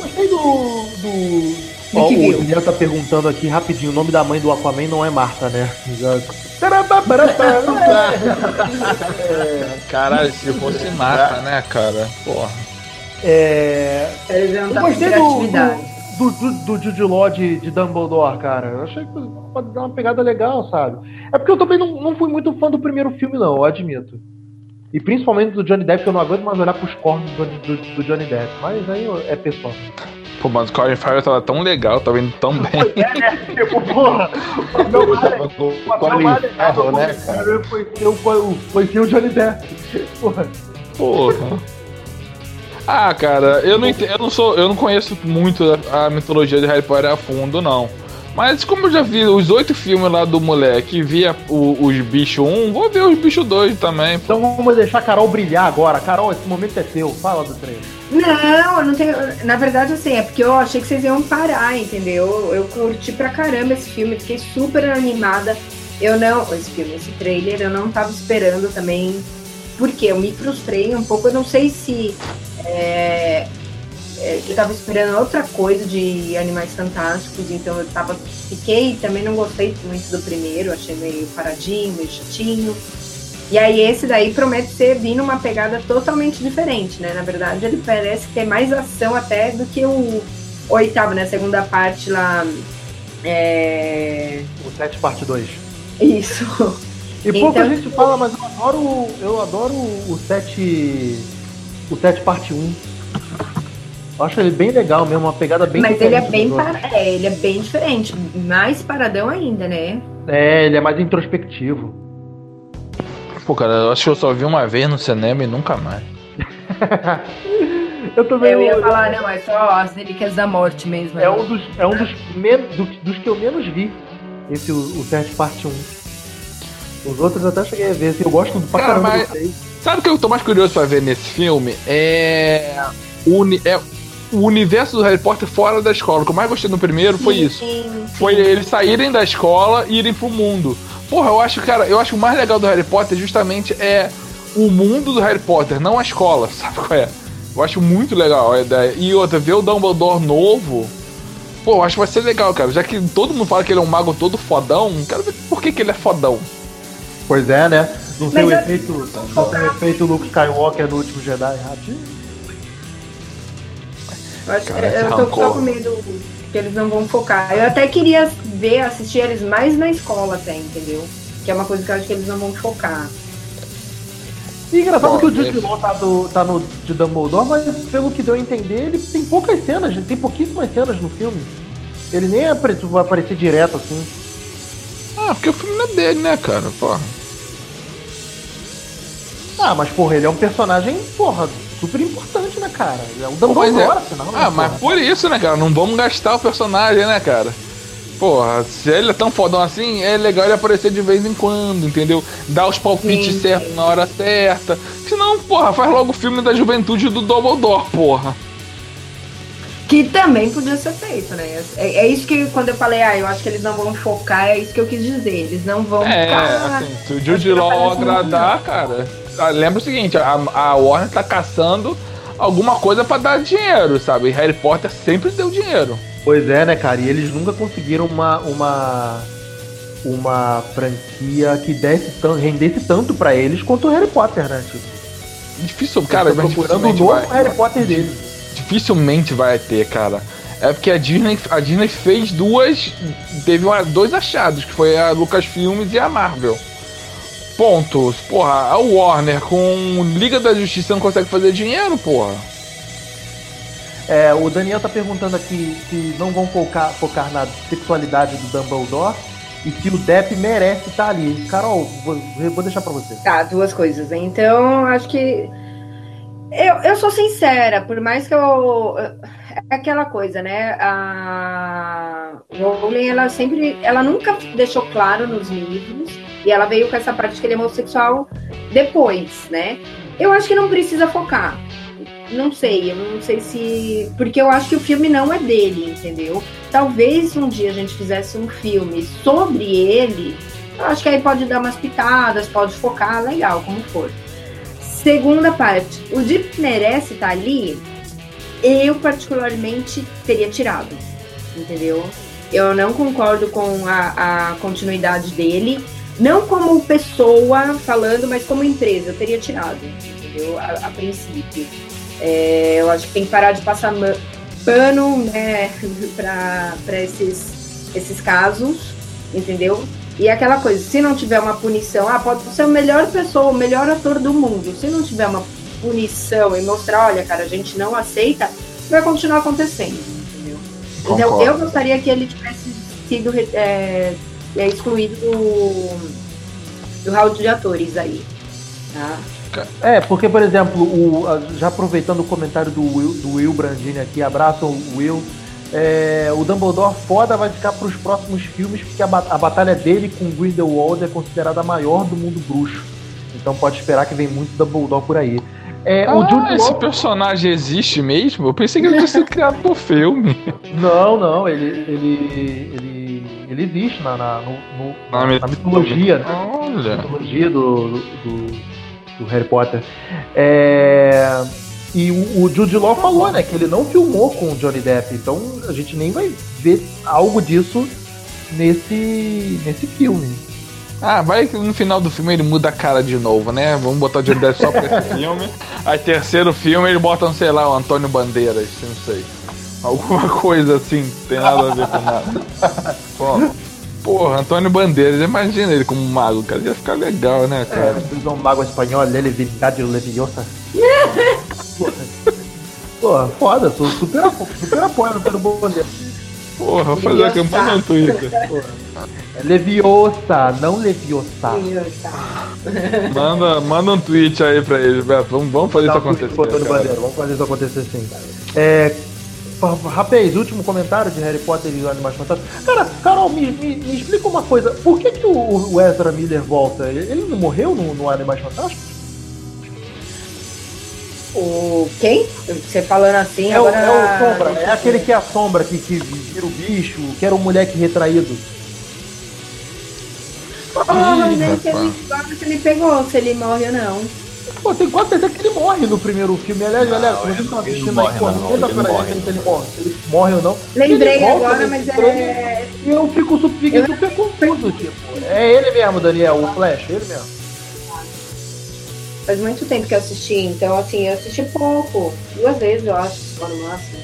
Speaker 1: Gostei do. do... Ó, o? Daniel tá perguntando aqui rapidinho: o nome da mãe do Aquaman não é Marta, né? Já-
Speaker 2: Caralho, se fosse mata, né, cara? Porra.
Speaker 1: É. Eu
Speaker 4: tá
Speaker 1: gostei do,
Speaker 4: criatividade.
Speaker 1: Do, do, do Jude Law de, de Dumbledore, cara. Eu achei que pode dar uma pegada legal, sabe? É porque eu também não, não fui muito fã do primeiro filme, não, eu admito. E principalmente do Johnny Depp, que eu não aguento mais olhar pros cornos do, do, do Johnny Depp. Mas aí é pessoal.
Speaker 2: Pô, mas o Colin Farrell tava tão legal, tava indo tão bem.
Speaker 1: Tipo, porra, o meu
Speaker 3: Farrell, né?
Speaker 1: Foi ser o, foi, foi ser o Johnny Depp. Porra.
Speaker 2: Porra. Ah, cara, eu não entendo, eu não sou, eu não conheço muito a, a mitologia de Harry Potter a fundo, não. Mas como eu já vi os oito filmes lá do moleque e via o- os bichos 1, vou ver os bichos 2 também. pô.
Speaker 1: Então vamos deixar a Carol brilhar agora. Carol, esse momento é teu. Fala do trailer.
Speaker 4: Não, eu não tenho. Na verdade, assim, é porque eu achei que vocês iam parar, entendeu? Eu, eu curti pra caramba esse filme, fiquei super animada. Eu não. Esse filme, esse trailer, eu não tava esperando também. Porque eu me frustrei um pouco, eu não sei se. É, é, eu tava esperando outra coisa de Animais Fantásticos, então eu tava. Fiquei, também não gostei muito do primeiro, achei meio paradinho, meio chatinho. E aí esse daí promete ser vir numa pegada totalmente diferente, né? Na verdade, ele parece ter mais ação até do que o oitavo, né? A segunda parte lá. É.
Speaker 1: O 7 parte 2.
Speaker 4: Isso.
Speaker 1: E pouca
Speaker 4: Então-
Speaker 1: gente fala, mas eu adoro, eu adoro o 7. O 7 parte 1. Eu acho ele bem legal mesmo, uma pegada bem
Speaker 4: Mas ele é
Speaker 1: diferente
Speaker 4: bem para... é, ele é bem diferente, mais paradão ainda, né?
Speaker 1: É, ele é mais introspectivo.
Speaker 2: Pô, cara, eu acho que eu só vi uma vez no cinema e nunca mais.
Speaker 1: Eu também.
Speaker 4: Eu ia falar, não, é só as relíquias da morte mesmo.
Speaker 1: É um dos, é um dos, men dos, dos que eu menos vi. Esse, o, o Parte 1. Os outros eu até cheguei a ver. Assim, eu gosto do pra
Speaker 2: Cara,
Speaker 1: caramba
Speaker 2: mas-
Speaker 1: do três.
Speaker 2: Sabe o que eu tô mais curioso pra ver nesse filme? É. O, uni- é o universo do Harry Potter fora da escola. O que eu mais gostei no primeiro foi isso.
Speaker 4: Sim,
Speaker 2: Foi eles saírem da escola e irem pro mundo. Porra, eu acho, cara, eu acho que o mais legal do Harry Potter justamente é o mundo do Harry Potter, não a escola, sabe qual é? Eu acho muito legal a ideia. E outra, ver o Dumbledore novo. Pô, eu acho que vai ser legal, cara. Já que todo mundo fala que ele é um mago todo fodão, quero ver por que, que ele é fodão.
Speaker 1: Pois é, né? Não tem o
Speaker 4: eu-
Speaker 1: efeito. Não tem o efeito Luke Skywalker no último Jedi. Ratinho.
Speaker 4: Eu, acho,
Speaker 2: Cara,
Speaker 4: eu
Speaker 2: esse
Speaker 4: tô só com medo que eles não vão focar. Eu até queria ver, assistir eles mais na escola até, entendeu? Que é uma coisa que eu acho que eles não vão focar.
Speaker 1: E engraçado
Speaker 2: Bom,
Speaker 1: que o Law tá, do, tá no de Dumbledore, mas pelo que deu a entender, ele tem poucas cenas, tem pouquíssimas cenas no filme. Ele nem vai aparecer direto assim.
Speaker 2: Ah, porque o filme não é dele, né, cara? Porra.
Speaker 1: Ah, mas porra, ele é um personagem, porra, super importante, né, cara? É o
Speaker 2: Pô,
Speaker 1: Dumbledore,
Speaker 2: é-
Speaker 1: afinal. né,
Speaker 2: Ah, mas por isso, né, cara? Não vamos gastar o personagem, né, cara? Porra, se ele é tão fodão assim, é legal ele aparecer de vez em quando, entendeu? Dar os palpites
Speaker 4: Sim.
Speaker 2: certos na hora certa. Senão, porra, faz logo o filme da juventude do Dumbledore, porra.
Speaker 4: Que também podia ser feito, né? É, é isso que quando eu falei, ah, eu acho que eles não vão focar, é isso que eu quis dizer. Eles não vão
Speaker 2: É,
Speaker 4: ficar.
Speaker 2: assim, se o Jude Law agradar, cara. Ah, Lembra o seguinte, a, a Warner tá caçando alguma coisa pra dar dinheiro, sabe? E Harry Potter sempre deu dinheiro.
Speaker 1: Pois é, né, cara? E eles nunca conseguiram uma. uma. uma franquia que desse tão, rendesse tanto pra eles quanto o Harry Potter, né? Tipo,
Speaker 2: Difícil, cara, mas
Speaker 1: procurando o novo
Speaker 2: vai.
Speaker 1: Harry Potter deles.
Speaker 2: Dificilmente vai ter, cara. É porque a Disney, a Disney fez duas. Teve uma- dois achados, que foi a Lucasfilmes e a Marvel. Pontos. Porra, a Warner com Liga da Justiça não consegue fazer dinheiro, porra.
Speaker 1: É, o Daniel tá perguntando aqui se não vão focar, focar na sexualidade do Dumbledore e se o Depp merece estar ali. Carol, vou, vou deixar pra você.
Speaker 4: Tá, duas coisas. Então, acho que. Eu, eu sou sincera, por mais que eu. É aquela coisa, né? A Rowling, ela sempre. Ela nunca deixou claro nos livros. E ela veio com essa parte que ele é homossexual depois, né? Eu acho que não precisa focar. Não sei, eu não sei se. Porque eu acho que o filme não é dele, entendeu? Talvez um dia a gente fizesse um filme sobre ele eu acho que aí pode dar umas pitadas, pode focar, legal, como for. Segunda parte, o Deep merece estar ali, eu particularmente teria tirado, entendeu? Eu não concordo com a, a continuidade dele, não como pessoa falando, mas como empresa, eu teria tirado, entendeu? A, a princípio. É, eu acho que tem que parar de passar pano né, para esses, esses casos, entendeu? E aquela coisa, se não tiver uma punição, ah, pode ser a melhor pessoa, o melhor ator do mundo. Se não tiver uma punição e mostrar, olha, cara, a gente não aceita, vai continuar acontecendo, entendeu? Então
Speaker 2: Concordo.
Speaker 4: eu gostaria que ele tivesse sido é, é, excluído do, do hall de atores aí. Tá?
Speaker 1: É, porque, por exemplo, o, já aproveitando o comentário do Will, do Will Brandini aqui, abraço o Will. é, o Dumbledore foda vai ficar para os próximos filmes, porque a, a batalha dele com Grindelwald é considerada a maior do mundo bruxo. Então pode esperar que vem muito Dumbledore por aí. É, o
Speaker 2: Ah,
Speaker 1: Jude
Speaker 2: esse
Speaker 1: Law...
Speaker 2: personagem existe mesmo? Eu pensei que ele tinha sido criado por filme.
Speaker 1: Não, não, ele, ele, ele, ele existe na, na, no- no-
Speaker 2: Na
Speaker 1: na mitologia, né?
Speaker 2: Olha.
Speaker 1: mitologia do, do, do Harry Potter. É, e o, o Jude Law falou, né, que ele não filmou com o Johnny Depp, então a gente nem vai ver algo disso nesse, nesse filme.
Speaker 2: Ah, vai que no final do filme ele muda a cara de novo, né? Vamos botar o Johnny Depp só pra esse filme. Aí terceiro filme ele botam, sei lá, o Antônio Bandeiras, não sei. Alguma coisa assim, tem nada a ver com nada. Pô, porra, Antônio Bandeiras, imagina ele como mago, cara. Ia ficar legal, né,
Speaker 1: É,
Speaker 2: cara?
Speaker 1: Eles um mago espanhol, Lele Vinidade Leviosa. Porra. Porra, foda, sou super, super apoio no Pedro Bandeira.
Speaker 2: Porra, vou fazer a campanha no Twitter.
Speaker 1: É Leviosa, não Leviosa.
Speaker 4: Tá.
Speaker 2: Manda, manda um tweet aí pra eles, Beto. Vamos, vamos fazer
Speaker 1: Dá
Speaker 2: isso
Speaker 1: um tweet
Speaker 2: acontecer.
Speaker 1: Vamos fazer isso acontecer sim. É, pa- rapaz, último comentário de Harry Potter e Animais Fantásticos. Cara, Carol, me, me, me explica uma coisa. Por que, que o, o Ezra Miller volta? Ele ele não morreu no, no Animais Fantásticos?
Speaker 4: O quem? Você falando assim,
Speaker 1: É o,
Speaker 4: agora.
Speaker 1: é o Sombra, é aquele que é a sombra, que, que vira o bicho, que era o moleque retraído.
Speaker 4: Provavelmente
Speaker 2: Ih,
Speaker 4: ele, agora você me pegou se ele morre ou não.
Speaker 1: Pô, tem quase certeza que ele morre no primeiro filme. Aliás, galera, se vocês estão
Speaker 3: ele
Speaker 1: assistindo
Speaker 3: não
Speaker 1: aí, pô,
Speaker 3: não,
Speaker 1: não
Speaker 3: ele
Speaker 1: pra
Speaker 3: morre.
Speaker 1: gente se ele morre. Se ele morre ou não.
Speaker 4: Lembrei
Speaker 1: volta
Speaker 4: agora, mas é.
Speaker 1: Eu fico
Speaker 4: Eu-
Speaker 1: super confuso, tipo. É ele mesmo, Daniel, o Flash, é ele mesmo.
Speaker 4: Faz muito tempo que eu assisti, então assim, eu assisti pouco. Duas vezes, eu acho, no máximo.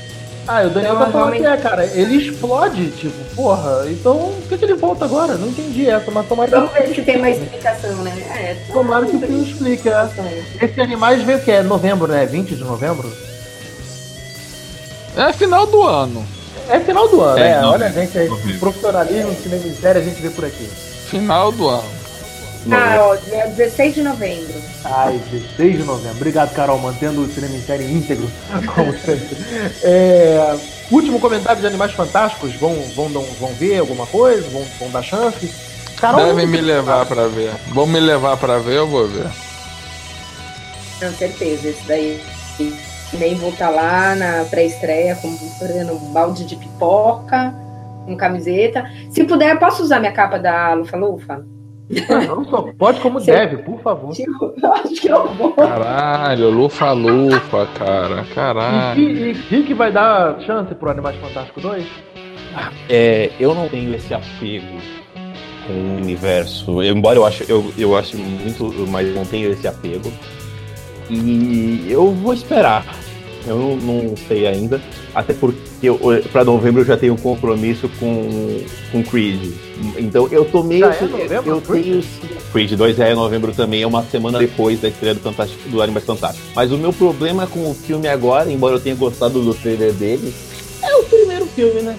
Speaker 1: Ah, e o Daniel
Speaker 4: Então,
Speaker 1: tá falando
Speaker 4: realmente-
Speaker 1: que é, cara. Ele explode, tipo, porra. Então, por que, que ele volta agora? Não entendi essa, mas tomara
Speaker 4: Vamos
Speaker 1: que,
Speaker 4: ver se tem uma explicação, né? É,
Speaker 1: tomara que o filme explique. É. Esse Animais veio que é novembro, né? 20 de novembro?
Speaker 2: É final do ano.
Speaker 1: É final do ano,
Speaker 3: É,
Speaker 1: é. Olha, a gente aí,
Speaker 3: novembro.
Speaker 1: profissionalismo, cinema em série, a gente vê por aqui.
Speaker 2: Final do ano.
Speaker 4: Ah, ó, é 16 de novembro.
Speaker 1: Ai, 16 de novembro. Obrigado, Carol, mantendo o cinema em série íntegro, como sempre. É, último comentário de Animais Fantásticos. Vão, vão, vão, vão ver alguma coisa? Vão, vão dar chance? Carol,
Speaker 2: Devem me levar pra ver. Vão me levar pra ver, eu vou ver.
Speaker 4: Com certeza, esse daí. Nem vou estar lá na pré-estreia comprando um balde de pipoca, com camiseta. Se puder, posso usar minha capa da Lufa Lufa?
Speaker 1: Não, só pode como
Speaker 4: Sim.
Speaker 1: deve, por favor.
Speaker 4: Eu acho que eu vou.
Speaker 2: Caralho, lufa-lufa, cara.
Speaker 1: E,
Speaker 2: Caralho.
Speaker 1: e, e Rick vai dar chance pro Animais Fantásticos 2?
Speaker 3: É, eu não tenho esse apego com o universo. Eu- embora eu ache, eu, eu acho muito, mas não tenho esse apego. E eu vou esperar. Eu não, não sei ainda. Até porque eu, pra novembro eu já tenho um compromisso com, com Creed. Então eu tô meio.
Speaker 1: Já é novembro,
Speaker 3: eu
Speaker 1: Creed?
Speaker 3: tenho. Creed 2 é em novembro também, é uma semana depois da estreia do, Fantástico, do Animais Fantásticos. Mas o meu problema com o filme agora, embora eu tenha gostado do trailer dele, é o primeiro filme, né?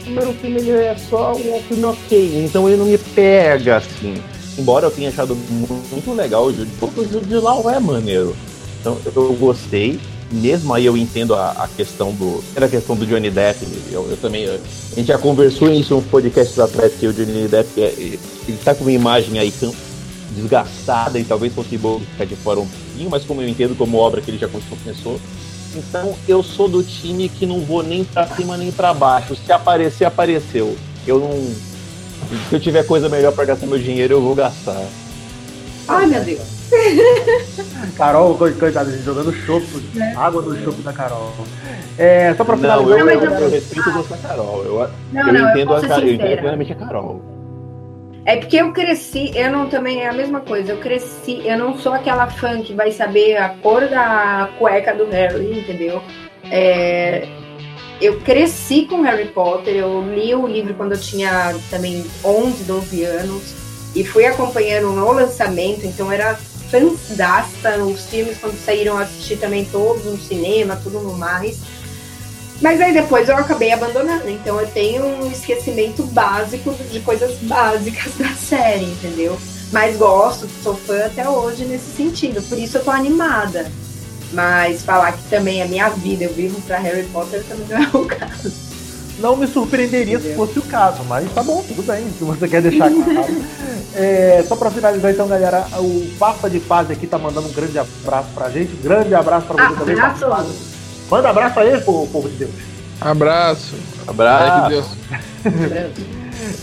Speaker 3: O primeiro filme ele é só um filme ok, então ele não me pega assim. Embora eu tenha achado muito legal o Jude, o Jude Law é maneiro. Então eu gostei. Mesmo aí eu entendo a, a questão do. Era a questão do Johnny Depp. Eu, eu também. eu- a gente já conversou isso em um podcast atrás que o Johnny Depp é, ele tá com uma imagem aí desgastada e talvez fosse bom ficar de fora um pouquinho, mas como eu entendo como obra que ele já começou. Então eu sou do time que não vou nem pra cima nem pra baixo. Se aparecer, apareceu. Eu não. Se eu tiver coisa melhor pra gastar meu dinheiro, eu vou gastar.
Speaker 4: Ai, meu Deus.
Speaker 1: Carol, co- coitada, gente, jogando chopp, água no chopp da Carol. É, só pra
Speaker 3: Não,
Speaker 1: finalizar.
Speaker 3: eu,
Speaker 4: mas
Speaker 3: eu,
Speaker 4: eu-
Speaker 3: eu respeito o gosto da Carol. Eu,
Speaker 4: Não,
Speaker 3: eu
Speaker 4: não, eu
Speaker 3: entendo
Speaker 4: vou
Speaker 3: a Carol, eu entendo plenamente a Carol.
Speaker 4: É porque eu cresci, eu não também é a mesma coisa. Eu cresci, eu não sou aquela fã que vai saber a cor da cueca do Harry, entendeu? É, eu cresci com Harry Potter, eu li o livro quando eu tinha também 11, 12 anos e fui acompanhando no lançamento, então era fãzasta os filmes quando saíram eu assisti também todos no cinema, tudo no mais. Mas aí depois eu acabei abandonando, então eu tenho um esquecimento básico de coisas básicas da série, entendeu? Mas gosto, sou fã até hoje nesse sentido, por isso eu tô animada. Mas falar que também é minha vida, eu vivo pra Harry Potter também não é o caso.
Speaker 1: Não me surpreenderia se fosse o caso, mas tá bom, tudo bem, se você quer deixar claro. É, só pra finalizar então, galera, o Passa de Fase aqui tá mandando um grande abraço pra gente. Um grande abraço pra você também.
Speaker 4: Abraço.
Speaker 1: Passa de Fase. Manda abraço aí, povo, povo de Deus.
Speaker 2: Abraço.
Speaker 3: Abraço.
Speaker 2: Deus.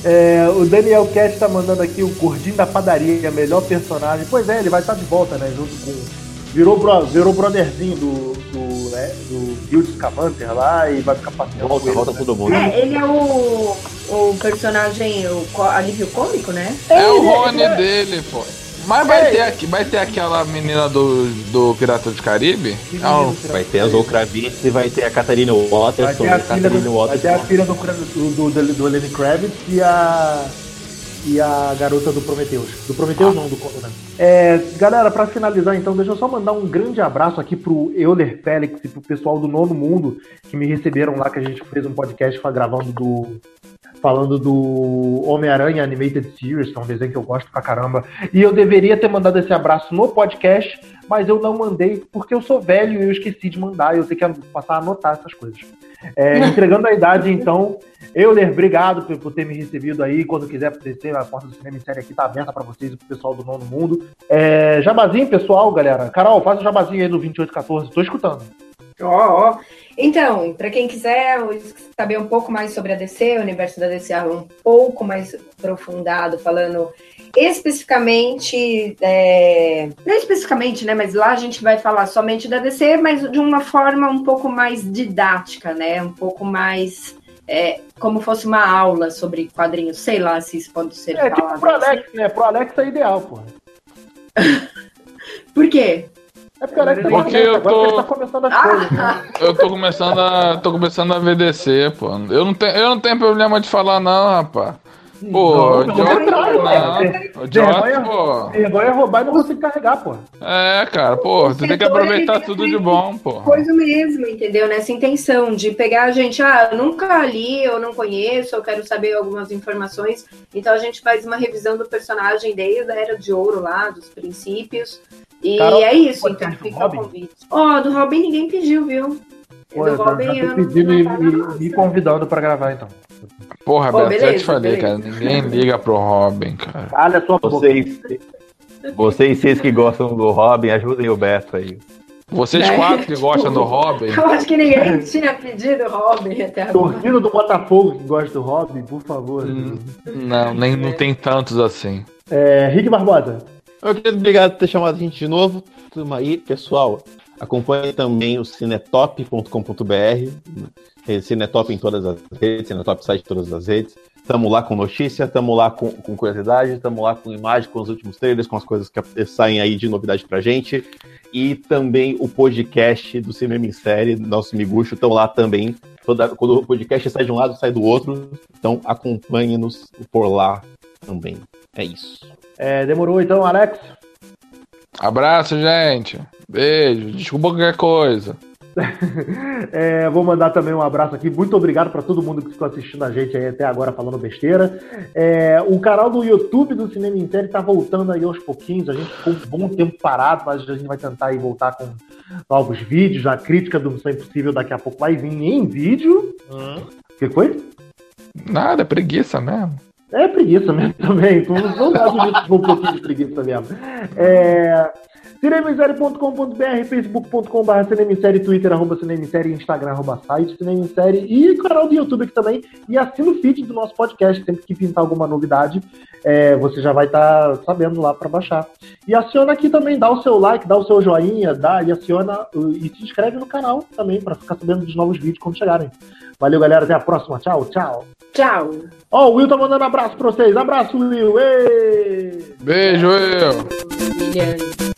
Speaker 1: É, o Daniel Cat tá mandando aqui o Gordinho da Padaria, melhor personagem. Pois é, ele vai estar de volta, né? Junto com. Virou, bro, virou brotherzinho do, do, né, do Guild Scavanter lá e vai ficar passeando.
Speaker 3: Volta,
Speaker 1: ele,
Speaker 3: volta
Speaker 1: né?
Speaker 3: todo mundo.
Speaker 4: É, ele é o, o personagem, o alívio cômico, né?
Speaker 2: É o
Speaker 1: Ele-
Speaker 2: Rony
Speaker 1: ele-
Speaker 2: dele, pô. Mas vai
Speaker 1: É.
Speaker 2: ter, aqui, vai ter aquela menina do, do Pirata do Caribe?
Speaker 1: Menino
Speaker 3: Vai ter a Kravitz e vai ter a Catarina Watterson.
Speaker 1: Vai ter a
Speaker 3: a
Speaker 1: filha
Speaker 3: Catarina
Speaker 1: do, vai ter a
Speaker 3: Watterson.
Speaker 1: filha do, do, do, do Lenny Kravitz e a, e a garota do Prometheus. Do Prometheus não, do Covenant. É, galera, pra finalizar então, deixa eu só mandar um grande abraço aqui pro Euler Félix e pro pessoal do Nono Mundo que me receberam lá, que a gente fez um podcast foi gravando do falando do Homem-Aranha Animated Series, que é um desenho que eu gosto pra caramba. E eu deveria ter mandado esse abraço no podcast, mas eu não mandei porque eu sou velho e eu esqueci de mandar. Eu tenho que passar a anotar essas coisas. É, entregando a idade, então, Euler, obrigado por, por, ter me recebido aí. Quando quiser descer, a porta do cinema em série aqui tá aberta para vocês e pro pessoal do Nono Mundo. É, jabazinho, pessoal, galera. Carol, faz o jabazinho aí do 2814, tô escutando.
Speaker 4: Ó, oh, ó. Oh. Então, para quem quiser saber um pouco mais sobre a DC, o universo da DC um pouco mais aprofundado, falando especificamente, é, não especificamente, né, mas lá a gente vai falar somente da DC, mas de uma forma um pouco mais didática, né, um pouco mais é, como fosse uma aula sobre quadrinhos, sei lá se isso pode ser
Speaker 1: é, falado. Tipo pro Alex, assim. né, pro Alex é ideal, pô.
Speaker 4: Por quê?
Speaker 1: É porque, Alex
Speaker 2: tá porque eu tô...
Speaker 1: Tá começando as ah, coisas, né?
Speaker 2: Eu tô começando a. tô começando a VDC, pô. Eu não, tenho, eu não tenho problema de falar, não, rapaz. Pô, não, Jota, não. Jota, pô.
Speaker 1: Vergonha é roubar e não conseguir carregar, pô.
Speaker 2: É, cara, pô, você tem que aproveitar tudo de bom, pô.
Speaker 4: Coisa mesmo, entendeu? Nessa intenção de pegar a gente, ah, eu nunca li, eu não conheço, eu quero saber algumas informações. Então a gente faz uma revisão do personagem desde a Era de Ouro lá, dos princípios. E Carol, é isso, então fica o convite. Ó, oh, do Robin ninguém pediu, viu?
Speaker 1: Pô, do Robin eu pedindo e me convidando pra gravar, então.
Speaker 2: Porra, Pô, Beto, já te falei, beleza. cara. Ninguém liga pro Robin, cara.
Speaker 1: Calha a sua
Speaker 3: vocês, vocês seis que gostam do Robin, ajudem o Beto aí.
Speaker 2: Vocês é. quatro que gostam do Robin.
Speaker 4: Eu acho que ninguém tinha pedido Robin até agora.
Speaker 1: Torcida do Botafogo que gosta do Robin, por favor. Hum,
Speaker 2: não, nem, não tem tantos assim.
Speaker 1: É, Rick Barbosa.
Speaker 3: Obrigado por ter chamado a gente de novo. Turma aí, pessoal. Acompanhe também o cinetop.com.br Cinetop em todas as redes, Cinetop site em todas as redes. Estamos lá com notícia, estamos lá com, com curiosidade, estamos lá com imagem, com os últimos trailers, com as coisas que saem aí de novidade pra gente. E também o podcast do Cinema em Série, nosso Miguxo, estão lá também. Toda, quando o podcast sai de um lado, sai do outro. Então acompanhe-nos por lá também. É isso.
Speaker 1: É, demorou então, Alex?
Speaker 2: Abraço, gente. Beijo. Desculpa qualquer coisa.
Speaker 1: é, vou mandar também um abraço aqui. Muito obrigado para todo mundo que ficou assistindo a gente aí até agora falando besteira. É, o canal do YouTube do Cinema em Série tá voltando aí aos pouquinhos. A gente ficou um bom tempo parado, mas a gente vai tentar aí voltar com novos vídeos. A crítica do Missão Impossível daqui a pouco vai vir em vídeo. Hum. que foi?
Speaker 2: Nada, é preguiça mesmo.
Speaker 1: É preguiça mesmo também. Vamos, vamos um pouquinho de preguiça mesmo. É. Cinemissérie.com.br, facebook.com.br cinemissérie, twitter, arroba cinemissérie, instagram, arroba site cinemissérie e canal do YouTube aqui também. E assina o feed do nosso podcast, sempre que pintar alguma novidade, é, você já vai estar tá sabendo lá para baixar. E aciona aqui também, dá o seu like, dá o seu joinha, dá e aciona e se inscreve no canal também para ficar sabendo dos novos vídeos quando chegarem. Valeu, galera, até a próxima. Tchau, tchau.
Speaker 4: Tchau.
Speaker 1: Ó, oh, o Will tá mandando um abraço pra vocês. Abraço, Will. Ei!
Speaker 2: Beijo, Will.